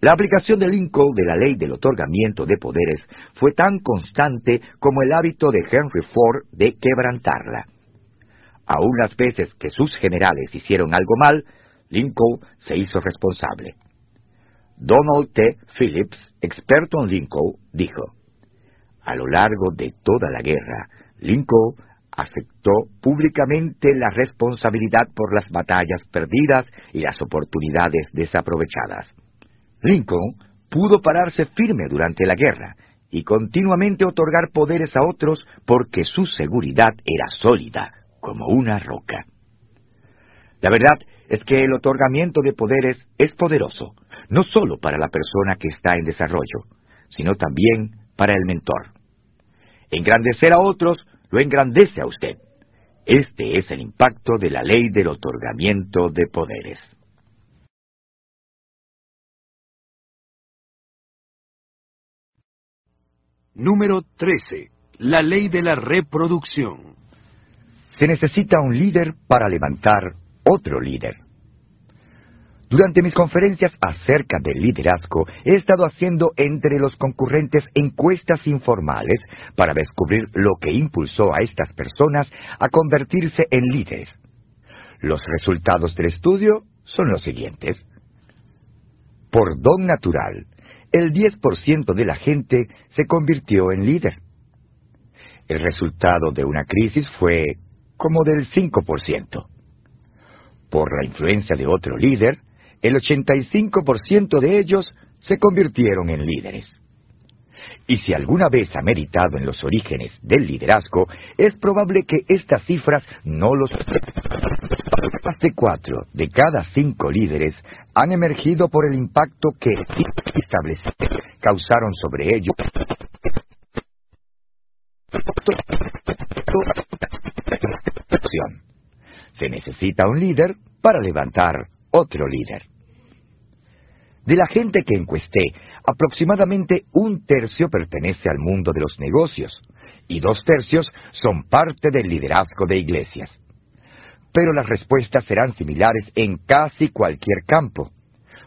La aplicación de Lincoln de la ley del otorgamiento de poderes fue tan constante como el hábito de Henry Ford de quebrantarla. Aún las veces que sus generales hicieron algo mal, Lincoln se hizo responsable. Donald T. Phillips, experto en Lincoln, dijo, A lo largo de toda la guerra, Lincoln aceptó públicamente la responsabilidad por las batallas perdidas y las oportunidades desaprovechadas. Lincoln pudo pararse firme durante la guerra y continuamente otorgar poderes a otros porque su seguridad era sólida como una roca. La verdad es que el otorgamiento de poderes es poderoso, no solo para la persona que está en desarrollo, sino también para el mentor. Engrandecer a otros lo engrandece a usted. Este es el impacto de la ley del otorgamiento de poderes. Número 13. La ley de la reproducción. Se necesita un líder para levantar otro líder. Durante mis conferencias acerca del liderazgo, he estado haciendo entre los concurrentes encuestas informales para descubrir lo que impulsó a estas personas a convertirse en líderes. Los resultados del estudio son los siguientes. Por don natural, el 10% de la gente se convirtió en líder. El resultado de una crisis fue como del 5%. Por la influencia de otro líder, el 85% de ellos se convirtieron en líderes. Y si alguna vez ha meditado en los orígenes del liderazgo, es probable que estas cifras no los... Más de cuatro de cada cinco líderes han emergido por el impacto que establecidos causaron sobre ellos. Se necesita un líder para levantar otro líder. De la gente que encuesté, aproximadamente un tercio pertenece al mundo de los negocios y dos tercios son parte del liderazgo de iglesias. Pero las respuestas serán similares en casi cualquier campo.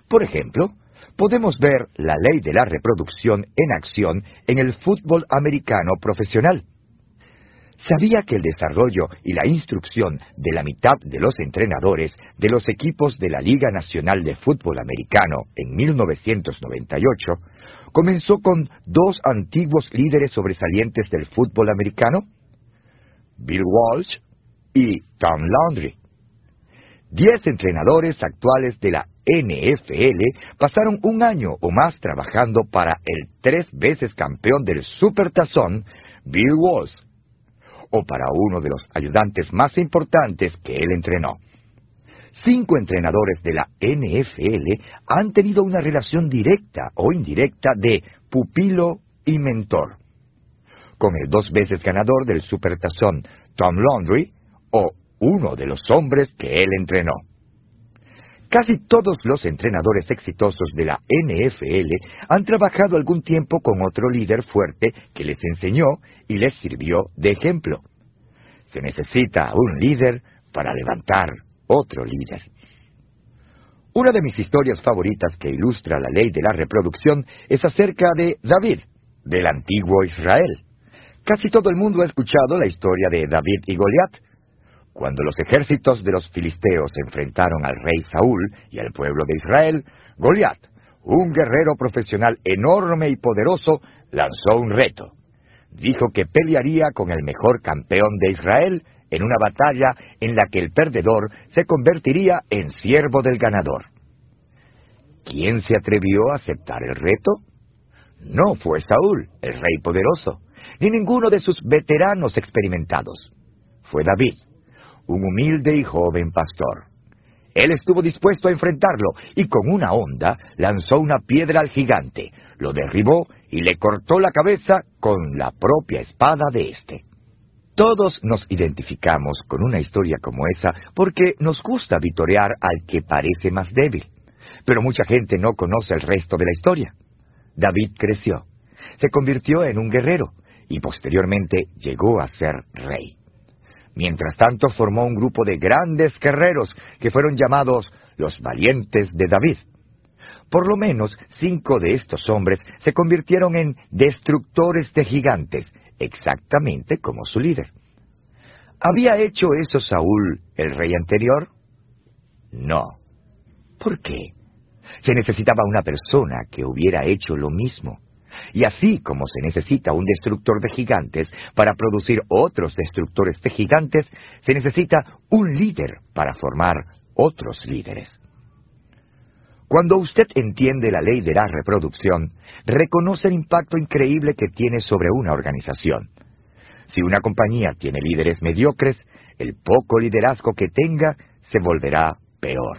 Por ejemplo, podemos ver la ley de la reproducción en acción en el fútbol americano profesional. ¿Sabía que el desarrollo y la instrucción de la mitad de los entrenadores de los equipos de la Liga Nacional de Fútbol Americano en 1998 comenzó con dos antiguos líderes sobresalientes del fútbol americano? Bill Walsh y Tom Laundry. Diez entrenadores actuales de la NFL pasaron un año o más trabajando para el tres veces campeón del Supertazón, Bill Walsh o para uno de los ayudantes más importantes que él entrenó. Cinco entrenadores de la NFL han tenido una relación directa o indirecta de pupilo y mentor. Con el dos veces ganador del Supertazón, Tom Laundry, o uno de los hombres que él entrenó. Casi todos los entrenadores exitosos de la NFL han trabajado algún tiempo con otro líder fuerte que les enseñó y les sirvió de ejemplo. Se necesita un líder para levantar otro líder. Una de mis historias favoritas que ilustra la ley de la reproducción es acerca de David, del antiguo Israel. Casi todo el mundo ha escuchado la historia de David y Goliat. Cuando los ejércitos de los filisteos enfrentaron al rey Saúl y al pueblo de Israel, Goliat, un guerrero profesional enorme y poderoso, lanzó un reto. Dijo que pelearía con el mejor campeón de Israel en una batalla en la que el perdedor se convertiría en siervo del ganador. ¿Quién se atrevió a aceptar el reto? No fue Saúl, el rey poderoso, ni ninguno de sus veteranos experimentados. Fue David, un humilde y joven pastor. Él estuvo dispuesto a enfrentarlo y con una onda lanzó una piedra al gigante, lo derribó y le cortó la cabeza con la propia espada de éste. Todos nos identificamos con una historia como esa porque nos gusta vitorear al que parece más débil. Pero mucha gente no conoce el resto de la historia. David creció, se convirtió en un guerrero y posteriormente llegó a ser rey. Mientras tanto formó un grupo de grandes guerreros que fueron llamados los valientes de David. Por lo menos cinco de estos hombres se convirtieron en destructores de gigantes exactamente como su líder. ¿Había hecho eso Saúl, el rey anterior? No. ¿Por qué? Se necesitaba una persona que hubiera hecho lo mismo. Y así como se necesita un destructor de gigantes para producir otros destructores de gigantes, se necesita un líder para formar otros líderes. Cuando usted entiende la ley de la reproducción, reconoce el impacto increíble que tiene sobre una organización. Si una compañía tiene líderes mediocres, el poco liderazgo que tenga se volverá peor.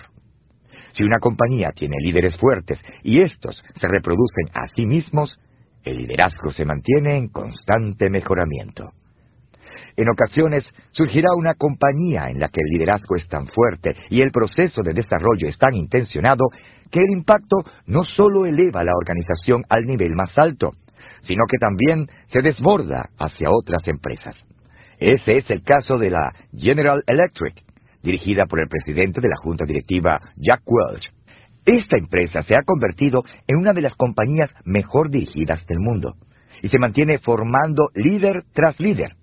Si una compañía tiene líderes fuertes y estos se reproducen a sí mismos, el liderazgo se mantiene en constante mejoramiento. En ocasiones surgirá una compañía en la que el liderazgo es tan fuerte y el proceso de desarrollo es tan intencionado que el impacto no solo eleva la organización al nivel más alto, sino que también se desborda hacia otras empresas. Ese es el caso de la General Electric, dirigida por el presidente de la Junta Directiva, Jack Welch. Esta empresa se ha convertido en una de las compañías mejor dirigidas del mundo y se mantiene formando líder tras líder.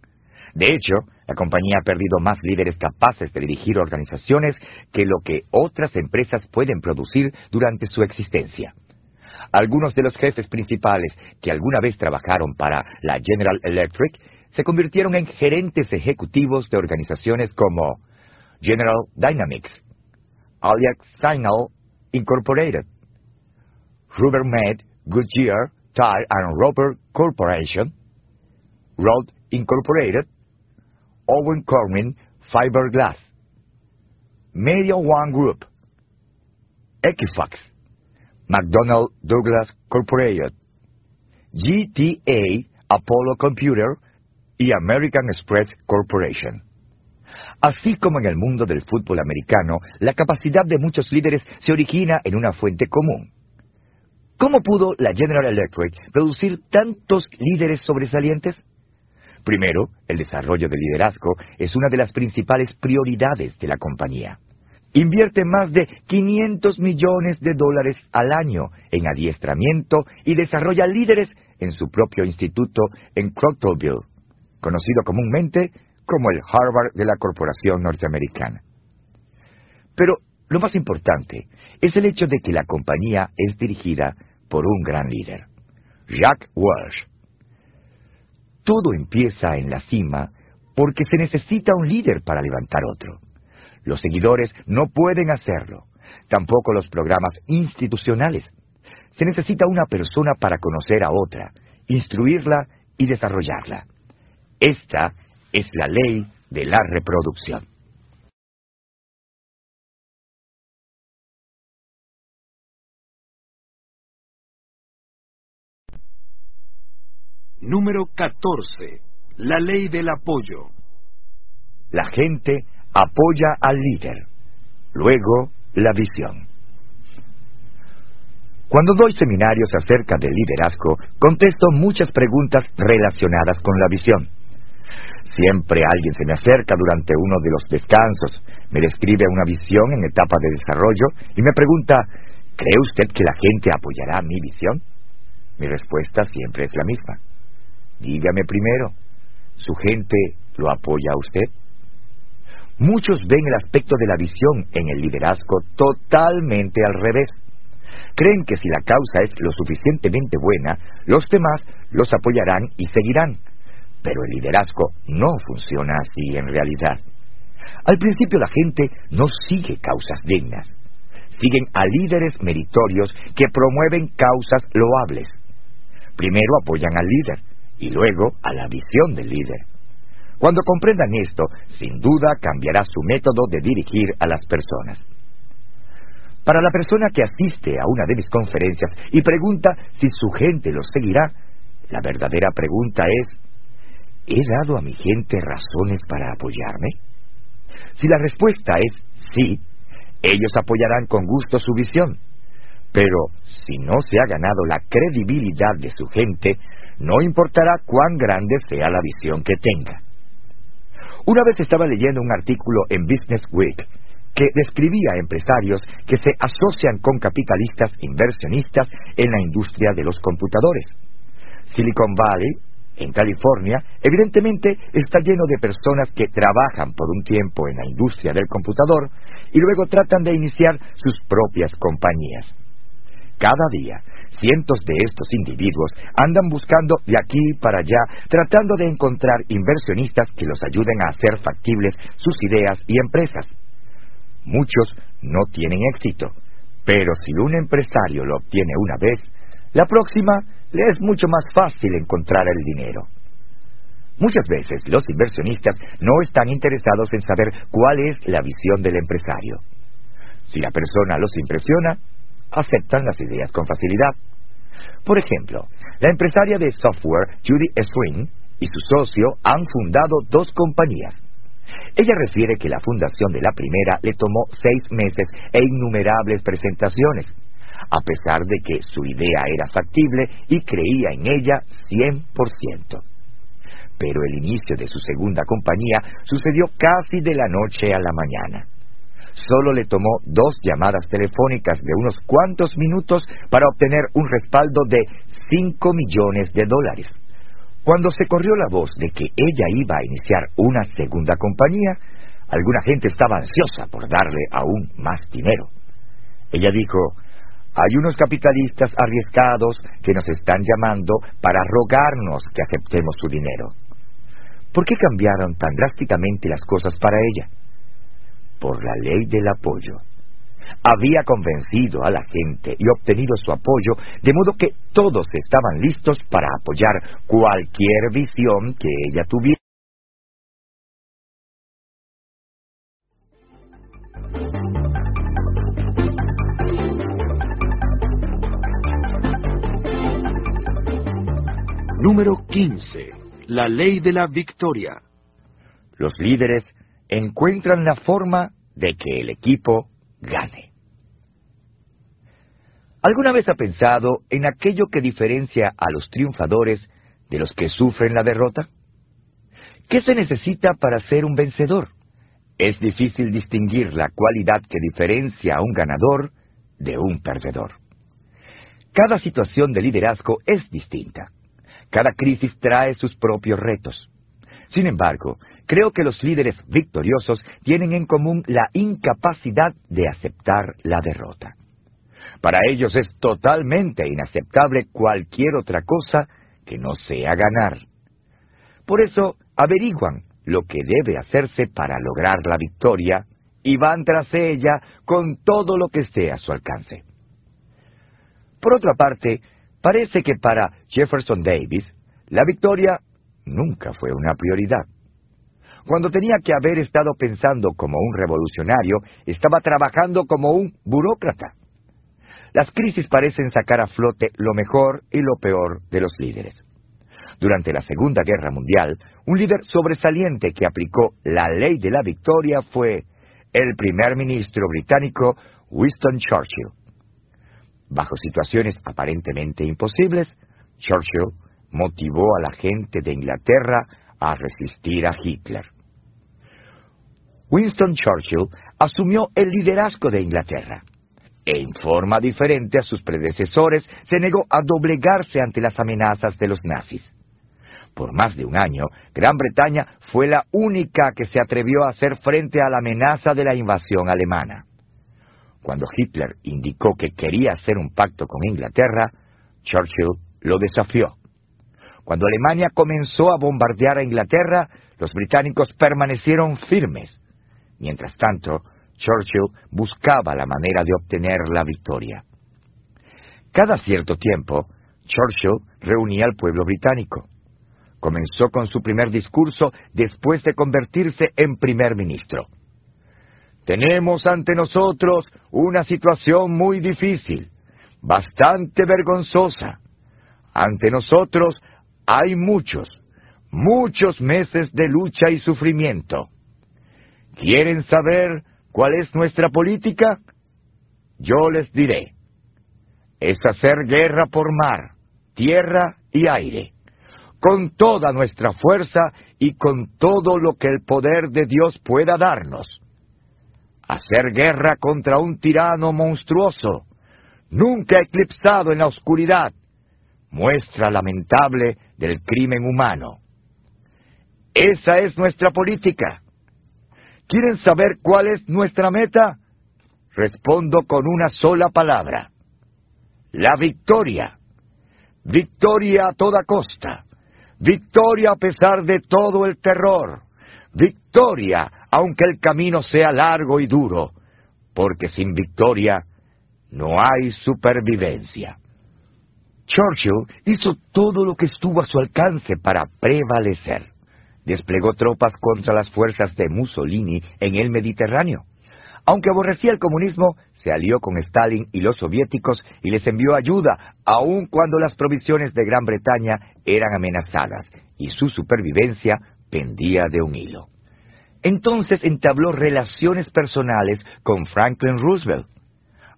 De hecho, la compañía ha perdido más líderes capaces de dirigir organizaciones que lo que otras empresas pueden producir durante su existencia. Algunos de los jefes principales que alguna vez trabajaron para la General Electric se convirtieron en gerentes ejecutivos de organizaciones como General Dynamics, Aliax Signal Incorporated, Rubbermaid, Goodyear, Tire and Rubber Corporation, Rod Incorporated, Owen Corning Fiberglass, Media One Group, Equifax, McDonnell Douglas Corporation, GTA Apollo Computer. Y American Express Corporation. Así como en el mundo del fútbol americano, la capacidad de muchos líderes se origina en una fuente común. ¿Cómo pudo la General Electric producir tantos líderes sobresalientes? Primero, el desarrollo del liderazgo es una de las principales prioridades de la compañía. Invierte más de 500 millones de dólares al año en adiestramiento y desarrolla líderes en su propio instituto en Crocktoville, conocido comúnmente como el Harvard de la Corporación Norteamericana. Pero lo más importante es el hecho de que la compañía es dirigida por un gran líder, Jack Welch, todo empieza en la cima porque se necesita un líder para levantar otro. Los seguidores no pueden hacerlo, tampoco los programas institucionales. Se necesita una persona para conocer a otra, instruirla y desarrollarla. Esta es la ley de la reproducción. Número 14. La ley del apoyo. La gente apoya al líder. Luego, la visión. Cuando doy seminarios acerca del liderazgo, contesto muchas preguntas relacionadas con la visión. Siempre alguien se me acerca durante uno de los descansos, me describe una visión en etapa de desarrollo y me pregunta, ¿cree usted que la gente apoyará mi visión? Mi respuesta siempre es la misma. Dígame primero, ¿su gente lo apoya a usted? Muchos ven el aspecto de la visión en el liderazgo totalmente al revés. Creen que si la causa es lo suficientemente buena, los demás los apoyarán y seguirán. Pero el liderazgo no funciona así en realidad. Al principio la gente no sigue causas dignas. Siguen a líderes meritorios que promueven causas loables. Primero apoyan al líder y luego a la visión del líder. Cuando comprendan esto, sin duda cambiará su método de dirigir a las personas. Para la persona que asiste a una de mis conferencias y pregunta si su gente lo seguirá, la verdadera pregunta es, ¿he dado a mi gente razones para apoyarme? Si la respuesta es sí, ellos apoyarán con gusto su visión. Pero si no se ha ganado la credibilidad de su gente, no importará cuán grande sea la visión que tenga. Una vez estaba leyendo un artículo en Business Week que describía a empresarios que se asocian con capitalistas inversionistas en la industria de los computadores. Silicon Valley, en California, evidentemente está lleno de personas que trabajan por un tiempo en la industria del computador y luego tratan de iniciar sus propias compañías. Cada día, cientos de estos individuos andan buscando de aquí para allá, tratando de encontrar inversionistas que los ayuden a hacer factibles sus ideas y empresas. Muchos no tienen éxito, pero si un empresario lo obtiene una vez, la próxima le es mucho más fácil encontrar el dinero. Muchas veces los inversionistas no están interesados en saber cuál es la visión del empresario. Si la persona los impresiona, aceptan las ideas con facilidad. Por ejemplo, la empresaria de software Judy Swing y su socio han fundado dos compañías. Ella refiere que la fundación de la primera le tomó seis meses e innumerables presentaciones, a pesar de que su idea era factible y creía en ella 100%. Pero el inicio de su segunda compañía sucedió casi de la noche a la mañana solo le tomó dos llamadas telefónicas de unos cuantos minutos para obtener un respaldo de 5 millones de dólares. Cuando se corrió la voz de que ella iba a iniciar una segunda compañía, alguna gente estaba ansiosa por darle aún más dinero. Ella dijo, hay unos capitalistas arriesgados que nos están llamando para rogarnos que aceptemos su dinero. ¿Por qué cambiaron tan drásticamente las cosas para ella? por la ley del apoyo. Había convencido a la gente y obtenido su apoyo, de modo que todos estaban listos para apoyar cualquier visión que ella tuviera. Número 15. La ley de la victoria. Los líderes encuentran la forma de que el equipo gane. ¿Alguna vez ha pensado en aquello que diferencia a los triunfadores de los que sufren la derrota? ¿Qué se necesita para ser un vencedor? Es difícil distinguir la cualidad que diferencia a un ganador de un perdedor. Cada situación de liderazgo es distinta. Cada crisis trae sus propios retos. Sin embargo, Creo que los líderes victoriosos tienen en común la incapacidad de aceptar la derrota. Para ellos es totalmente inaceptable cualquier otra cosa que no sea ganar. Por eso averiguan lo que debe hacerse para lograr la victoria y van tras ella con todo lo que esté a su alcance. Por otra parte, parece que para Jefferson Davis la victoria nunca fue una prioridad. Cuando tenía que haber estado pensando como un revolucionario, estaba trabajando como un burócrata. Las crisis parecen sacar a flote lo mejor y lo peor de los líderes. Durante la Segunda Guerra Mundial, un líder sobresaliente que aplicó la ley de la victoria fue el primer ministro británico Winston Churchill. Bajo situaciones aparentemente imposibles, Churchill motivó a la gente de Inglaterra a resistir a Hitler. Winston Churchill asumió el liderazgo de Inglaterra. En forma diferente a sus predecesores, se negó a doblegarse ante las amenazas de los nazis. Por más de un año, Gran Bretaña fue la única que se atrevió a hacer frente a la amenaza de la invasión alemana. Cuando Hitler indicó que quería hacer un pacto con Inglaterra, Churchill lo desafió. Cuando Alemania comenzó a bombardear a Inglaterra, los británicos permanecieron firmes. Mientras tanto, Churchill buscaba la manera de obtener la victoria. Cada cierto tiempo, Churchill reunía al pueblo británico. Comenzó con su primer discurso después de convertirse en primer ministro. Tenemos ante nosotros una situación muy difícil, bastante vergonzosa. Ante nosotros hay muchos, muchos meses de lucha y sufrimiento. ¿Quieren saber cuál es nuestra política? Yo les diré. Es hacer guerra por mar, tierra y aire, con toda nuestra fuerza y con todo lo que el poder de Dios pueda darnos. Hacer guerra contra un tirano monstruoso, nunca eclipsado en la oscuridad, muestra lamentable del crimen humano. Esa es nuestra política. ¿Quieren saber cuál es nuestra meta? Respondo con una sola palabra. La victoria. Victoria a toda costa. Victoria a pesar de todo el terror. Victoria aunque el camino sea largo y duro, porque sin victoria no hay supervivencia. Churchill hizo todo lo que estuvo a su alcance para prevalecer. Desplegó tropas contra las fuerzas de Mussolini en el Mediterráneo. Aunque aborrecía el comunismo, se alió con Stalin y los soviéticos y les envió ayuda, aun cuando las provisiones de Gran Bretaña eran amenazadas y su supervivencia pendía de un hilo. Entonces entabló relaciones personales con Franklin Roosevelt,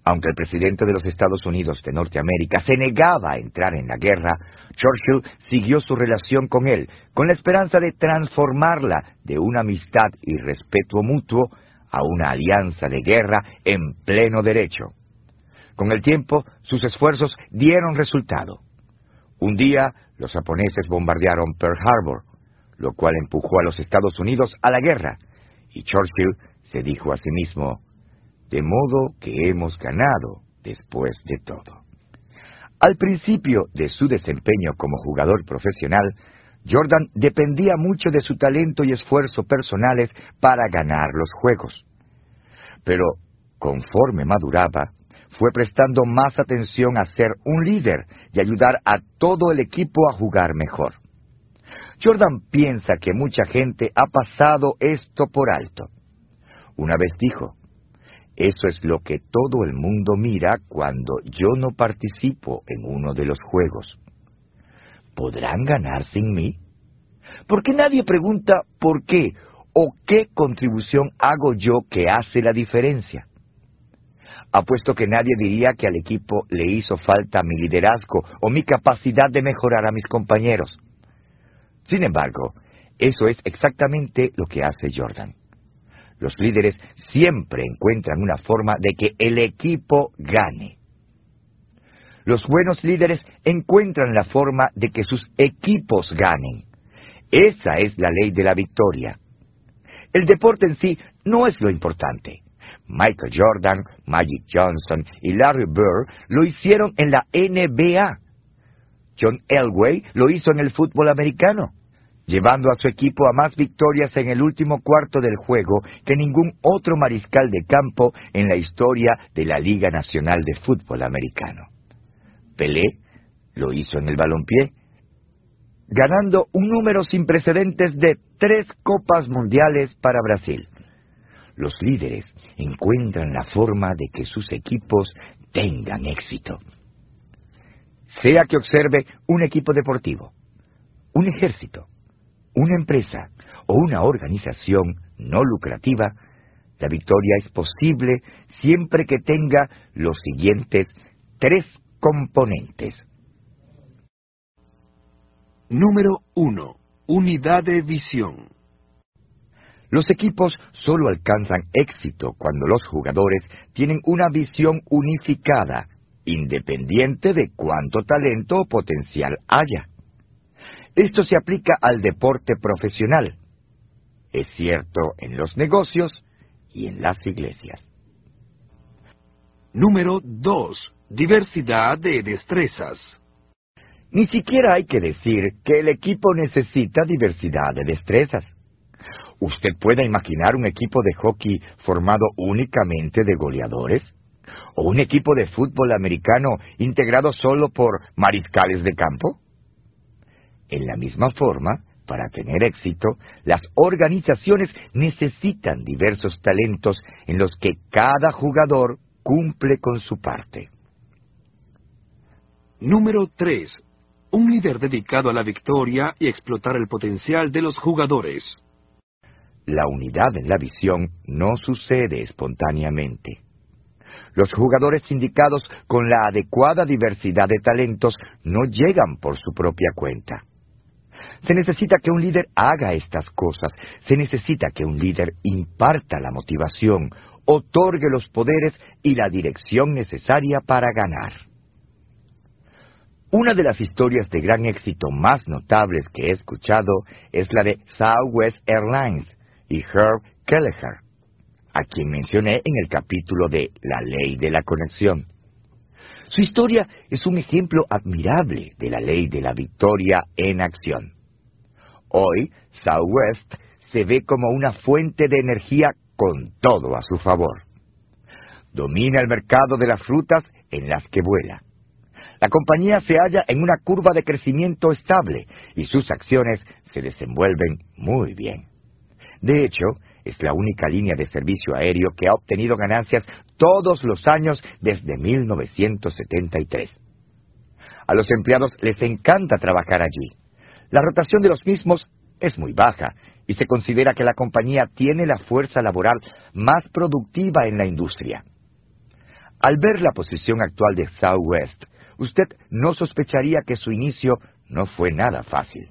aunque el presidente de los Estados Unidos de Norteamérica se negaba a entrar en la guerra, Churchill siguió su relación con él, con la esperanza de transformarla de una amistad y respeto mutuo a una alianza de guerra en pleno derecho. Con el tiempo, sus esfuerzos dieron resultado. Un día, los japoneses bombardearon Pearl Harbor, lo cual empujó a los Estados Unidos a la guerra, y Churchill se dijo a sí mismo, de modo que hemos ganado después de todo. Al principio de su desempeño como jugador profesional, Jordan dependía mucho de su talento y esfuerzo personales para ganar los juegos. Pero, conforme maduraba, fue prestando más atención a ser un líder y ayudar a todo el equipo a jugar mejor. Jordan piensa que mucha gente ha pasado esto por alto. Una vez dijo, eso es lo que todo el mundo mira cuando yo no participo en uno de los juegos. ¿Podrán ganar sin mí? ¿Por qué nadie pregunta por qué o qué contribución hago yo que hace la diferencia? Apuesto que nadie diría que al equipo le hizo falta mi liderazgo o mi capacidad de mejorar a mis compañeros. Sin embargo, eso es exactamente lo que hace Jordan. Los líderes siempre encuentran una forma de que el equipo gane. Los buenos líderes encuentran la forma de que sus equipos ganen. Esa es la ley de la victoria. El deporte en sí no es lo importante. Michael Jordan, Magic Johnson y Larry Bird lo hicieron en la NBA. John Elway lo hizo en el fútbol americano llevando a su equipo a más victorias en el último cuarto del juego que ningún otro mariscal de campo en la historia de la Liga Nacional de Fútbol Americano. Pelé lo hizo en el balompié, ganando un número sin precedentes de tres Copas Mundiales para Brasil. Los líderes encuentran la forma de que sus equipos tengan éxito. Sea que observe un equipo deportivo, un ejército, una empresa o una organización no lucrativa, la victoria es posible siempre que tenga los siguientes tres componentes. Número 1. Unidad de visión. Los equipos solo alcanzan éxito cuando los jugadores tienen una visión unificada, independiente de cuánto talento o potencial haya. Esto se aplica al deporte profesional. Es cierto en los negocios y en las iglesias. Número 2. Diversidad de destrezas. Ni siquiera hay que decir que el equipo necesita diversidad de destrezas. ¿Usted puede imaginar un equipo de hockey formado únicamente de goleadores? ¿O un equipo de fútbol americano integrado solo por mariscales de campo? En la misma forma, para tener éxito, las organizaciones necesitan diversos talentos en los que cada jugador cumple con su parte. Número 3. Un líder dedicado a la victoria y explotar el potencial de los jugadores. La unidad en la visión no sucede espontáneamente. Los jugadores indicados con la adecuada diversidad de talentos no llegan por su propia cuenta. Se necesita que un líder haga estas cosas, se necesita que un líder imparta la motivación, otorgue los poderes y la dirección necesaria para ganar. Una de las historias de gran éxito más notables que he escuchado es la de Southwest Airlines, y Herb Kelleher, a quien mencioné en el capítulo de La ley de la conexión. Su historia es un ejemplo admirable de la ley de la victoria en acción. Hoy, Southwest se ve como una fuente de energía con todo a su favor. Domina el mercado de las frutas en las que vuela. La compañía se halla en una curva de crecimiento estable y sus acciones se desenvuelven muy bien. De hecho, es la única línea de servicio aéreo que ha obtenido ganancias todos los años desde 1973. A los empleados les encanta trabajar allí. La rotación de los mismos es muy baja y se considera que la compañía tiene la fuerza laboral más productiva en la industria. Al ver la posición actual de Southwest, usted no sospecharía que su inicio no fue nada fácil.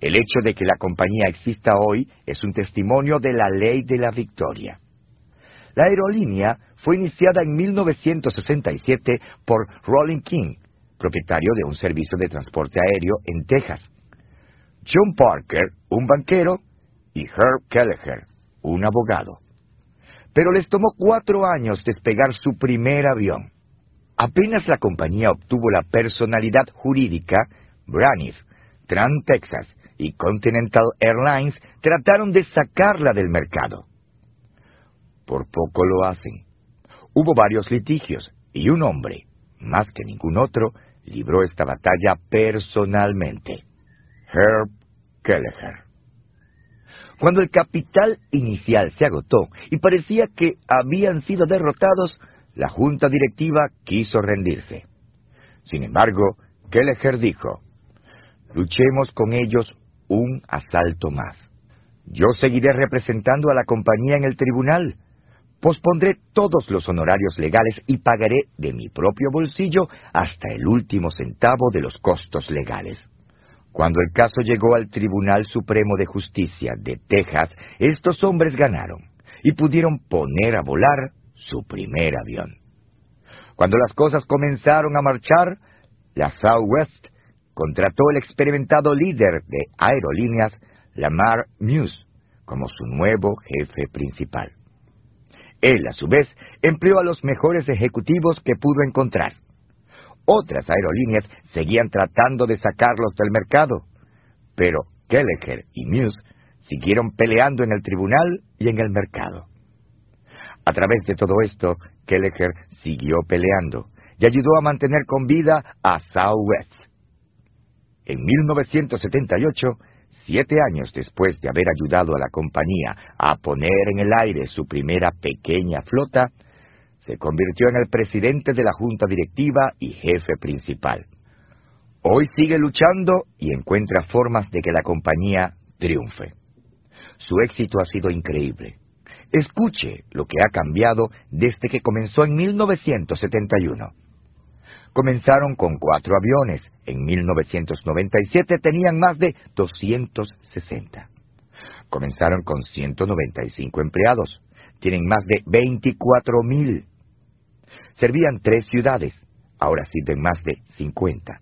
El hecho de que la compañía exista hoy es un testimonio de la ley de la victoria. La aerolínea fue iniciada en 1967 por Rolling King, propietario de un servicio de transporte aéreo en Texas. John Parker, un banquero, y Herb Kelleher, un abogado. Pero les tomó cuatro años despegar su primer avión. Apenas la compañía obtuvo la personalidad jurídica, Braniff, Trans Texas, y Continental Airlines trataron de sacarla del mercado. Por poco lo hacen. Hubo varios litigios y un hombre, más que ningún otro, libró esta batalla personalmente. Herb Kelleher. Cuando el capital inicial se agotó y parecía que habían sido derrotados, la junta directiva quiso rendirse. Sin embargo, Kelleher dijo, luchemos con ellos un asalto más. Yo seguiré representando a la compañía en el tribunal. Pospondré todos los honorarios legales y pagaré de mi propio bolsillo hasta el último centavo de los costos legales. Cuando el caso llegó al Tribunal Supremo de Justicia de Texas, estos hombres ganaron y pudieron poner a volar su primer avión. Cuando las cosas comenzaron a marchar, la Southwest contrató el experimentado líder de aerolíneas, Lamar Muse, como su nuevo jefe principal. Él, a su vez, empleó a los mejores ejecutivos que pudo encontrar. Otras aerolíneas seguían tratando de sacarlos del mercado, pero Kelleher y Muse siguieron peleando en el tribunal y en el mercado. A través de todo esto, Kelleher siguió peleando y ayudó a mantener con vida a Southwest, en 1978, siete años después de haber ayudado a la compañía a poner en el aire su primera pequeña flota, se convirtió en el presidente de la junta directiva y jefe principal. Hoy sigue luchando y encuentra formas de que la compañía triunfe. Su éxito ha sido increíble. Escuche lo que ha cambiado desde que comenzó en 1971. Comenzaron con cuatro aviones. En 1997 tenían más de 260. Comenzaron con 195 empleados. Tienen más de 24 mil. Servían tres ciudades. Ahora sirven más de 50.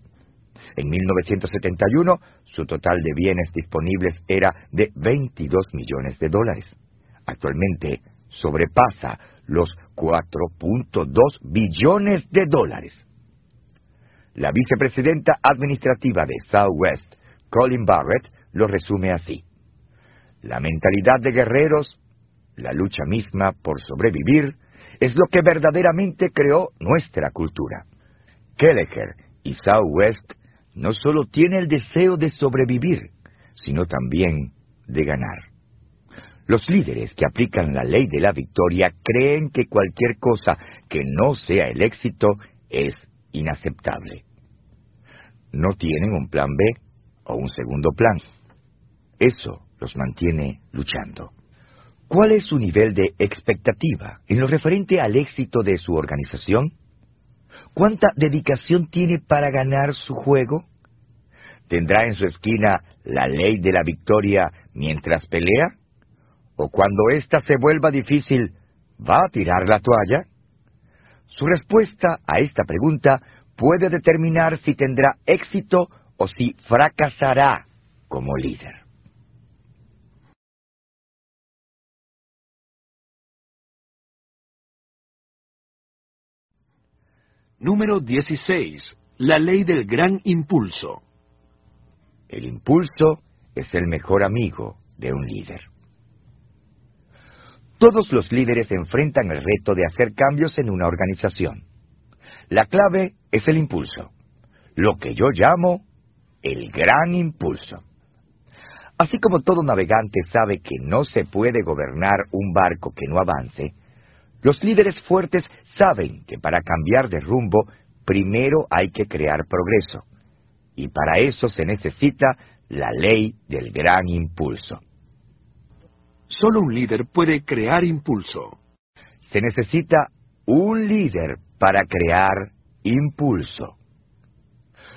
En 1971, su total de bienes disponibles era de 22 millones de dólares. Actualmente sobrepasa los 4.2 billones de dólares. La vicepresidenta administrativa de Southwest, Colin Barrett, lo resume así. La mentalidad de guerreros, la lucha misma por sobrevivir, es lo que verdaderamente creó nuestra cultura. Kelleher y Southwest no solo tienen el deseo de sobrevivir, sino también de ganar. Los líderes que aplican la ley de la victoria creen que cualquier cosa que no sea el éxito es inaceptable. No tienen un plan B o un segundo plan. Eso los mantiene luchando. ¿Cuál es su nivel de expectativa en lo referente al éxito de su organización? ¿Cuánta dedicación tiene para ganar su juego? ¿Tendrá en su esquina la ley de la victoria mientras pelea? ¿O cuando ésta se vuelva difícil, va a tirar la toalla? Su respuesta a esta pregunta puede determinar si tendrá éxito o si fracasará como líder. Número 16. La ley del gran impulso. El impulso es el mejor amigo de un líder. Todos los líderes enfrentan el reto de hacer cambios en una organización. La clave es el impulso, lo que yo llamo el gran impulso. Así como todo navegante sabe que no se puede gobernar un barco que no avance, los líderes fuertes saben que para cambiar de rumbo primero hay que crear progreso, y para eso se necesita la ley del gran impulso. Solo un líder puede crear impulso. Se necesita un líder para crear impulso.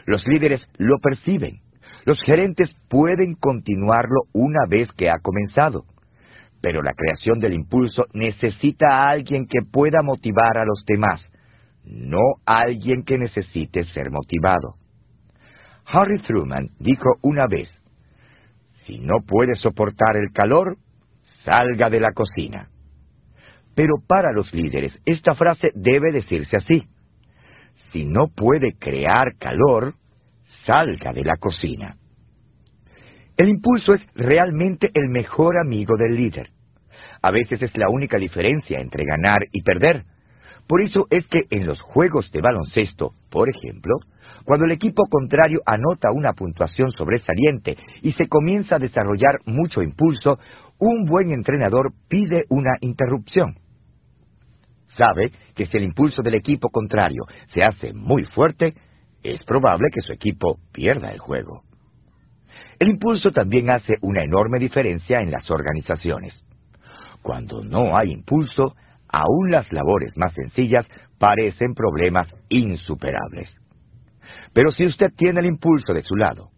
Los líderes lo perciben. Los gerentes pueden continuarlo una vez que ha comenzado. Pero la creación del impulso necesita a alguien que pueda motivar a los demás, no alguien que necesite ser motivado. Harry Truman dijo una vez, si no puede soportar el calor, salga de la cocina. Pero para los líderes, esta frase debe decirse así. Si no puede crear calor, salga de la cocina. El impulso es realmente el mejor amigo del líder. A veces es la única diferencia entre ganar y perder. Por eso es que en los juegos de baloncesto, por ejemplo, cuando el equipo contrario anota una puntuación sobresaliente y se comienza a desarrollar mucho impulso, un buen entrenador pide una interrupción. Sabe que si el impulso del equipo contrario se hace muy fuerte, es probable que su equipo pierda el juego. El impulso también hace una enorme diferencia en las organizaciones. Cuando no hay impulso, aún las labores más sencillas parecen problemas insuperables. Pero si usted tiene el impulso de su lado,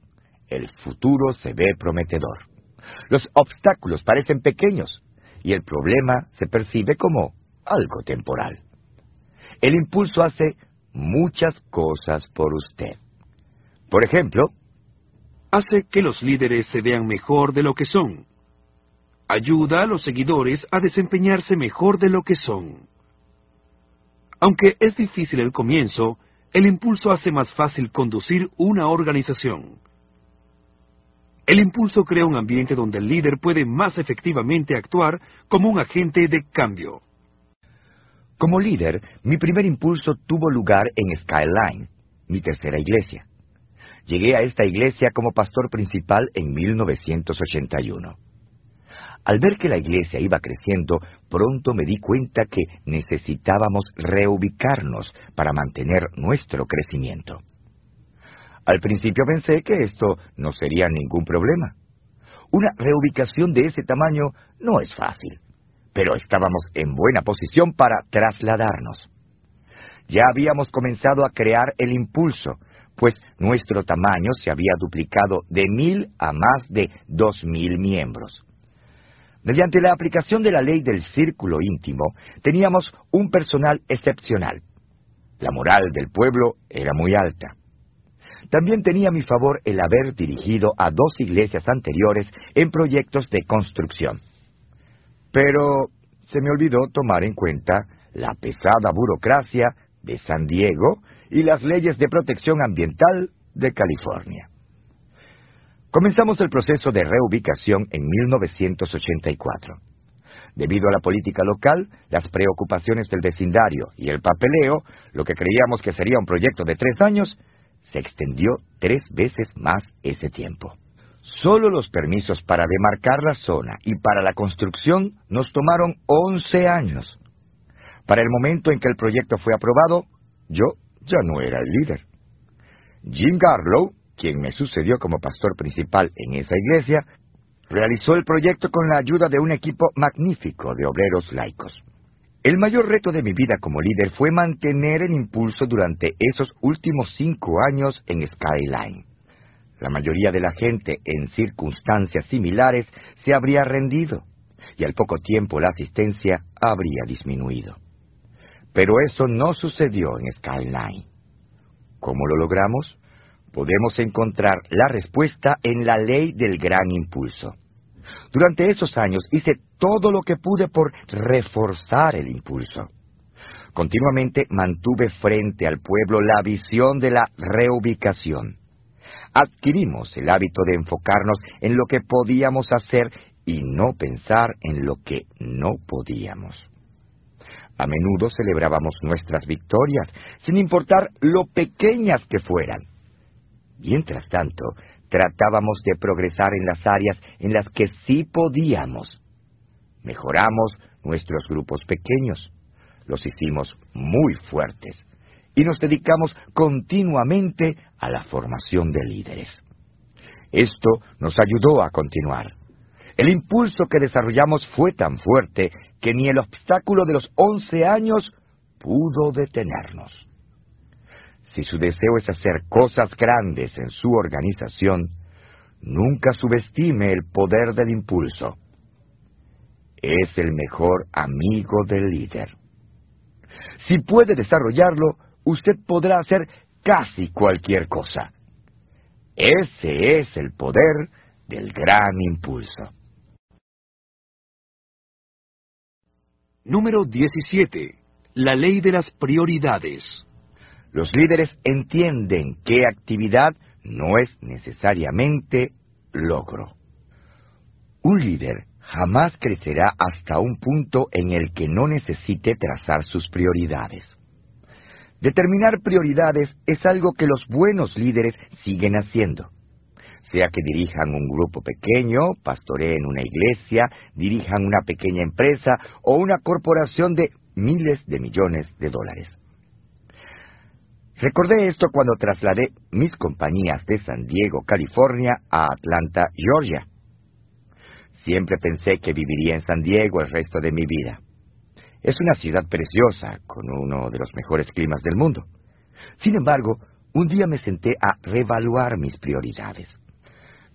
el futuro se ve prometedor. Los obstáculos parecen pequeños y el problema se percibe como algo temporal. El impulso hace muchas cosas por usted. Por ejemplo, hace que los líderes se vean mejor de lo que son. Ayuda a los seguidores a desempeñarse mejor de lo que son. Aunque es difícil el comienzo, el impulso hace más fácil conducir una organización. El impulso crea un ambiente donde el líder puede más efectivamente actuar como un agente de cambio. Como líder, mi primer impulso tuvo lugar en Skyline, mi tercera iglesia. Llegué a esta iglesia como pastor principal en 1981. Al ver que la iglesia iba creciendo, pronto me di cuenta que necesitábamos reubicarnos para mantener nuestro crecimiento. Al principio pensé que esto no sería ningún problema. Una reubicación de ese tamaño no es fácil pero estábamos en buena posición para trasladarnos. ya habíamos comenzado a crear el impulso, pues nuestro tamaño se había duplicado de mil a más de dos mil miembros. Mediante la aplicación de la ley del círculo íntimo, teníamos un personal excepcional. La moral del pueblo era muy alta. También tenía a mi favor el haber dirigido a dos iglesias anteriores en proyectos de construcción. Pero se me olvidó tomar en cuenta la pesada burocracia de San Diego y las leyes de protección ambiental de California. Comenzamos el proceso de reubicación en 1984. Debido a la política local, las preocupaciones del vecindario y el papeleo, lo que creíamos que sería un proyecto de tres años, se extendió tres veces más ese tiempo. Solo los permisos para demarcar la zona y para la construcción nos tomaron 11 años. Para el momento en que el proyecto fue aprobado, yo ya no era el líder. Jim Garlow, quien me sucedió como pastor principal en esa iglesia, realizó el proyecto con la ayuda de un equipo magnífico de obreros laicos. El mayor reto de mi vida como líder fue mantener el impulso durante esos últimos cinco años en Skyline. La mayoría de la gente en circunstancias similares se habría rendido y al poco tiempo la asistencia habría disminuido. Pero eso no sucedió en Skyline. ¿Cómo lo logramos? Podemos encontrar la respuesta en la ley del gran impulso. Durante esos años hice todo lo que pude por reforzar el impulso. Continuamente mantuve frente al pueblo la visión de la reubicación. Adquirimos el hábito de enfocarnos en lo que podíamos hacer y no pensar en lo que no podíamos. A menudo celebrábamos nuestras victorias, sin importar lo pequeñas que fueran. Mientras tanto, tratábamos de progresar en las áreas en las que sí podíamos. Mejoramos nuestros grupos pequeños, los hicimos muy fuertes y nos dedicamos continuamente a la formación de líderes. Esto nos ayudó a continuar. El impulso que desarrollamos fue tan fuerte que ni el obstáculo de los once años pudo detenernos. Si su deseo es hacer cosas grandes en su organización, nunca subestime el poder del impulso. Es el mejor amigo del líder. Si puede desarrollarlo, usted podrá hacer casi cualquier cosa. Ese es el poder del gran impulso. Número 17. La ley de las prioridades. Los líderes entienden que actividad no es necesariamente logro. Un líder jamás crecerá hasta un punto en el que no necesite trazar sus prioridades. Determinar prioridades es algo que los buenos líderes siguen haciendo sea que dirijan un grupo pequeño, pastoreen una iglesia, dirijan una pequeña empresa o una corporación de miles de millones de dólares. Recordé esto cuando trasladé mis compañías de San Diego, California, a Atlanta, Georgia. Siempre pensé que viviría en San Diego el resto de mi vida. Es una ciudad preciosa, con uno de los mejores climas del mundo. Sin embargo, un día me senté a reevaluar mis prioridades.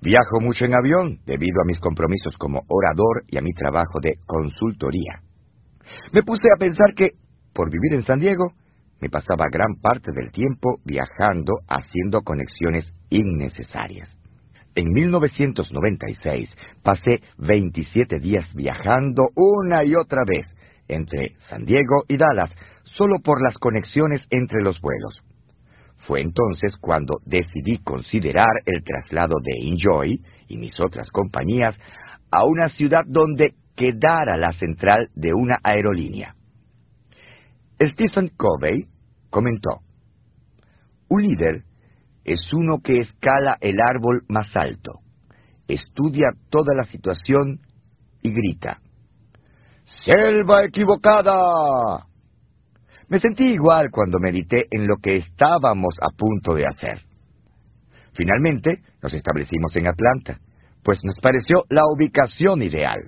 Viajo mucho en avión debido a mis compromisos como orador y a mi trabajo de consultoría. Me puse a pensar que, por vivir en San Diego, me pasaba gran parte del tiempo viajando haciendo conexiones innecesarias. En 1996 pasé 27 días viajando una y otra vez entre San Diego y Dallas, solo por las conexiones entre los vuelos. Fue entonces cuando decidí considerar el traslado de Enjoy y mis otras compañías a una ciudad donde quedara la central de una aerolínea. Stephen Covey comentó, Un líder es uno que escala el árbol más alto, estudia toda la situación y grita, ¡Selva equivocada! Me sentí igual cuando medité en lo que estábamos a punto de hacer. Finalmente, nos establecimos en Atlanta, pues nos pareció la ubicación ideal.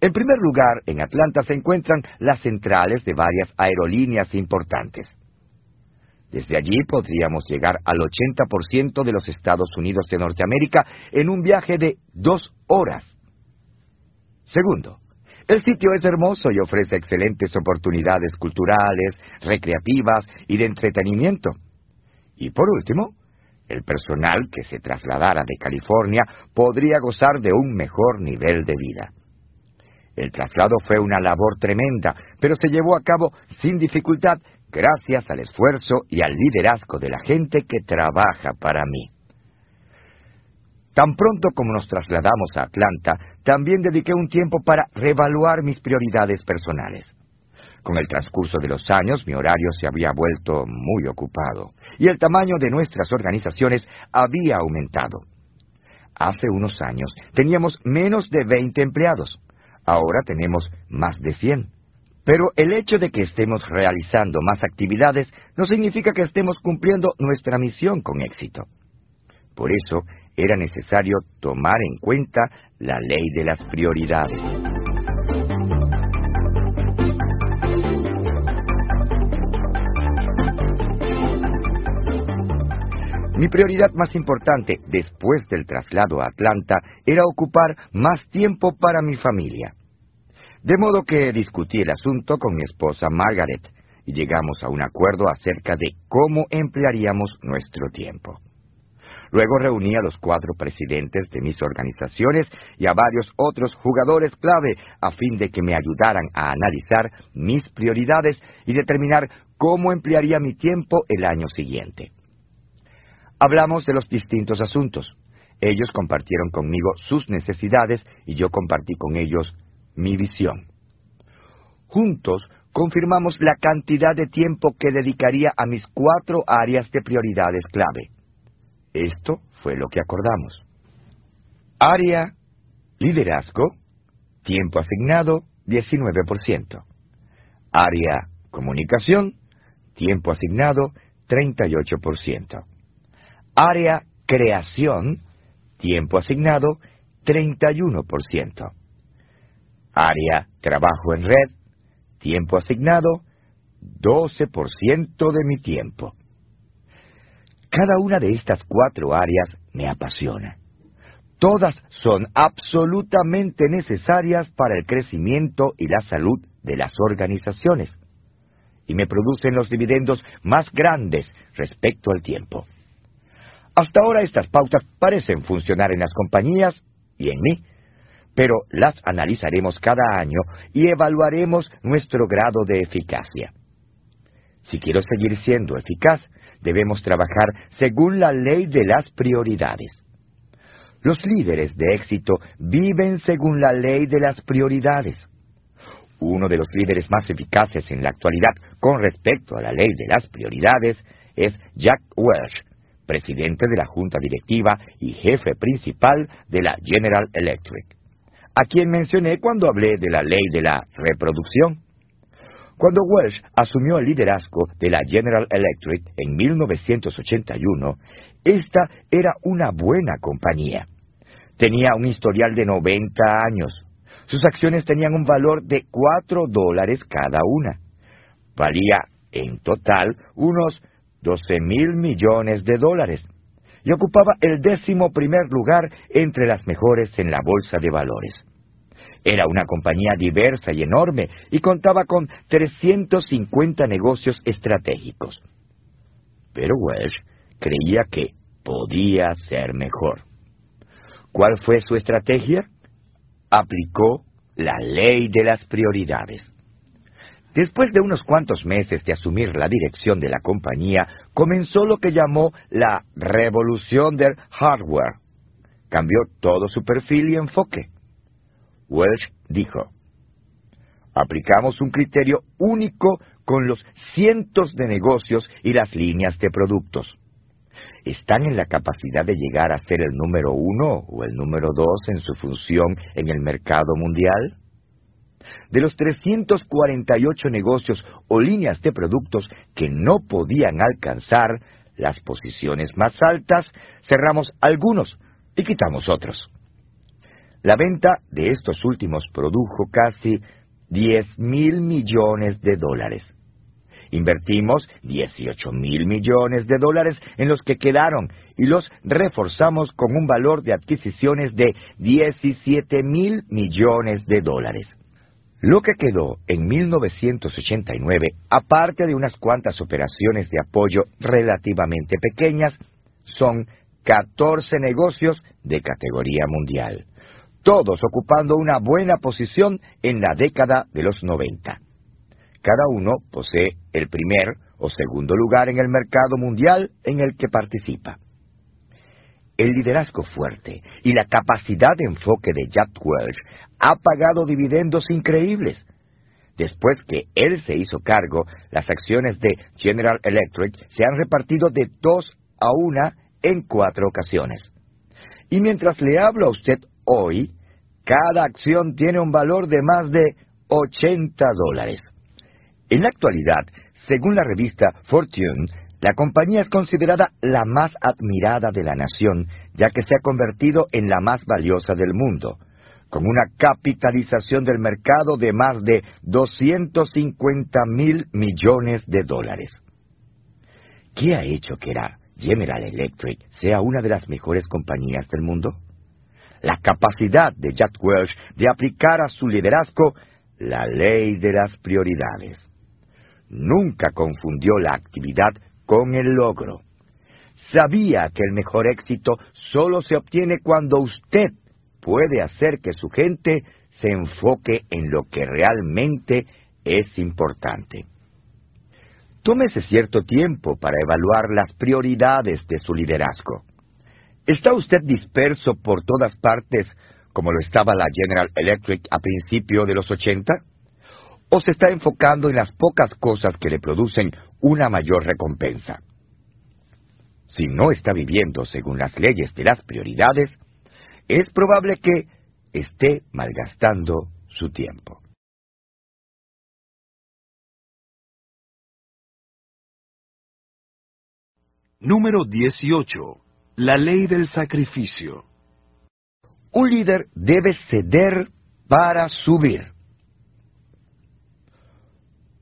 En primer lugar, en Atlanta se encuentran las centrales de varias aerolíneas importantes. Desde allí podríamos llegar al 80% de los Estados Unidos de Norteamérica en un viaje de dos horas. Segundo, el sitio es hermoso y ofrece excelentes oportunidades culturales, recreativas y de entretenimiento. Y por último, el personal que se trasladara de California podría gozar de un mejor nivel de vida. El traslado fue una labor tremenda, pero se llevó a cabo sin dificultad gracias al esfuerzo y al liderazgo de la gente que trabaja para mí. Tan pronto como nos trasladamos a Atlanta, también dediqué un tiempo para reevaluar mis prioridades personales. Con el transcurso de los años, mi horario se había vuelto muy ocupado y el tamaño de nuestras organizaciones había aumentado. Hace unos años teníamos menos de 20 empleados. Ahora tenemos más de 100. Pero el hecho de que estemos realizando más actividades no significa que estemos cumpliendo nuestra misión con éxito. Por eso era necesario tomar en cuenta la ley de las prioridades. Mi prioridad más importante después del traslado a Atlanta era ocupar más tiempo para mi familia. De modo que discutí el asunto con mi esposa Margaret y llegamos a un acuerdo acerca de cómo emplearíamos nuestro tiempo. Luego reuní a los cuatro presidentes de mis organizaciones y a varios otros jugadores clave a fin de que me ayudaran a analizar mis prioridades y determinar cómo emplearía mi tiempo el año siguiente. Hablamos de los distintos asuntos. Ellos compartieron conmigo sus necesidades y yo compartí con ellos mi visión. Juntos confirmamos la cantidad de tiempo que dedicaría a mis cuatro áreas de prioridades clave. Esto fue lo que acordamos. Área, liderazgo, tiempo asignado, 19%. Área, comunicación, tiempo asignado, 38%. Área, creación, tiempo asignado, 31%. Área trabajo en red, tiempo asignado, 12% de mi tiempo. Cada una de estas cuatro áreas me apasiona. Todas son absolutamente necesarias para el crecimiento y la salud de las organizaciones y me producen los dividendos más grandes respecto al tiempo. Hasta ahora estas pautas parecen funcionar en las compañías y en mí, pero las analizaremos cada año y evaluaremos nuestro grado de eficacia. Si quiero seguir siendo eficaz, debemos trabajar según la ley de las prioridades. Los líderes de éxito viven según la ley de las prioridades. Uno de los líderes más eficaces en la actualidad con respecto a la ley de las prioridades es Jack Welch, presidente de la junta directiva y jefe principal de la General Electric a quien mencioné cuando hablé de la ley de la reproducción. Cuando Welsh asumió el liderazgo de la General Electric en 1981, esta era una buena compañía. Tenía un historial de 90 años. Sus acciones tenían un valor de 4 dólares cada una. Valía en total unos 12 mil millones de dólares y ocupaba el décimo primer lugar entre las mejores en la bolsa de valores. Era una compañía diversa y enorme y contaba con 350 negocios estratégicos. Pero Welsh creía que podía ser mejor. ¿Cuál fue su estrategia? Aplicó la ley de las prioridades. Después de unos cuantos meses de asumir la dirección de la compañía, comenzó lo que llamó la revolución del hardware. Cambió todo su perfil y enfoque. Welsh dijo, aplicamos un criterio único con los cientos de negocios y las líneas de productos. ¿Están en la capacidad de llegar a ser el número uno o el número dos en su función en el mercado mundial? De los 348 negocios o líneas de productos que no podían alcanzar las posiciones más altas, cerramos algunos y quitamos otros. La venta de estos últimos produjo casi 10 mil millones de dólares. Invertimos 18 mil millones de dólares en los que quedaron y los reforzamos con un valor de adquisiciones de 17 mil millones de dólares. Lo que quedó en 1989, aparte de unas cuantas operaciones de apoyo relativamente pequeñas, son 14 negocios de categoría mundial, todos ocupando una buena posición en la década de los 90. Cada uno posee el primer o segundo lugar en el mercado mundial en el que participa. El liderazgo fuerte y la capacidad de enfoque de Jack Welch ha pagado dividendos increíbles. Después que él se hizo cargo, las acciones de General Electric se han repartido de dos a una en cuatro ocasiones. Y mientras le hablo a usted hoy, cada acción tiene un valor de más de 80 dólares. En la actualidad, según la revista Fortune, la compañía es considerada la más admirada de la nación, ya que se ha convertido en la más valiosa del mundo, con una capitalización del mercado de más de 250 mil millones de dólares. ¿Qué ha hecho que la General Electric sea una de las mejores compañías del mundo? La capacidad de Jack Welch de aplicar a su liderazgo la ley de las prioridades. Nunca confundió la actividad con el logro. Sabía que el mejor éxito solo se obtiene cuando usted puede hacer que su gente se enfoque en lo que realmente es importante. Tómese cierto tiempo para evaluar las prioridades de su liderazgo. ¿Está usted disperso por todas partes como lo estaba la General Electric a principio de los 80? ¿O se está enfocando en las pocas cosas que le producen una mayor recompensa? Si no está viviendo según las leyes de las prioridades, es probable que esté malgastando su tiempo. Número 18. La ley del sacrificio. Un líder debe ceder para subir.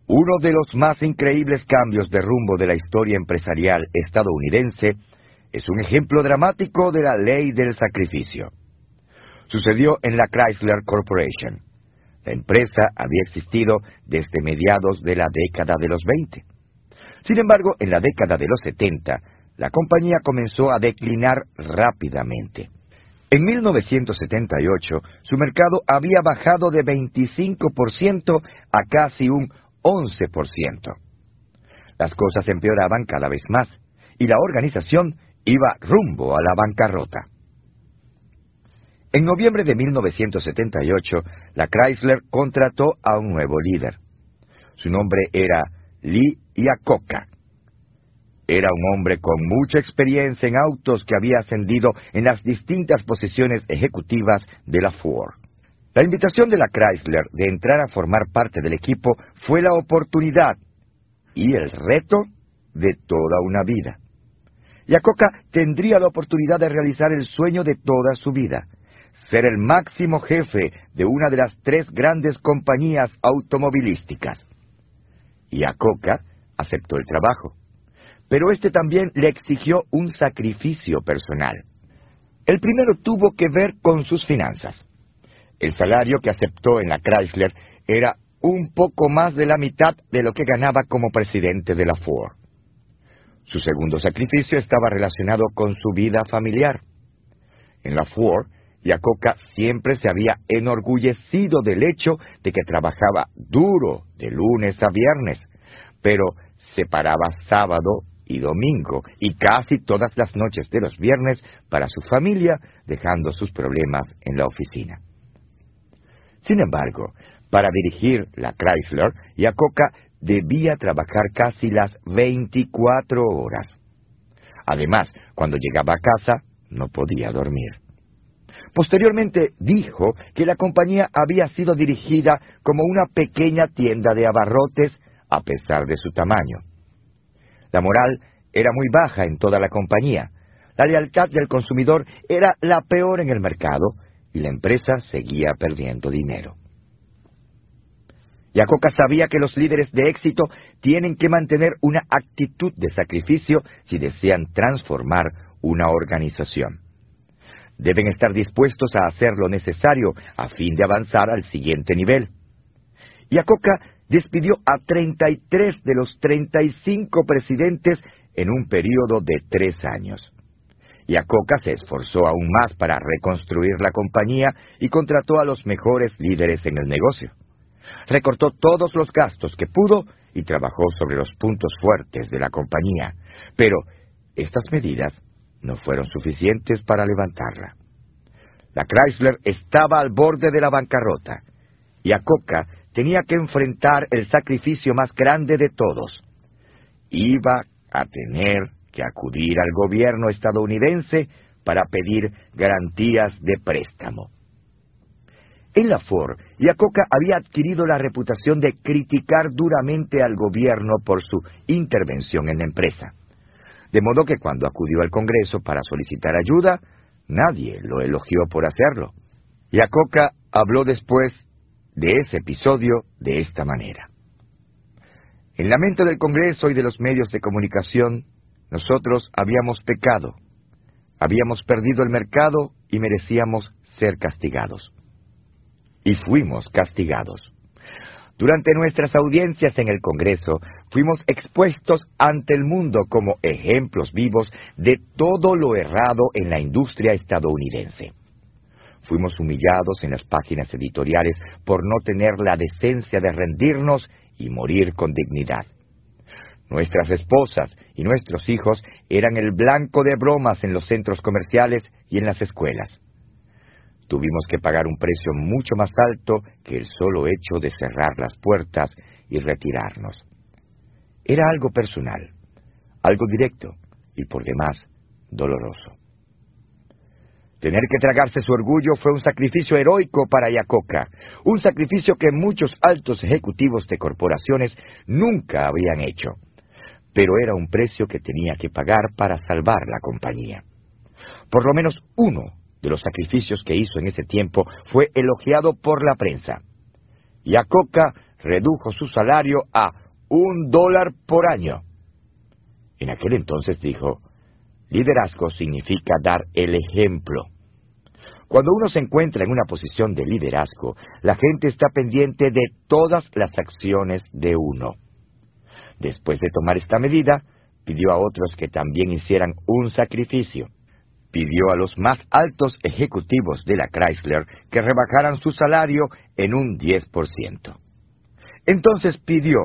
Uno de los más increíbles cambios de rumbo de la historia empresarial estadounidense es un ejemplo dramático de la ley del sacrificio. Sucedió en la Chrysler Corporation. La empresa había existido desde mediados de la década de los 20. Sin embargo, en la década de los 70, la compañía comenzó a declinar rápidamente. En 1978, su mercado había bajado de 25% a casi un 11%. Las cosas empeoraban cada vez más y la organización iba rumbo a la bancarrota. En noviembre de 1978, la Chrysler contrató a un nuevo líder. Su nombre era Lee Iacocca. Era un hombre con mucha experiencia en autos que había ascendido en las distintas posiciones ejecutivas de la Ford. La invitación de la Chrysler de entrar a formar parte del equipo fue la oportunidad y el reto de toda una vida. Yacoca tendría la oportunidad de realizar el sueño de toda su vida, ser el máximo jefe de una de las tres grandes compañías automovilísticas. Yacoca aceptó el trabajo, pero este también le exigió un sacrificio personal. El primero tuvo que ver con sus finanzas. El salario que aceptó en la Chrysler era un poco más de la mitad de lo que ganaba como presidente de la Ford. Su segundo sacrificio estaba relacionado con su vida familiar. En la Ford, Yacoca siempre se había enorgullecido del hecho de que trabajaba duro de lunes a viernes, pero se paraba sábado y domingo y casi todas las noches de los viernes para su familia, dejando sus problemas en la oficina. Sin embargo, para dirigir la Chrysler, Yacoca debía trabajar casi las 24 horas. Además, cuando llegaba a casa, no podía dormir. Posteriormente dijo que la compañía había sido dirigida como una pequeña tienda de abarrotes a pesar de su tamaño. La moral era muy baja en toda la compañía. La lealtad del consumidor era la peor en el mercado y la empresa seguía perdiendo dinero. Yacoca sabía que los líderes de éxito tienen que mantener una actitud de sacrificio si desean transformar una organización. Deben estar dispuestos a hacer lo necesario a fin de avanzar al siguiente nivel. Yacoca despidió a 33 de los 35 presidentes en un periodo de tres años. Yacoca se esforzó aún más para reconstruir la compañía y contrató a los mejores líderes en el negocio. Recortó todos los gastos que pudo y trabajó sobre los puntos fuertes de la compañía, pero estas medidas no fueron suficientes para levantarla. La Chrysler estaba al borde de la bancarrota y Acoca tenía que enfrentar el sacrificio más grande de todos. Iba a tener que acudir al gobierno estadounidense para pedir garantías de préstamo. En la Ford, Yacoca había adquirido la reputación de criticar duramente al gobierno por su intervención en la empresa. De modo que cuando acudió al Congreso para solicitar ayuda, nadie lo elogió por hacerlo. Yacoca habló después de ese episodio de esta manera. En la mente del Congreso y de los medios de comunicación, nosotros habíamos pecado, habíamos perdido el mercado y merecíamos ser castigados y fuimos castigados. Durante nuestras audiencias en el Congreso, fuimos expuestos ante el mundo como ejemplos vivos de todo lo errado en la industria estadounidense. Fuimos humillados en las páginas editoriales por no tener la decencia de rendirnos y morir con dignidad. Nuestras esposas y nuestros hijos eran el blanco de bromas en los centros comerciales y en las escuelas. Tuvimos que pagar un precio mucho más alto que el solo hecho de cerrar las puertas y retirarnos. Era algo personal, algo directo y por demás doloroso. Tener que tragarse su orgullo fue un sacrificio heroico para Yacoca, un sacrificio que muchos altos ejecutivos de corporaciones nunca habían hecho. Pero era un precio que tenía que pagar para salvar la compañía. Por lo menos uno de los sacrificios que hizo en ese tiempo fue elogiado por la prensa. Yacoca redujo su salario a un dólar por año. En aquel entonces dijo, liderazgo significa dar el ejemplo. Cuando uno se encuentra en una posición de liderazgo, la gente está pendiente de todas las acciones de uno. Después de tomar esta medida, pidió a otros que también hicieran un sacrificio pidió a los más altos ejecutivos de la Chrysler que rebajaran su salario en un 10%. Entonces pidió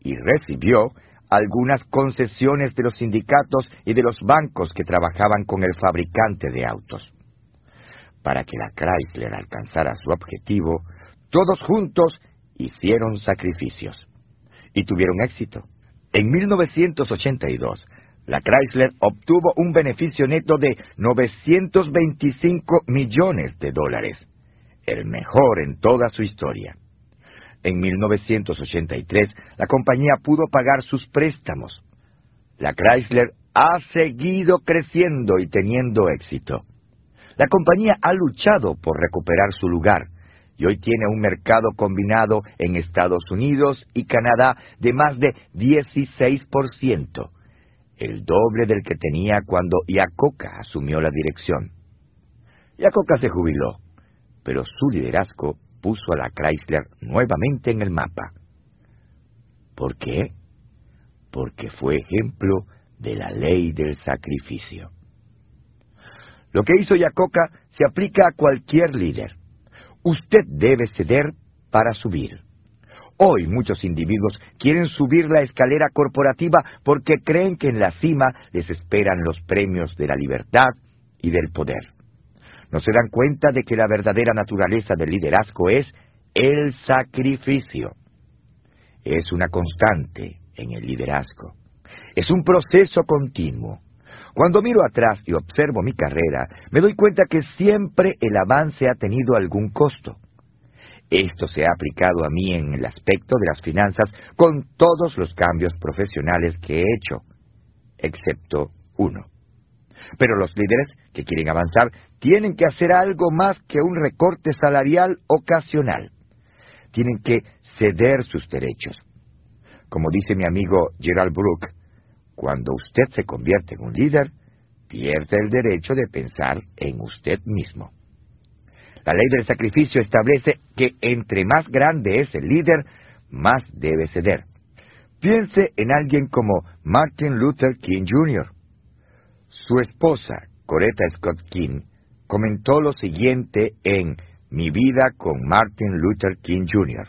y recibió algunas concesiones de los sindicatos y de los bancos que trabajaban con el fabricante de autos. Para que la Chrysler alcanzara su objetivo, todos juntos hicieron sacrificios y tuvieron éxito. En 1982, la Chrysler obtuvo un beneficio neto de 925 millones de dólares, el mejor en toda su historia. En 1983, la compañía pudo pagar sus préstamos. La Chrysler ha seguido creciendo y teniendo éxito. La compañía ha luchado por recuperar su lugar y hoy tiene un mercado combinado en Estados Unidos y Canadá de más de 16% el doble del que tenía cuando Yacoca asumió la dirección. Yacoca se jubiló, pero su liderazgo puso a la Chrysler nuevamente en el mapa. ¿Por qué? Porque fue ejemplo de la ley del sacrificio. Lo que hizo Yacoca se aplica a cualquier líder. Usted debe ceder para subir. Hoy muchos individuos quieren subir la escalera corporativa porque creen que en la cima les esperan los premios de la libertad y del poder. No se dan cuenta de que la verdadera naturaleza del liderazgo es el sacrificio. Es una constante en el liderazgo. Es un proceso continuo. Cuando miro atrás y observo mi carrera, me doy cuenta que siempre el avance ha tenido algún costo. Esto se ha aplicado a mí en el aspecto de las finanzas con todos los cambios profesionales que he hecho, excepto uno. Pero los líderes que quieren avanzar tienen que hacer algo más que un recorte salarial ocasional. Tienen que ceder sus derechos. Como dice mi amigo Gerald Brook, cuando usted se convierte en un líder, pierde el derecho de pensar en usted mismo. La ley del sacrificio establece que entre más grande es el líder, más debe ceder. Piense en alguien como Martin Luther King Jr. Su esposa, Coretta Scott King, comentó lo siguiente en Mi vida con Martin Luther King Jr.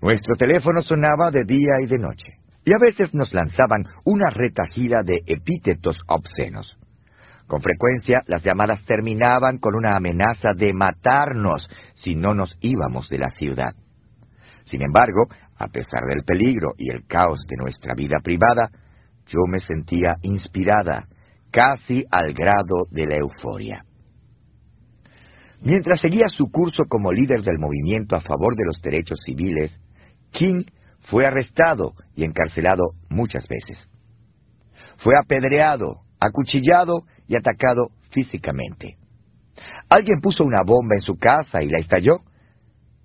Nuestro teléfono sonaba de día y de noche, y a veces nos lanzaban una retahíla de epítetos obscenos. Con frecuencia las llamadas terminaban con una amenaza de matarnos si no nos íbamos de la ciudad. Sin embargo, a pesar del peligro y el caos de nuestra vida privada, yo me sentía inspirada, casi al grado de la euforia. Mientras seguía su curso como líder del movimiento a favor de los derechos civiles, King fue arrestado y encarcelado muchas veces. Fue apedreado, acuchillado y atacado físicamente. Alguien puso una bomba en su casa y la estalló,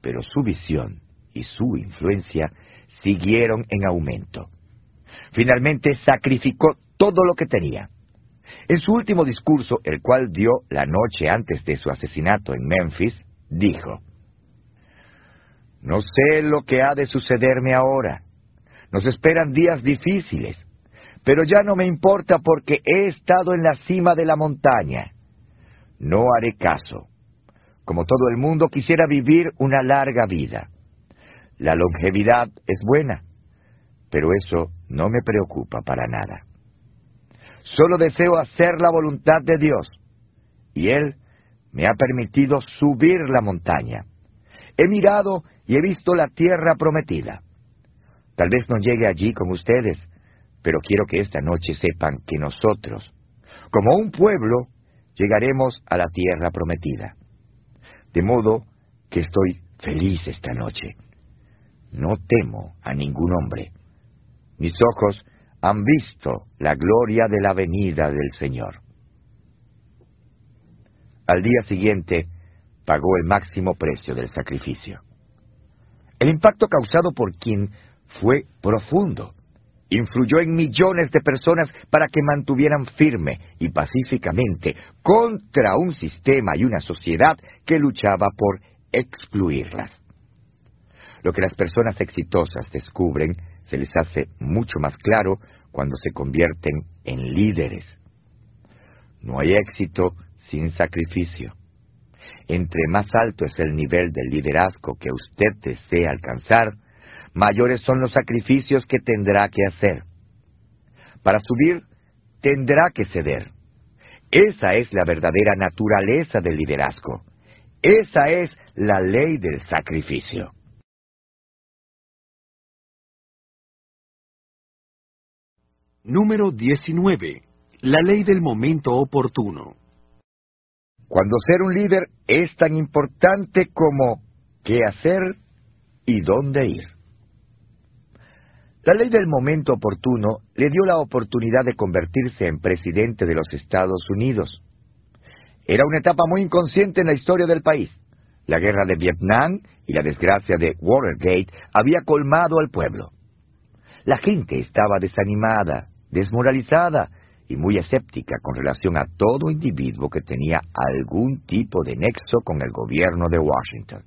pero su visión y su influencia siguieron en aumento. Finalmente sacrificó todo lo que tenía. En su último discurso, el cual dio la noche antes de su asesinato en Memphis, dijo, No sé lo que ha de sucederme ahora. Nos esperan días difíciles, pero ya no me importa porque he estado en la cima de la montaña. No haré caso. Como todo el mundo quisiera vivir una larga vida. La longevidad es buena, pero eso no me preocupa para nada. Solo deseo hacer la voluntad de Dios, y Él me ha permitido subir la montaña. He mirado y he visto la tierra prometida. Tal vez no llegue allí con ustedes, pero quiero que esta noche sepan que nosotros, como un pueblo, llegaremos a la tierra prometida. De modo que estoy feliz esta noche no temo a ningún hombre. Mis ojos han visto la gloria de la venida del Señor. Al día siguiente pagó el máximo precio del sacrificio. El impacto causado por Kim fue profundo. Influyó en millones de personas para que mantuvieran firme y pacíficamente contra un sistema y una sociedad que luchaba por excluirlas. Lo que las personas exitosas descubren se les hace mucho más claro cuando se convierten en líderes. No hay éxito sin sacrificio. Entre más alto es el nivel del liderazgo que usted desea alcanzar, mayores son los sacrificios que tendrá que hacer. Para subir, tendrá que ceder. Esa es la verdadera naturaleza del liderazgo. Esa es la ley del sacrificio. Número 19. La ley del momento oportuno. Cuando ser un líder es tan importante como qué hacer y dónde ir. La ley del momento oportuno le dio la oportunidad de convertirse en presidente de los Estados Unidos. Era una etapa muy inconsciente en la historia del país. La guerra de Vietnam y la desgracia de Watergate había colmado al pueblo. La gente estaba desanimada, desmoralizada y muy escéptica con relación a todo individuo que tenía algún tipo de nexo con el gobierno de Washington.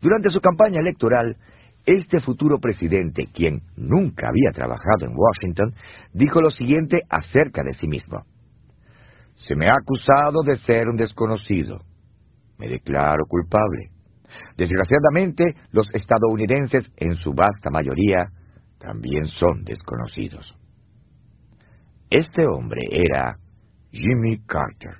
Durante su campaña electoral, este futuro presidente, quien nunca había trabajado en Washington, dijo lo siguiente acerca de sí mismo. Se me ha acusado de ser un desconocido. Me declaro culpable. Desgraciadamente, los estadounidenses, en su vasta mayoría, también son desconocidos. Este hombre era Jimmy Carter.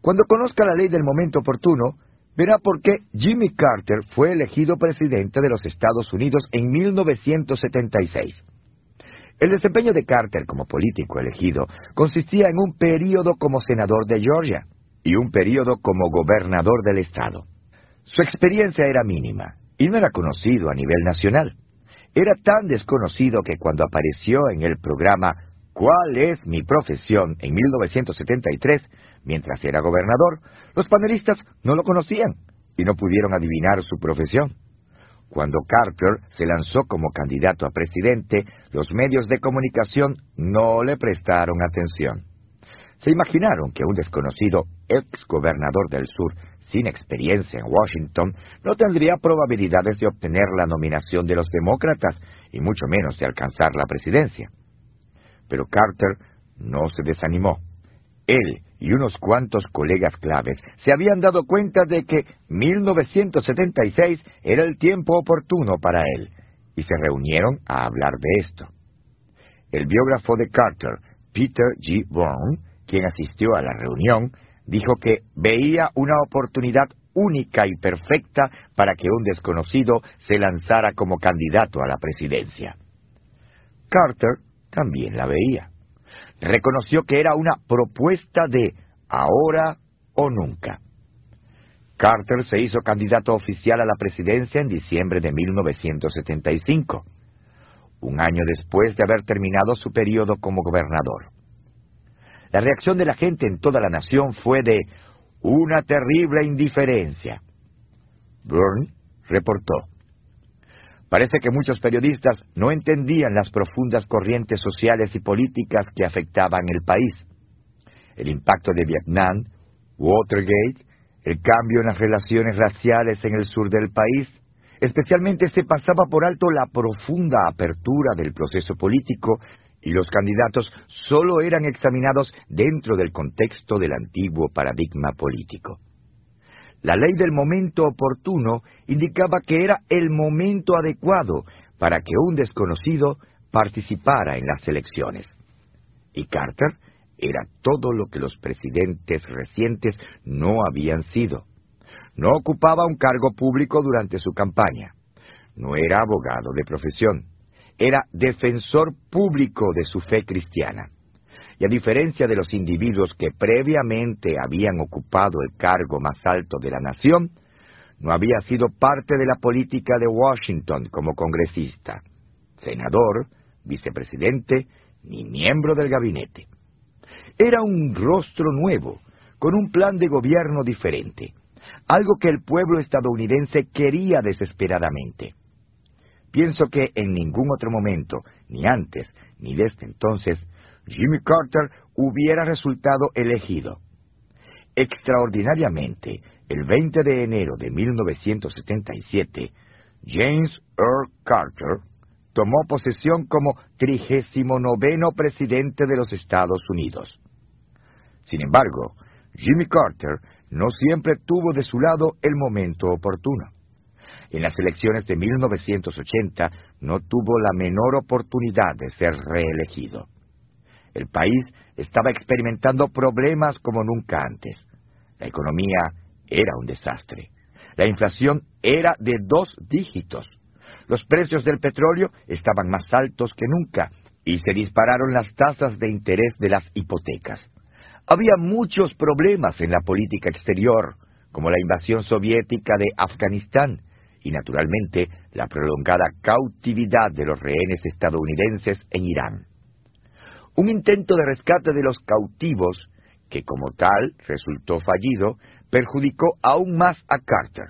Cuando conozca la ley del momento oportuno, verá por qué Jimmy Carter fue elegido presidente de los Estados Unidos en 1976. El desempeño de Carter como político elegido consistía en un período como senador de Georgia y un período como gobernador del estado. Su experiencia era mínima y no era conocido a nivel nacional. Era tan desconocido que cuando apareció en el programa ¿Cuál es mi profesión? en 1973, mientras era gobernador, los panelistas no lo conocían y no pudieron adivinar su profesión. Cuando Carter se lanzó como candidato a presidente, los medios de comunicación no le prestaron atención. Se imaginaron que un desconocido ex gobernador del sur, sin experiencia en Washington, no tendría probabilidades de obtener la nominación de los demócratas y mucho menos de alcanzar la presidencia. Pero Carter no se desanimó. Él y unos cuantos colegas claves se habían dado cuenta de que 1976 era el tiempo oportuno para él, y se reunieron a hablar de esto. El biógrafo de Carter, Peter G. Brown, quien asistió a la reunión, dijo que veía una oportunidad única y perfecta para que un desconocido se lanzara como candidato a la presidencia. Carter también la veía. Reconoció que era una propuesta de ahora o nunca. Carter se hizo candidato oficial a la presidencia en diciembre de 1975, un año después de haber terminado su periodo como gobernador. La reacción de la gente en toda la nación fue de una terrible indiferencia. Byrne reportó. Parece que muchos periodistas no entendían las profundas corrientes sociales y políticas que afectaban el país. El impacto de Vietnam, Watergate, el cambio en las relaciones raciales en el sur del país, especialmente se pasaba por alto la profunda apertura del proceso político y los candidatos solo eran examinados dentro del contexto del antiguo paradigma político. La ley del momento oportuno indicaba que era el momento adecuado para que un desconocido participara en las elecciones. Y Carter era todo lo que los presidentes recientes no habían sido. No ocupaba un cargo público durante su campaña. No era abogado de profesión era defensor público de su fe cristiana. Y a diferencia de los individuos que previamente habían ocupado el cargo más alto de la nación, no había sido parte de la política de Washington como congresista, senador, vicepresidente, ni miembro del gabinete. Era un rostro nuevo, con un plan de gobierno diferente, algo que el pueblo estadounidense quería desesperadamente. Pienso que en ningún otro momento, ni antes ni desde entonces, Jimmy Carter hubiera resultado elegido. Extraordinariamente, el 20 de enero de 1977, James Earl Carter tomó posesión como trigésimo noveno presidente de los Estados Unidos. Sin embargo, Jimmy Carter no siempre tuvo de su lado el momento oportuno en las elecciones de 1980 no tuvo la menor oportunidad de ser reelegido. El país estaba experimentando problemas como nunca antes. La economía era un desastre. La inflación era de dos dígitos. Los precios del petróleo estaban más altos que nunca y se dispararon las tasas de interés de las hipotecas. Había muchos problemas en la política exterior, como la invasión soviética de Afganistán, y naturalmente la prolongada cautividad de los rehenes estadounidenses en Irán. Un intento de rescate de los cautivos, que como tal resultó fallido, perjudicó aún más a Carter.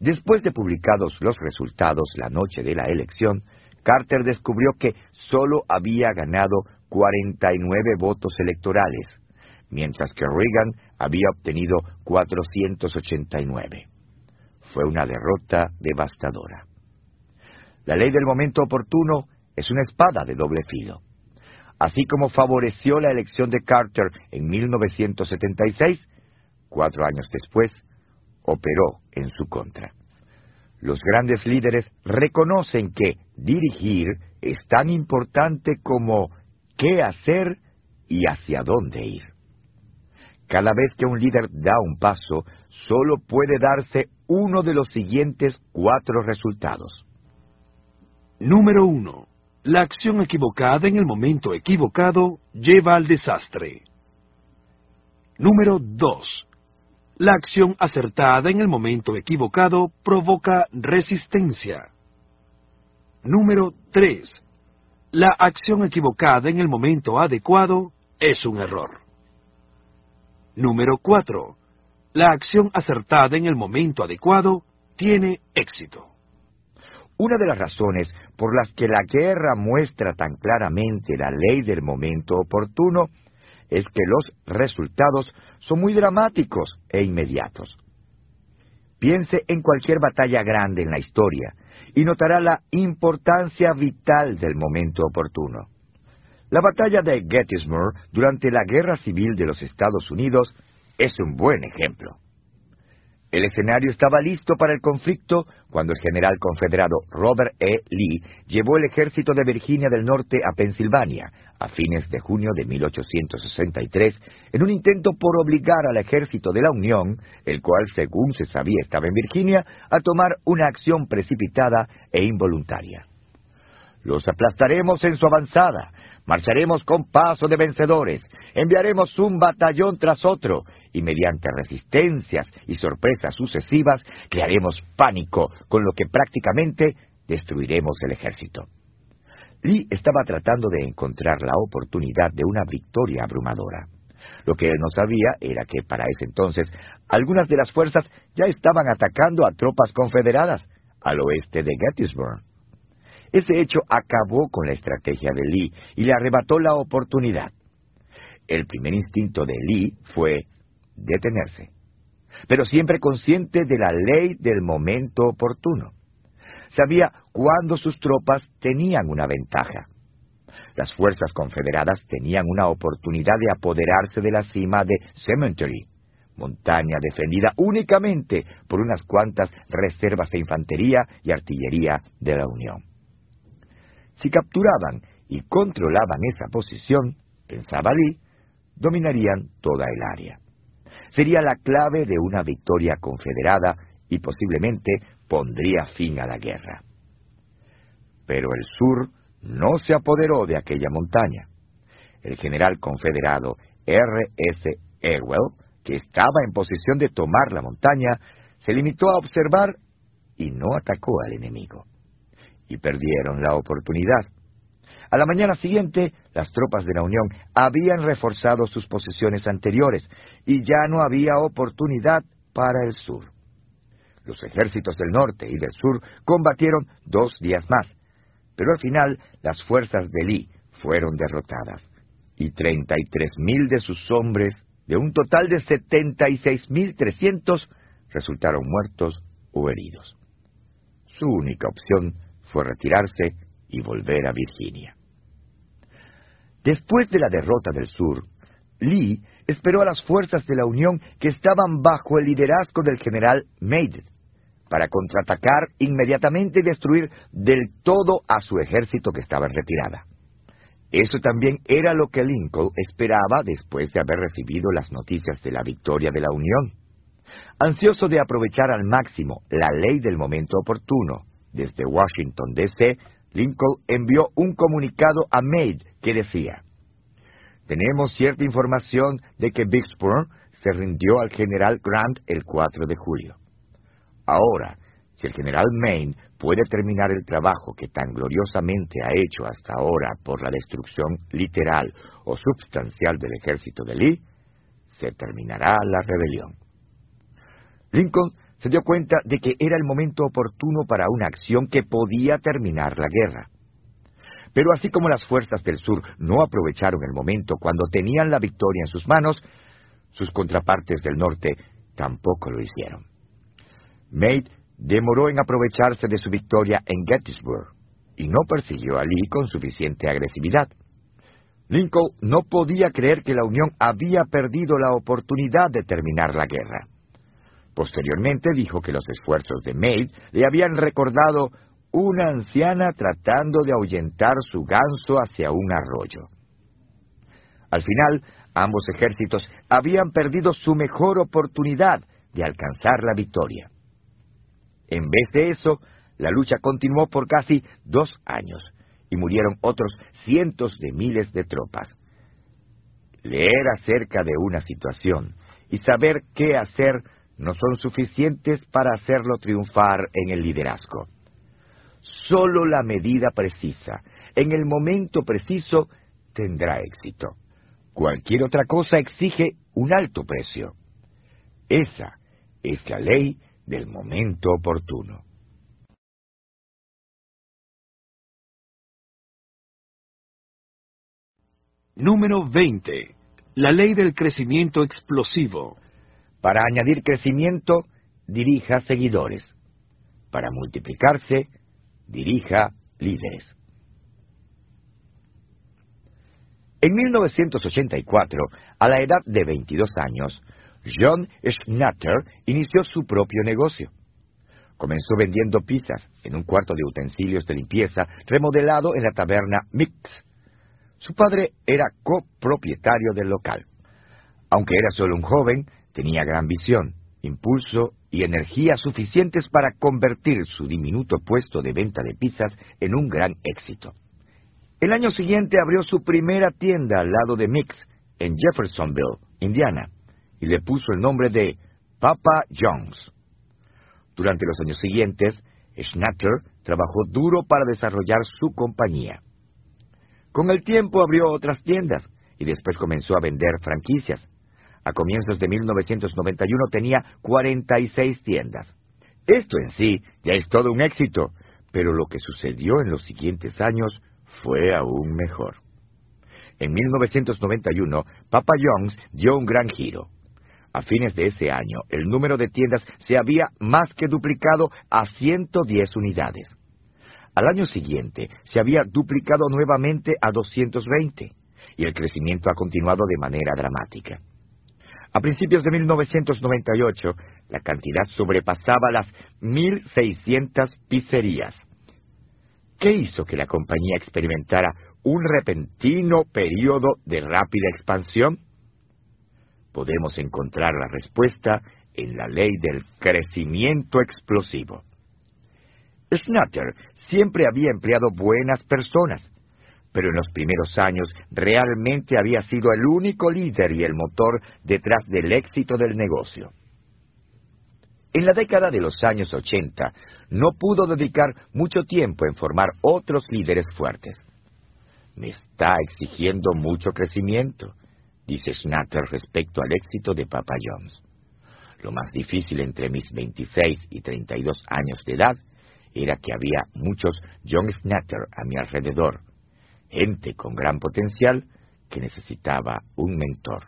Después de publicados los resultados la noche de la elección, Carter descubrió que solo había ganado 49 votos electorales, mientras que Reagan había obtenido 489 fue una derrota devastadora. La ley del momento oportuno es una espada de doble filo. Así como favoreció la elección de Carter en 1976, cuatro años después, operó en su contra. Los grandes líderes reconocen que dirigir es tan importante como qué hacer y hacia dónde ir. Cada vez que un líder da un paso, solo puede darse uno de los siguientes cuatro resultados. Número 1. La acción equivocada en el momento equivocado lleva al desastre. Número 2. La acción acertada en el momento equivocado provoca resistencia. Número 3. La acción equivocada en el momento adecuado es un error. Número 4 la acción acertada en el momento adecuado tiene éxito. Una de las razones por las que la guerra muestra tan claramente la ley del momento oportuno es que los resultados son muy dramáticos e inmediatos. Piense en cualquier batalla grande en la historia y notará la importancia vital del momento oportuno. La batalla de Gettysburg durante la Guerra Civil de los Estados Unidos es un buen ejemplo. El escenario estaba listo para el conflicto cuando el general confederado Robert E. Lee llevó el ejército de Virginia del Norte a Pensilvania a fines de junio de 1863 en un intento por obligar al ejército de la Unión, el cual según se sabía estaba en Virginia, a tomar una acción precipitada e involuntaria. Los aplastaremos en su avanzada, marcharemos con paso de vencedores, enviaremos un batallón tras otro, y mediante resistencias y sorpresas sucesivas crearemos pánico, con lo que prácticamente destruiremos el ejército. Lee estaba tratando de encontrar la oportunidad de una victoria abrumadora. Lo que él no sabía era que para ese entonces algunas de las fuerzas ya estaban atacando a tropas confederadas al oeste de Gettysburg. Ese hecho acabó con la estrategia de Lee y le arrebató la oportunidad. El primer instinto de Lee fue detenerse, pero siempre consciente de la ley del momento oportuno. Sabía cuándo sus tropas tenían una ventaja. Las fuerzas confederadas tenían una oportunidad de apoderarse de la cima de Cemetery, montaña defendida únicamente por unas cuantas reservas de infantería y artillería de la Unión. Si capturaban y controlaban esa posición, pensaba Lee, dominarían toda el área sería la clave de una victoria confederada y posiblemente pondría fin a la guerra. Pero el sur no se apoderó de aquella montaña. El general confederado R. S. Ewell, que estaba en posición de tomar la montaña, se limitó a observar y no atacó al enemigo. Y perdieron la oportunidad. A la mañana siguiente, las tropas de la Unión habían reforzado sus posiciones anteriores y ya no había oportunidad para el sur. Los ejércitos del norte y del sur combatieron dos días más, pero al final las fuerzas de Lee fueron derrotadas y 33.000 de sus hombres, de un total de 76.300, resultaron muertos o heridos. Su única opción fue retirarse y volver a Virginia. Después de la derrota del sur, Lee esperó a las fuerzas de la Unión que estaban bajo el liderazgo del general Meade para contraatacar inmediatamente y destruir del todo a su ejército que estaba en retirada. Eso también era lo que Lincoln esperaba después de haber recibido las noticias de la victoria de la Unión. Ansioso de aprovechar al máximo la ley del momento oportuno, desde Washington, D.C., Lincoln envió un comunicado a Meade que decía, Tenemos cierta información de que Vicksburg se rindió al general Grant el 4 de julio. Ahora, si el general Maine puede terminar el trabajo que tan gloriosamente ha hecho hasta ahora por la destrucción literal o substancial del ejército de Lee, se terminará la rebelión. Lincoln se dio cuenta de que era el momento oportuno para una acción que podía terminar la guerra. Pero así como las fuerzas del sur no aprovecharon el momento cuando tenían la victoria en sus manos, sus contrapartes del norte tampoco lo hicieron. Meade demoró en aprovecharse de su victoria en Gettysburg y no persiguió a Lee con suficiente agresividad. Lincoln no podía creer que la Unión había perdido la oportunidad de terminar la guerra. Posteriormente dijo que los esfuerzos de Maid le habían recordado una anciana tratando de ahuyentar su ganso hacia un arroyo. Al final, ambos ejércitos habían perdido su mejor oportunidad de alcanzar la victoria. En vez de eso, la lucha continuó por casi dos años y murieron otros cientos de miles de tropas. Leer acerca de una situación y saber qué hacer no son suficientes para hacerlo triunfar en el liderazgo. Solo la medida precisa, en el momento preciso, tendrá éxito. Cualquier otra cosa exige un alto precio. Esa es la ley del momento oportuno. Número 20. La ley del crecimiento explosivo. Para añadir crecimiento, dirija seguidores. Para multiplicarse, dirija líderes. En 1984, a la edad de 22 años, John Schnatter inició su propio negocio. Comenzó vendiendo pizzas en un cuarto de utensilios de limpieza remodelado en la taberna Mix. Su padre era copropietario del local. Aunque era solo un joven, tenía gran visión, impulso y energía suficientes para convertir su diminuto puesto de venta de pizzas en un gran éxito. El año siguiente abrió su primera tienda al lado de Mix, en Jeffersonville, Indiana, y le puso el nombre de Papa John's. Durante los años siguientes, Schnatter trabajó duro para desarrollar su compañía. Con el tiempo abrió otras tiendas y después comenzó a vender franquicias. A comienzos de 1991 tenía 46 tiendas. Esto en sí ya es todo un éxito, pero lo que sucedió en los siguientes años fue aún mejor. En 1991, Papa John's dio un gran giro. A fines de ese año, el número de tiendas se había más que duplicado a 110 unidades. Al año siguiente, se había duplicado nuevamente a 220, y el crecimiento ha continuado de manera dramática. A principios de 1998, la cantidad sobrepasaba las 1.600 pizzerías. ¿Qué hizo que la compañía experimentara un repentino periodo de rápida expansión? Podemos encontrar la respuesta en la ley del crecimiento explosivo. Schnatter siempre había empleado buenas personas, pero en los primeros años realmente había sido el único líder y el motor detrás del éxito del negocio. En la década de los años 80, no pudo dedicar mucho tiempo en formar otros líderes fuertes. Me está exigiendo mucho crecimiento, dice Schnatter respecto al éxito de Papa John's. Lo más difícil entre mis 26 y 32 años de edad era que había muchos John Schnatter a mi alrededor, gente con gran potencial que necesitaba un mentor.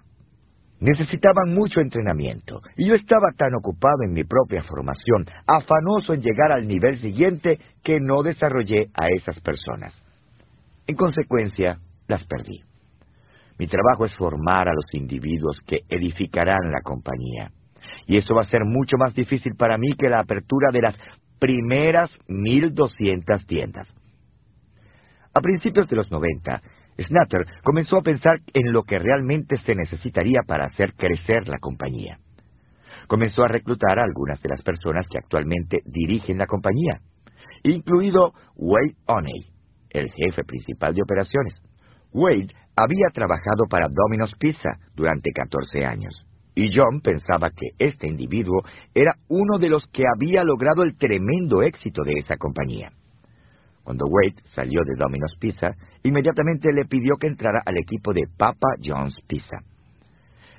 Necesitaban mucho entrenamiento y yo estaba tan ocupado en mi propia formación, afanoso en llegar al nivel siguiente, que no desarrollé a esas personas. En consecuencia, las perdí. Mi trabajo es formar a los individuos que edificarán la compañía. Y eso va a ser mucho más difícil para mí que la apertura de las primeras 1.200 tiendas. A principios de los 90, Snatter comenzó a pensar en lo que realmente se necesitaría para hacer crecer la compañía. Comenzó a reclutar a algunas de las personas que actualmente dirigen la compañía, incluido Wade Oney, el jefe principal de operaciones. Wade había trabajado para Domino's Pizza durante 14 años, y John pensaba que este individuo era uno de los que había logrado el tremendo éxito de esa compañía. Cuando Wade salió de Domino's Pizza, inmediatamente le pidió que entrara al equipo de Papa John's Pizza.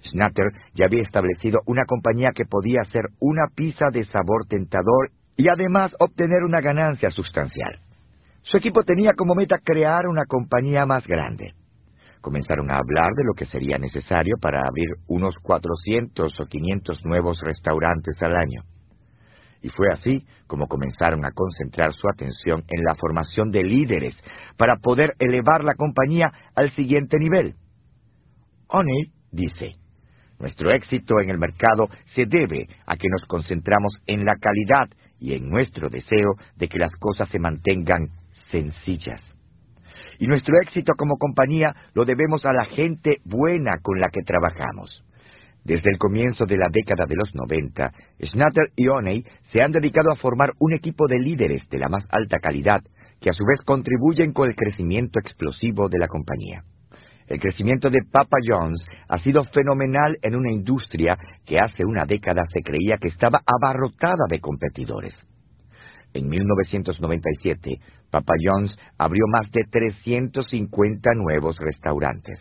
Schnatter ya había establecido una compañía que podía hacer una pizza de sabor tentador y además obtener una ganancia sustancial. Su equipo tenía como meta crear una compañía más grande. Comenzaron a hablar de lo que sería necesario para abrir unos 400 o 500 nuevos restaurantes al año y fue así como comenzaron a concentrar su atención en la formación de líderes para poder elevar la compañía al siguiente nivel. O'Neill dice, nuestro éxito en el mercado se debe a que nos concentramos en la calidad y en nuestro deseo de que las cosas se mantengan sencillas. Y nuestro éxito como compañía lo debemos a la gente buena con la que trabajamos. Desde el comienzo de la década de los 90, Schnatter y Oney se han dedicado a formar un equipo de líderes de la más alta calidad que a su vez contribuyen con el crecimiento explosivo de la compañía. El crecimiento de Papa John's ha sido fenomenal en una industria que hace una década se creía que estaba abarrotada de competidores. En 1997, Papa John's abrió más de 350 nuevos restaurantes.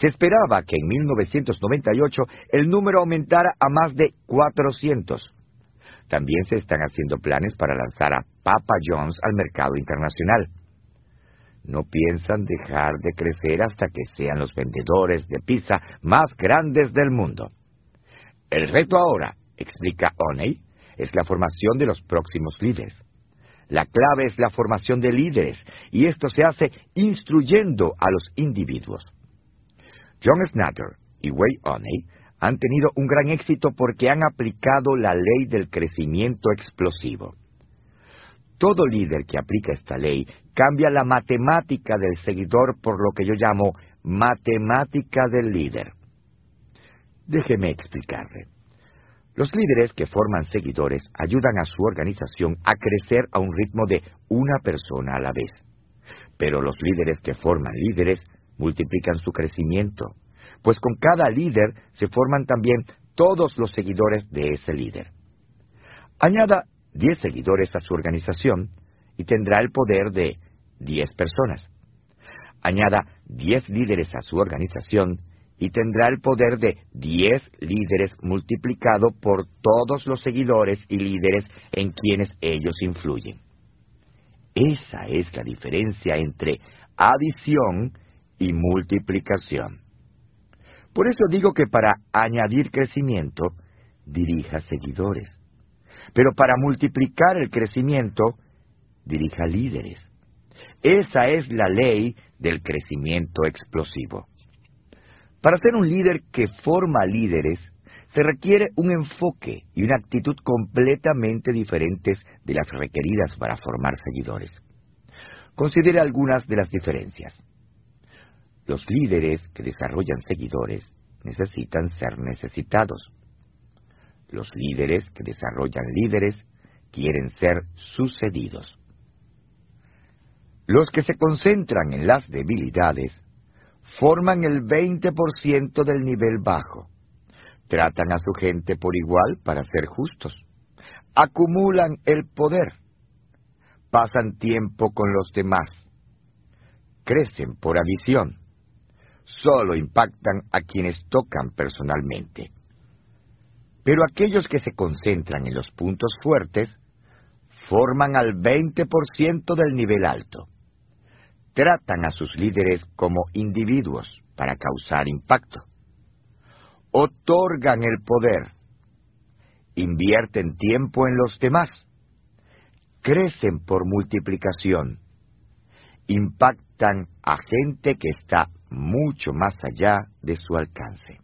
Se esperaba que en 1998 el número aumentara a más de 400. También se están haciendo planes para lanzar a Papa John's al mercado internacional. no piensan dejar de crecer hasta que sean los vendedores de pizza más grandes del mundo. El reto ahora, explica Oney, es la formación de los próximos líderes. La clave es la formación de líderes, y esto se hace instruyendo a los individuos. John Snatter y Wayne Oney han tenido un gran éxito porque han aplicado la ley del crecimiento explosivo. Todo líder que aplica esta ley cambia la matemática del seguidor por lo que yo llamo matemática del líder. Déjeme explicarle. Los líderes que forman seguidores ayudan a su organización a crecer a un ritmo de una persona a la vez. Pero los líderes que forman líderes multiplican su crecimiento, pues con cada líder se forman también todos los seguidores de ese líder. Añada diez seguidores a su organización y tendrá el poder de diez personas. Añada diez líderes a su organización y tendrá el poder de diez líderes multiplicado por todos los seguidores y líderes en quienes ellos influyen. Esa es la diferencia entre adición y multiplicación. Por eso digo que para añadir crecimiento, dirija seguidores. Pero para multiplicar el crecimiento, dirija líderes. Esa es la ley del crecimiento explosivo. Para ser un líder que forma líderes, se requiere un enfoque y una actitud completamente diferentes de las requeridas para formar seguidores. Considere algunas de las diferencias. Los líderes que desarrollan seguidores necesitan ser necesitados. Los líderes que desarrollan líderes quieren ser sucedidos. Los que se concentran en las debilidades forman el 20% del nivel bajo. Tratan a su gente por igual para ser justos. Acumulan el poder. Pasan tiempo con los demás. Crecen por adición. Solo impactan a quienes tocan personalmente. Pero aquellos que se concentran en los puntos fuertes forman al 20% del nivel alto tratan a sus líderes como individuos para causar impacto. Otorgan el poder. Invierten tiempo en los demás. Crecen por multiplicación. Impactan a gente que está mucho más allá de su alcance.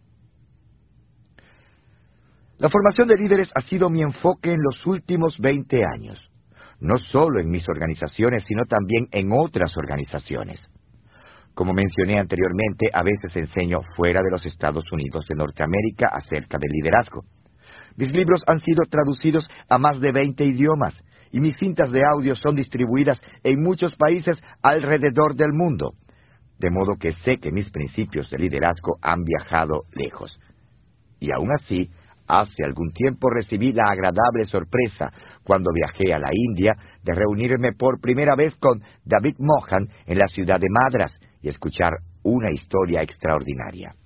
La formación de líderes ha sido mi enfoque en los últimos 20 años no solo en mis organizaciones, sino también en otras organizaciones. Como mencioné anteriormente, a veces enseño fuera de los Estados Unidos de Norteamérica acerca del liderazgo. Mis libros han sido traducidos a más de 20 idiomas y mis cintas de audio son distribuidas en muchos países alrededor del mundo. De modo que sé que mis principios de liderazgo han viajado lejos. Y aún así, Hace algún tiempo recibí la agradable sorpresa, cuando viajé a la India, de reunirme por primera vez con David Mohan en la ciudad de Madras y escuchar una historia extraordinaria.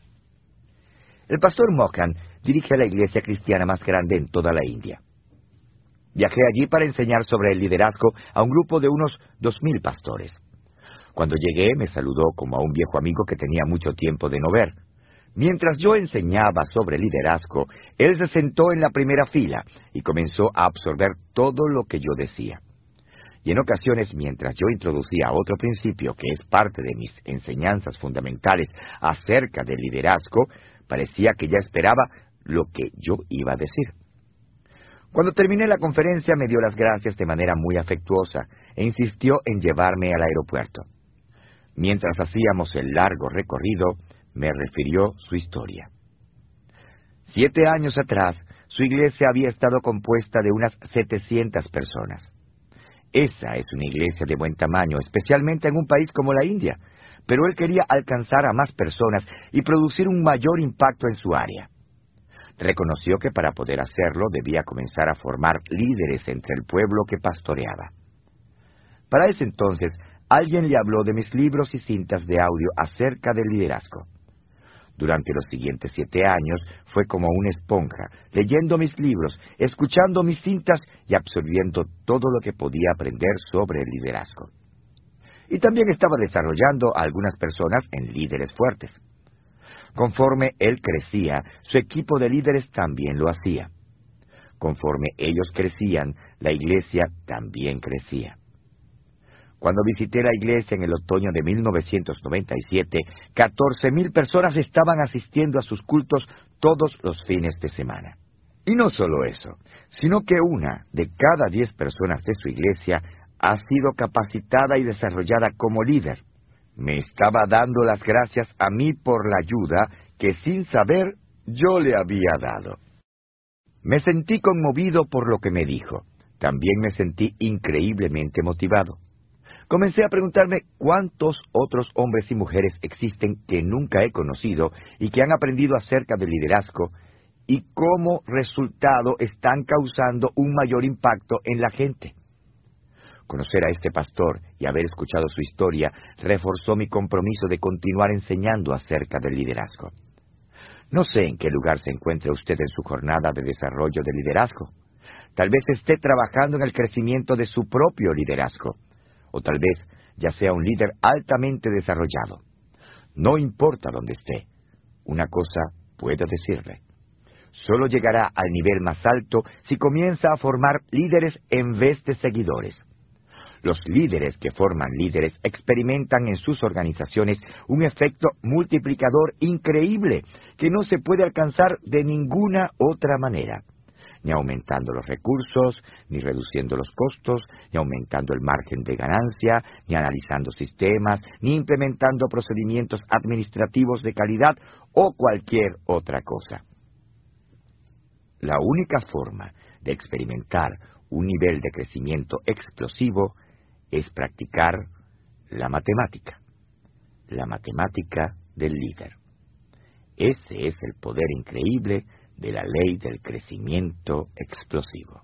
El pastor Mohan dirige la iglesia cristiana más grande en toda la India. Viajé allí para enseñar sobre el liderazgo a un grupo de unos dos mil pastores. Cuando llegué me saludó como a un viejo amigo que tenía mucho tiempo de no ver. Mientras yo enseñaba sobre liderazgo, él se sentó en la primera fila y comenzó a absorber todo lo que yo decía. Y en ocasiones, mientras yo introducía otro principio que es parte de mis enseñanzas fundamentales acerca del liderazgo, parecía que ya esperaba lo que yo iba a decir. Cuando terminé la conferencia me dio las gracias de manera muy afectuosa e insistió en llevarme al aeropuerto. Mientras hacíamos el largo recorrido, me refirió su historia. Siete años atrás, su iglesia había estado compuesta de unas 700 personas. Esa es una iglesia de buen tamaño, especialmente en un país como la India, pero él quería alcanzar a más personas y producir un mayor impacto en su área. Reconoció que para poder hacerlo debía comenzar a formar líderes entre el pueblo que pastoreaba. Para ese entonces, alguien le habló de mis libros y cintas de audio acerca del liderazgo. Durante los siguientes siete años fue como una esponja, leyendo mis libros, escuchando mis cintas y absorbiendo todo lo que podía aprender sobre el liderazgo. y también estaba desarrollando a algunas personas en líderes fuertes. Conforme él crecía, su equipo de líderes también lo hacía. Conforme ellos crecían, la iglesia también crecía. Cuando visité la iglesia en el otoño de 1997, 14.000 personas estaban asistiendo a sus cultos todos los fines de semana. Y no solo eso, sino que una de cada diez personas de su iglesia ha sido capacitada y desarrollada como líder. Me estaba dando las gracias a mí por la ayuda que sin saber yo le había dado. Me sentí conmovido por lo que me dijo. También me sentí increíblemente motivado. Comencé a preguntarme cuántos otros hombres y mujeres existen que nunca he conocido y que han aprendido acerca del liderazgo y como resultado están causando un mayor impacto en la gente. Conocer a este pastor y haber escuchado su historia reforzó mi compromiso de continuar enseñando acerca del liderazgo. No sé en qué lugar se encuentre usted en su jornada de desarrollo de liderazgo. Tal vez esté trabajando en el crecimiento de su propio liderazgo, o tal vez ya sea un líder altamente desarrollado. No importa dónde esté, una cosa puedo decirle solo llegará al nivel más alto si comienza a formar líderes en vez de seguidores. Los líderes que forman líderes experimentan en sus organizaciones un efecto multiplicador increíble que no se puede alcanzar de ninguna otra manera, ni aumentando los recursos, ni reduciendo los costos, ni aumentando el margen de ganancia, ni analizando sistemas, ni implementando procedimientos administrativos de calidad o cualquier otra cosa. La única forma de experimentar un nivel de crecimiento explosivo es practicar la matemática, la matemática del líder. Ese es el poder increíble de la ley del crecimiento explosivo.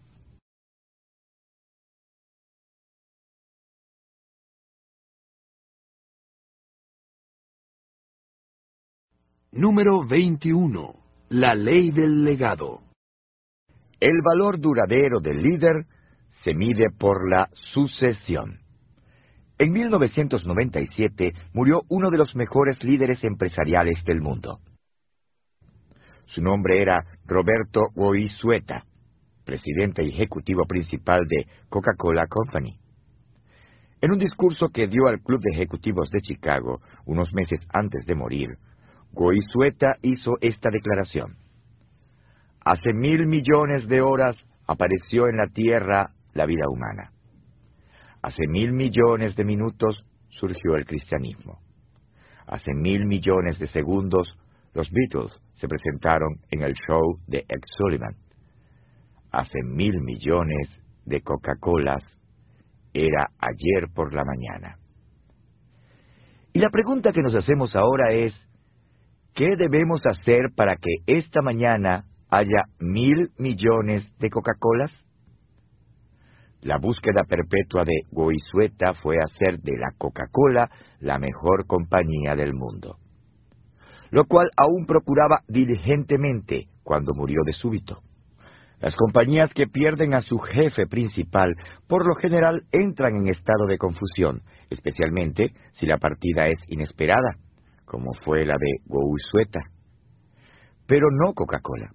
Número 21. La ley del legado. El valor duradero del líder se mide por la sucesión. En 1997 murió uno de los mejores líderes empresariales del mundo. Su nombre era Roberto Goizueta, presidente ejecutivo principal de Coca-Cola Company. En un discurso que dio al Club de Ejecutivos de Chicago unos meses antes de morir, Goizueta hizo esta declaración. Hace mil millones de horas apareció en la Tierra la vida humana. Hace mil millones de minutos surgió el cristianismo. Hace mil millones de segundos los Beatles se presentaron en el show de Ed Sullivan. Hace mil millones de Coca-Colas era ayer por la mañana. Y la pregunta que nos hacemos ahora es, ¿qué debemos hacer para que esta mañana haya mil millones de Coca-Colas? La búsqueda perpetua de Goizueta fue hacer de la Coca-Cola la mejor compañía del mundo, lo cual aún procuraba diligentemente cuando murió de súbito. Las compañías que pierden a su jefe principal por lo general entran en estado de confusión, especialmente si la partida es inesperada, como fue la de Goizueta. Pero no Coca-Cola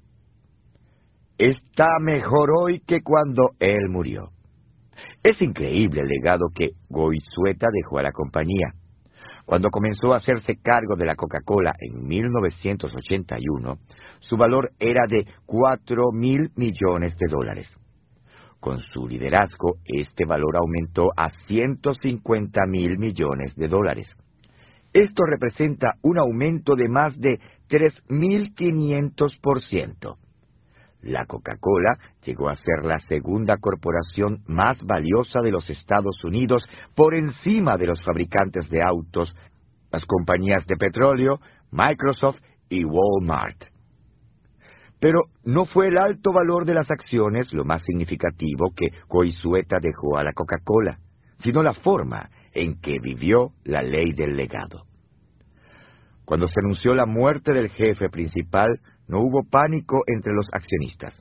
está mejor hoy que cuando él murió. Es increíble el legado que Goizueta dejó a la compañía. Cuando comenzó a hacerse cargo de la Coca-Cola en 1981, su valor era de 4 mil millones de dólares. Con su liderazgo, este valor aumentó a 150 mil millones de dólares. Esto representa un aumento de más de 3.500%. La Coca-Cola llegó a ser la segunda corporación más valiosa de los Estados Unidos por encima de los fabricantes de autos, las compañías de petróleo, Microsoft y Walmart. Pero no fue el alto valor de las acciones lo más significativo que Coisueta dejó a la Coca-Cola, sino la forma en que vivió la ley del legado. Cuando se anunció la muerte del jefe principal, no hubo pánico entre los accionistas.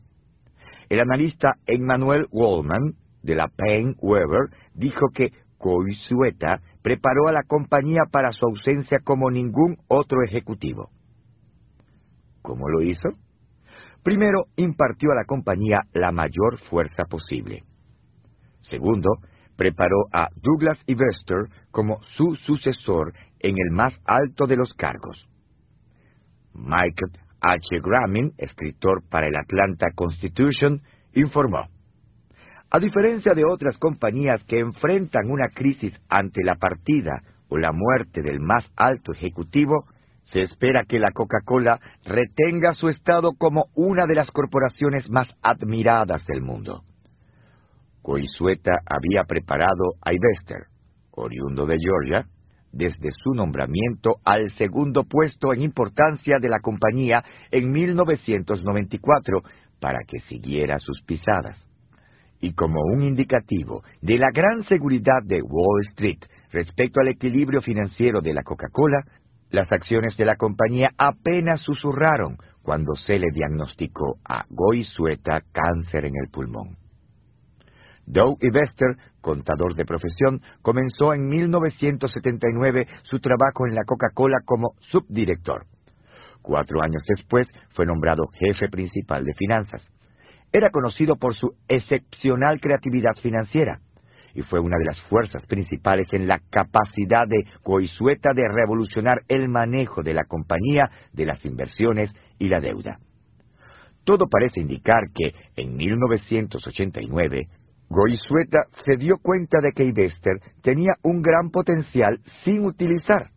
El analista Emmanuel Wallman, de la Payne Weber, dijo que Koizueta preparó a la compañía para su ausencia como ningún otro ejecutivo. ¿Cómo lo hizo? Primero, impartió a la compañía la mayor fuerza posible. Segundo, preparó a Douglas Ivester como su sucesor en el más alto de los cargos. Michael H. Gramin, escritor para el Atlanta Constitution, informó. A diferencia de otras compañías que enfrentan una crisis ante la partida o la muerte del más alto ejecutivo, se espera que la Coca-Cola retenga su estado como una de las corporaciones más admiradas del mundo. Coisueta había preparado a Ivester, oriundo de Georgia, desde su nombramiento al segundo puesto en importancia de la compañía en 1994 para que siguiera sus pisadas. Y como un indicativo de la gran seguridad de Wall Street respecto al equilibrio financiero de la Coca-Cola, las acciones de la compañía apenas susurraron cuando se le diagnosticó a Goizueta cáncer en el pulmón. Doug Vester, contador de profesión, comenzó en 1979 su trabajo en la Coca-Cola como subdirector. Cuatro años después fue nombrado jefe principal de finanzas. Era conocido por su excepcional creatividad financiera y fue una de las fuerzas principales en la capacidad de Coisueta de revolucionar el manejo de la compañía, de las inversiones y la deuda. Todo parece indicar que en 1989 Goizueta se dio cuenta de que Ivester tenía un gran potencial sin utilizar,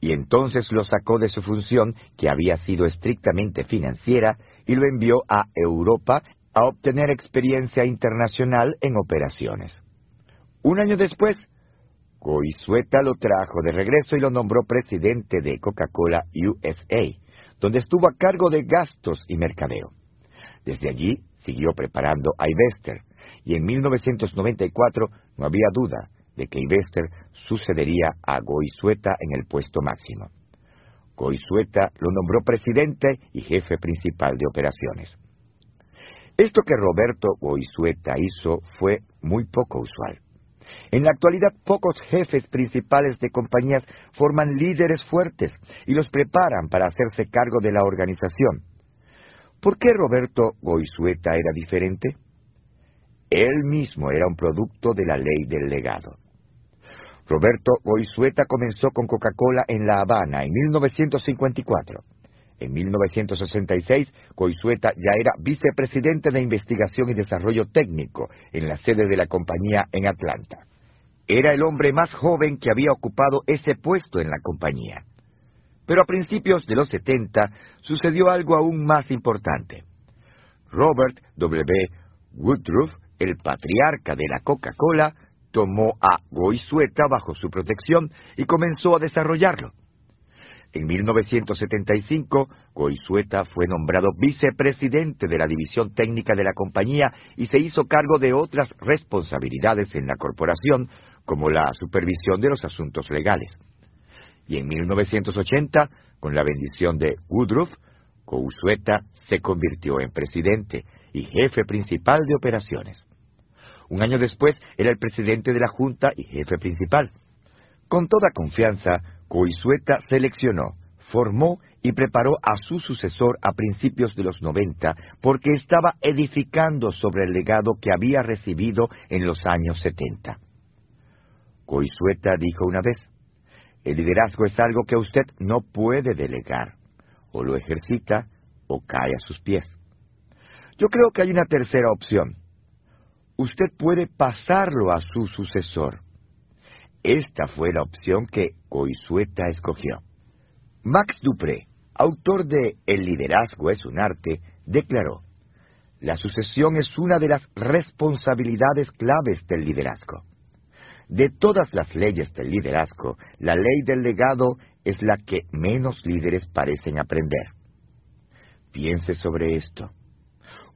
y entonces lo sacó de su función, que había sido estrictamente financiera, y lo envió a Europa a obtener experiencia internacional en operaciones. Un año después, Goizueta lo trajo de regreso y lo nombró presidente de Coca-Cola USA, donde estuvo a cargo de gastos y mercadeo. Desde allí siguió preparando a Ivester, y en 1994 no había duda de que Ivester sucedería a Goizueta en el puesto máximo. Goizueta lo nombró presidente y jefe principal de operaciones. Esto que Roberto Goizueta hizo fue muy poco usual. En la actualidad, pocos jefes principales de compañías forman líderes fuertes y los preparan para hacerse cargo de la organización. ¿Por qué Roberto Goizueta era diferente? Él mismo era un producto de la ley del legado. Roberto Goizueta comenzó con Coca-Cola en La Habana en 1954. En 1966, Goizueta ya era vicepresidente de Investigación y Desarrollo Técnico en la sede de la compañía en Atlanta. Era el hombre más joven que había ocupado ese puesto en la compañía. Pero a principios de los 70 sucedió algo aún más importante. Robert W. Woodruff el patriarca de la Coca-Cola, tomó a Goizueta bajo su protección y comenzó a desarrollarlo. En 1975, Goizueta fue nombrado vicepresidente de la división técnica de la compañía y se hizo cargo de otras responsabilidades en la corporación, como la supervisión de los asuntos legales. Y en 1980, con la bendición de Woodruff, Goizueta se convirtió en presidente y jefe principal de operaciones. Un año después era el presidente de la Junta y jefe principal. Con toda confianza, Coizueta seleccionó, formó y preparó a su sucesor a principios de los 90 porque estaba edificando sobre el legado que había recibido en los años 70. Coizueta dijo una vez, el liderazgo es algo que usted no puede delegar, o lo ejercita o cae a sus pies. Yo creo que hay una tercera opción, usted puede pasarlo a su sucesor. Esta fue la opción que Coizueta escogió. Max Dupré, autor de El liderazgo es un arte, declaró, la sucesión es una de las responsabilidades claves del liderazgo. De todas las leyes del liderazgo, la ley del legado es la que menos líderes parecen aprender. Piense sobre esto.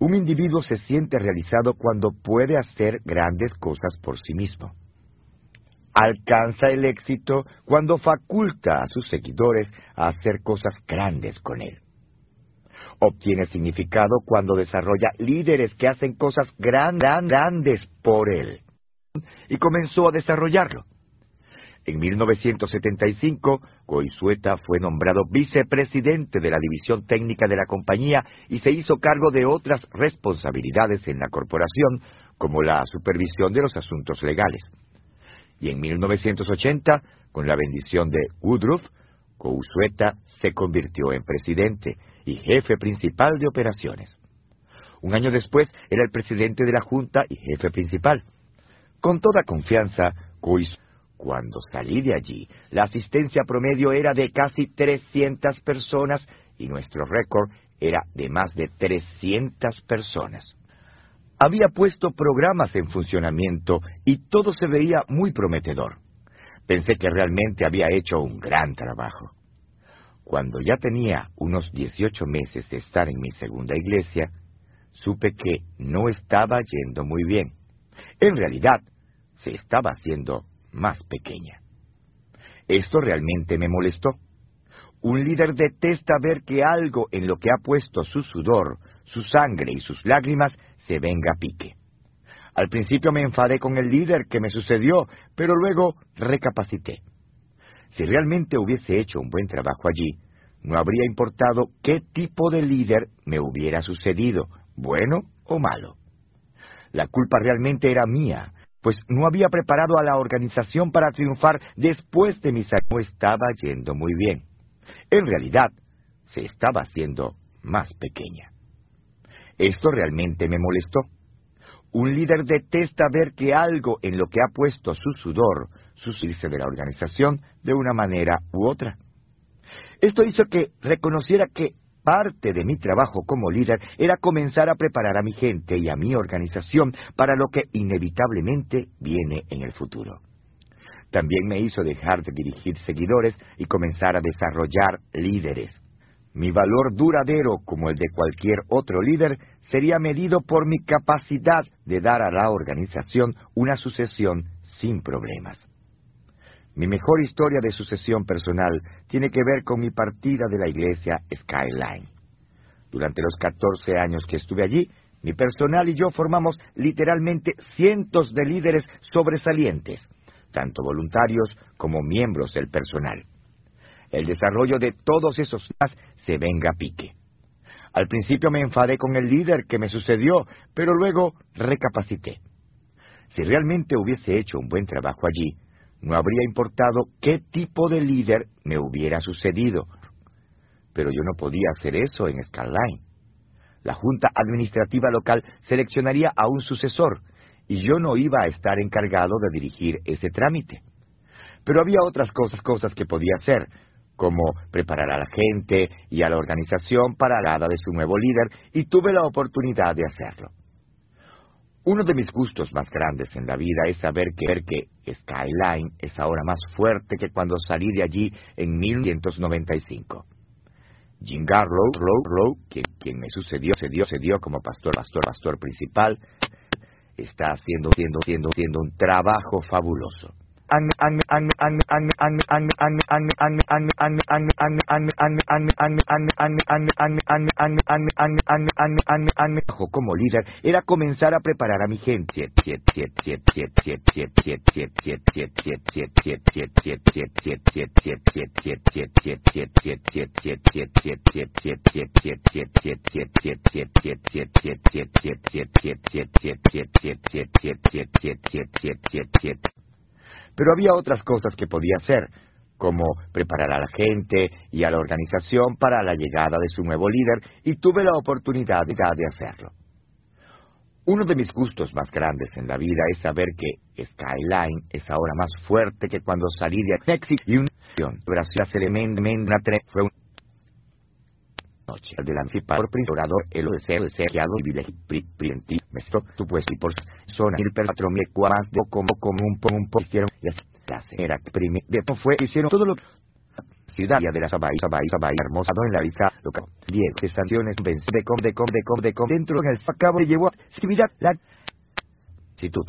Un individuo se siente realizado cuando puede hacer grandes cosas por sí mismo. Alcanza el éxito cuando faculta a sus seguidores a hacer cosas grandes con él. Obtiene significado cuando desarrolla líderes que hacen cosas grandes por él. Y comenzó a desarrollarlo. En 1975, Goizueta fue nombrado vicepresidente de la división técnica de la compañía y se hizo cargo de otras responsabilidades en la corporación, como la supervisión de los asuntos legales. Y en 1980, con la bendición de Woodruff, Goizueta se convirtió en presidente y jefe principal de operaciones. Un año después era el presidente de la Junta y jefe principal. Con toda confianza, Goizueta cuando salí de allí, la asistencia promedio era de casi 300 personas y nuestro récord era de más de 300 personas. Había puesto programas en funcionamiento y todo se veía muy prometedor. Pensé que realmente había hecho un gran trabajo. Cuando ya tenía unos 18 meses de estar en mi segunda iglesia, supe que no estaba yendo muy bien. En realidad, se estaba haciendo más pequeña. Esto realmente me molestó. Un líder detesta ver que algo en lo que ha puesto su sudor, su sangre y sus lágrimas se venga a pique. Al principio me enfadé con el líder que me sucedió, pero luego recapacité. Si realmente hubiese hecho un buen trabajo allí, no habría importado qué tipo de líder me hubiera sucedido, bueno o malo. La culpa realmente era mía, pues no había preparado a la organización para triunfar después de mi No estaba yendo muy bien. En realidad, se estaba haciendo más pequeña. Esto realmente me molestó. Un líder detesta ver que algo en lo que ha puesto su sudor, su de la organización, de una manera u otra. Esto hizo que reconociera que Parte de mi trabajo como líder era comenzar a preparar a mi gente y a mi organización para lo que inevitablemente viene en el futuro. También me hizo dejar de dirigir seguidores y comenzar a desarrollar líderes. Mi valor duradero, como el de cualquier otro líder, sería medido por mi capacidad de dar a la organización una sucesión sin problemas. Mi mejor historia de sucesión personal tiene que ver con mi partida de la iglesia Skyline. Durante los 14 años que estuve allí, mi personal y yo formamos literalmente cientos de líderes sobresalientes, tanto voluntarios como miembros del personal. El desarrollo de todos esos más se venga a pique. Al principio me enfadé con el líder que me sucedió, pero luego recapacité. Si realmente hubiese hecho un buen trabajo allí, no habría importado qué tipo de líder me hubiera sucedido. Pero yo no podía hacer eso en Skyline. La Junta Administrativa Local seleccionaría a un sucesor, y yo no iba a estar encargado de dirigir ese trámite. Pero había otras cosas, cosas que podía hacer, como preparar a la gente y a la organización para la de su nuevo líder, y tuve la oportunidad de hacerlo. Uno de mis gustos más grandes en la vida es saber que, que Skyline es ahora más fuerte que cuando salí de allí en 1995. Jim Garlow, que, quien me sucedió, se dio, como pastor, pastor, pastor principal, está haciendo, haciendo, haciendo, haciendo un trabajo fabuloso. Como líder era comenzar a preparar a mi gente. Pero había otras cosas que podía hacer, como preparar a la gente y a la organización para la llegada de su nuevo líder, y tuve la oportunidad de hacerlo. Uno de mis gustos más grandes en la vida es saber que Skyline es ahora más fuerte que cuando salí de México y un Brasil fue un noche del anfipar prisorador el el seriado y prienti mesto tu pues y por zona perpatro me cuamas de como como un po un hicieron y era prime de fue hicieron todo lo ciudad de la Sabay, Sabay, Sabay, hermosa en la visa local. Diez estaciones vence de com, de com, de com, de com, dentro en el acabo de llevó actividad la si tú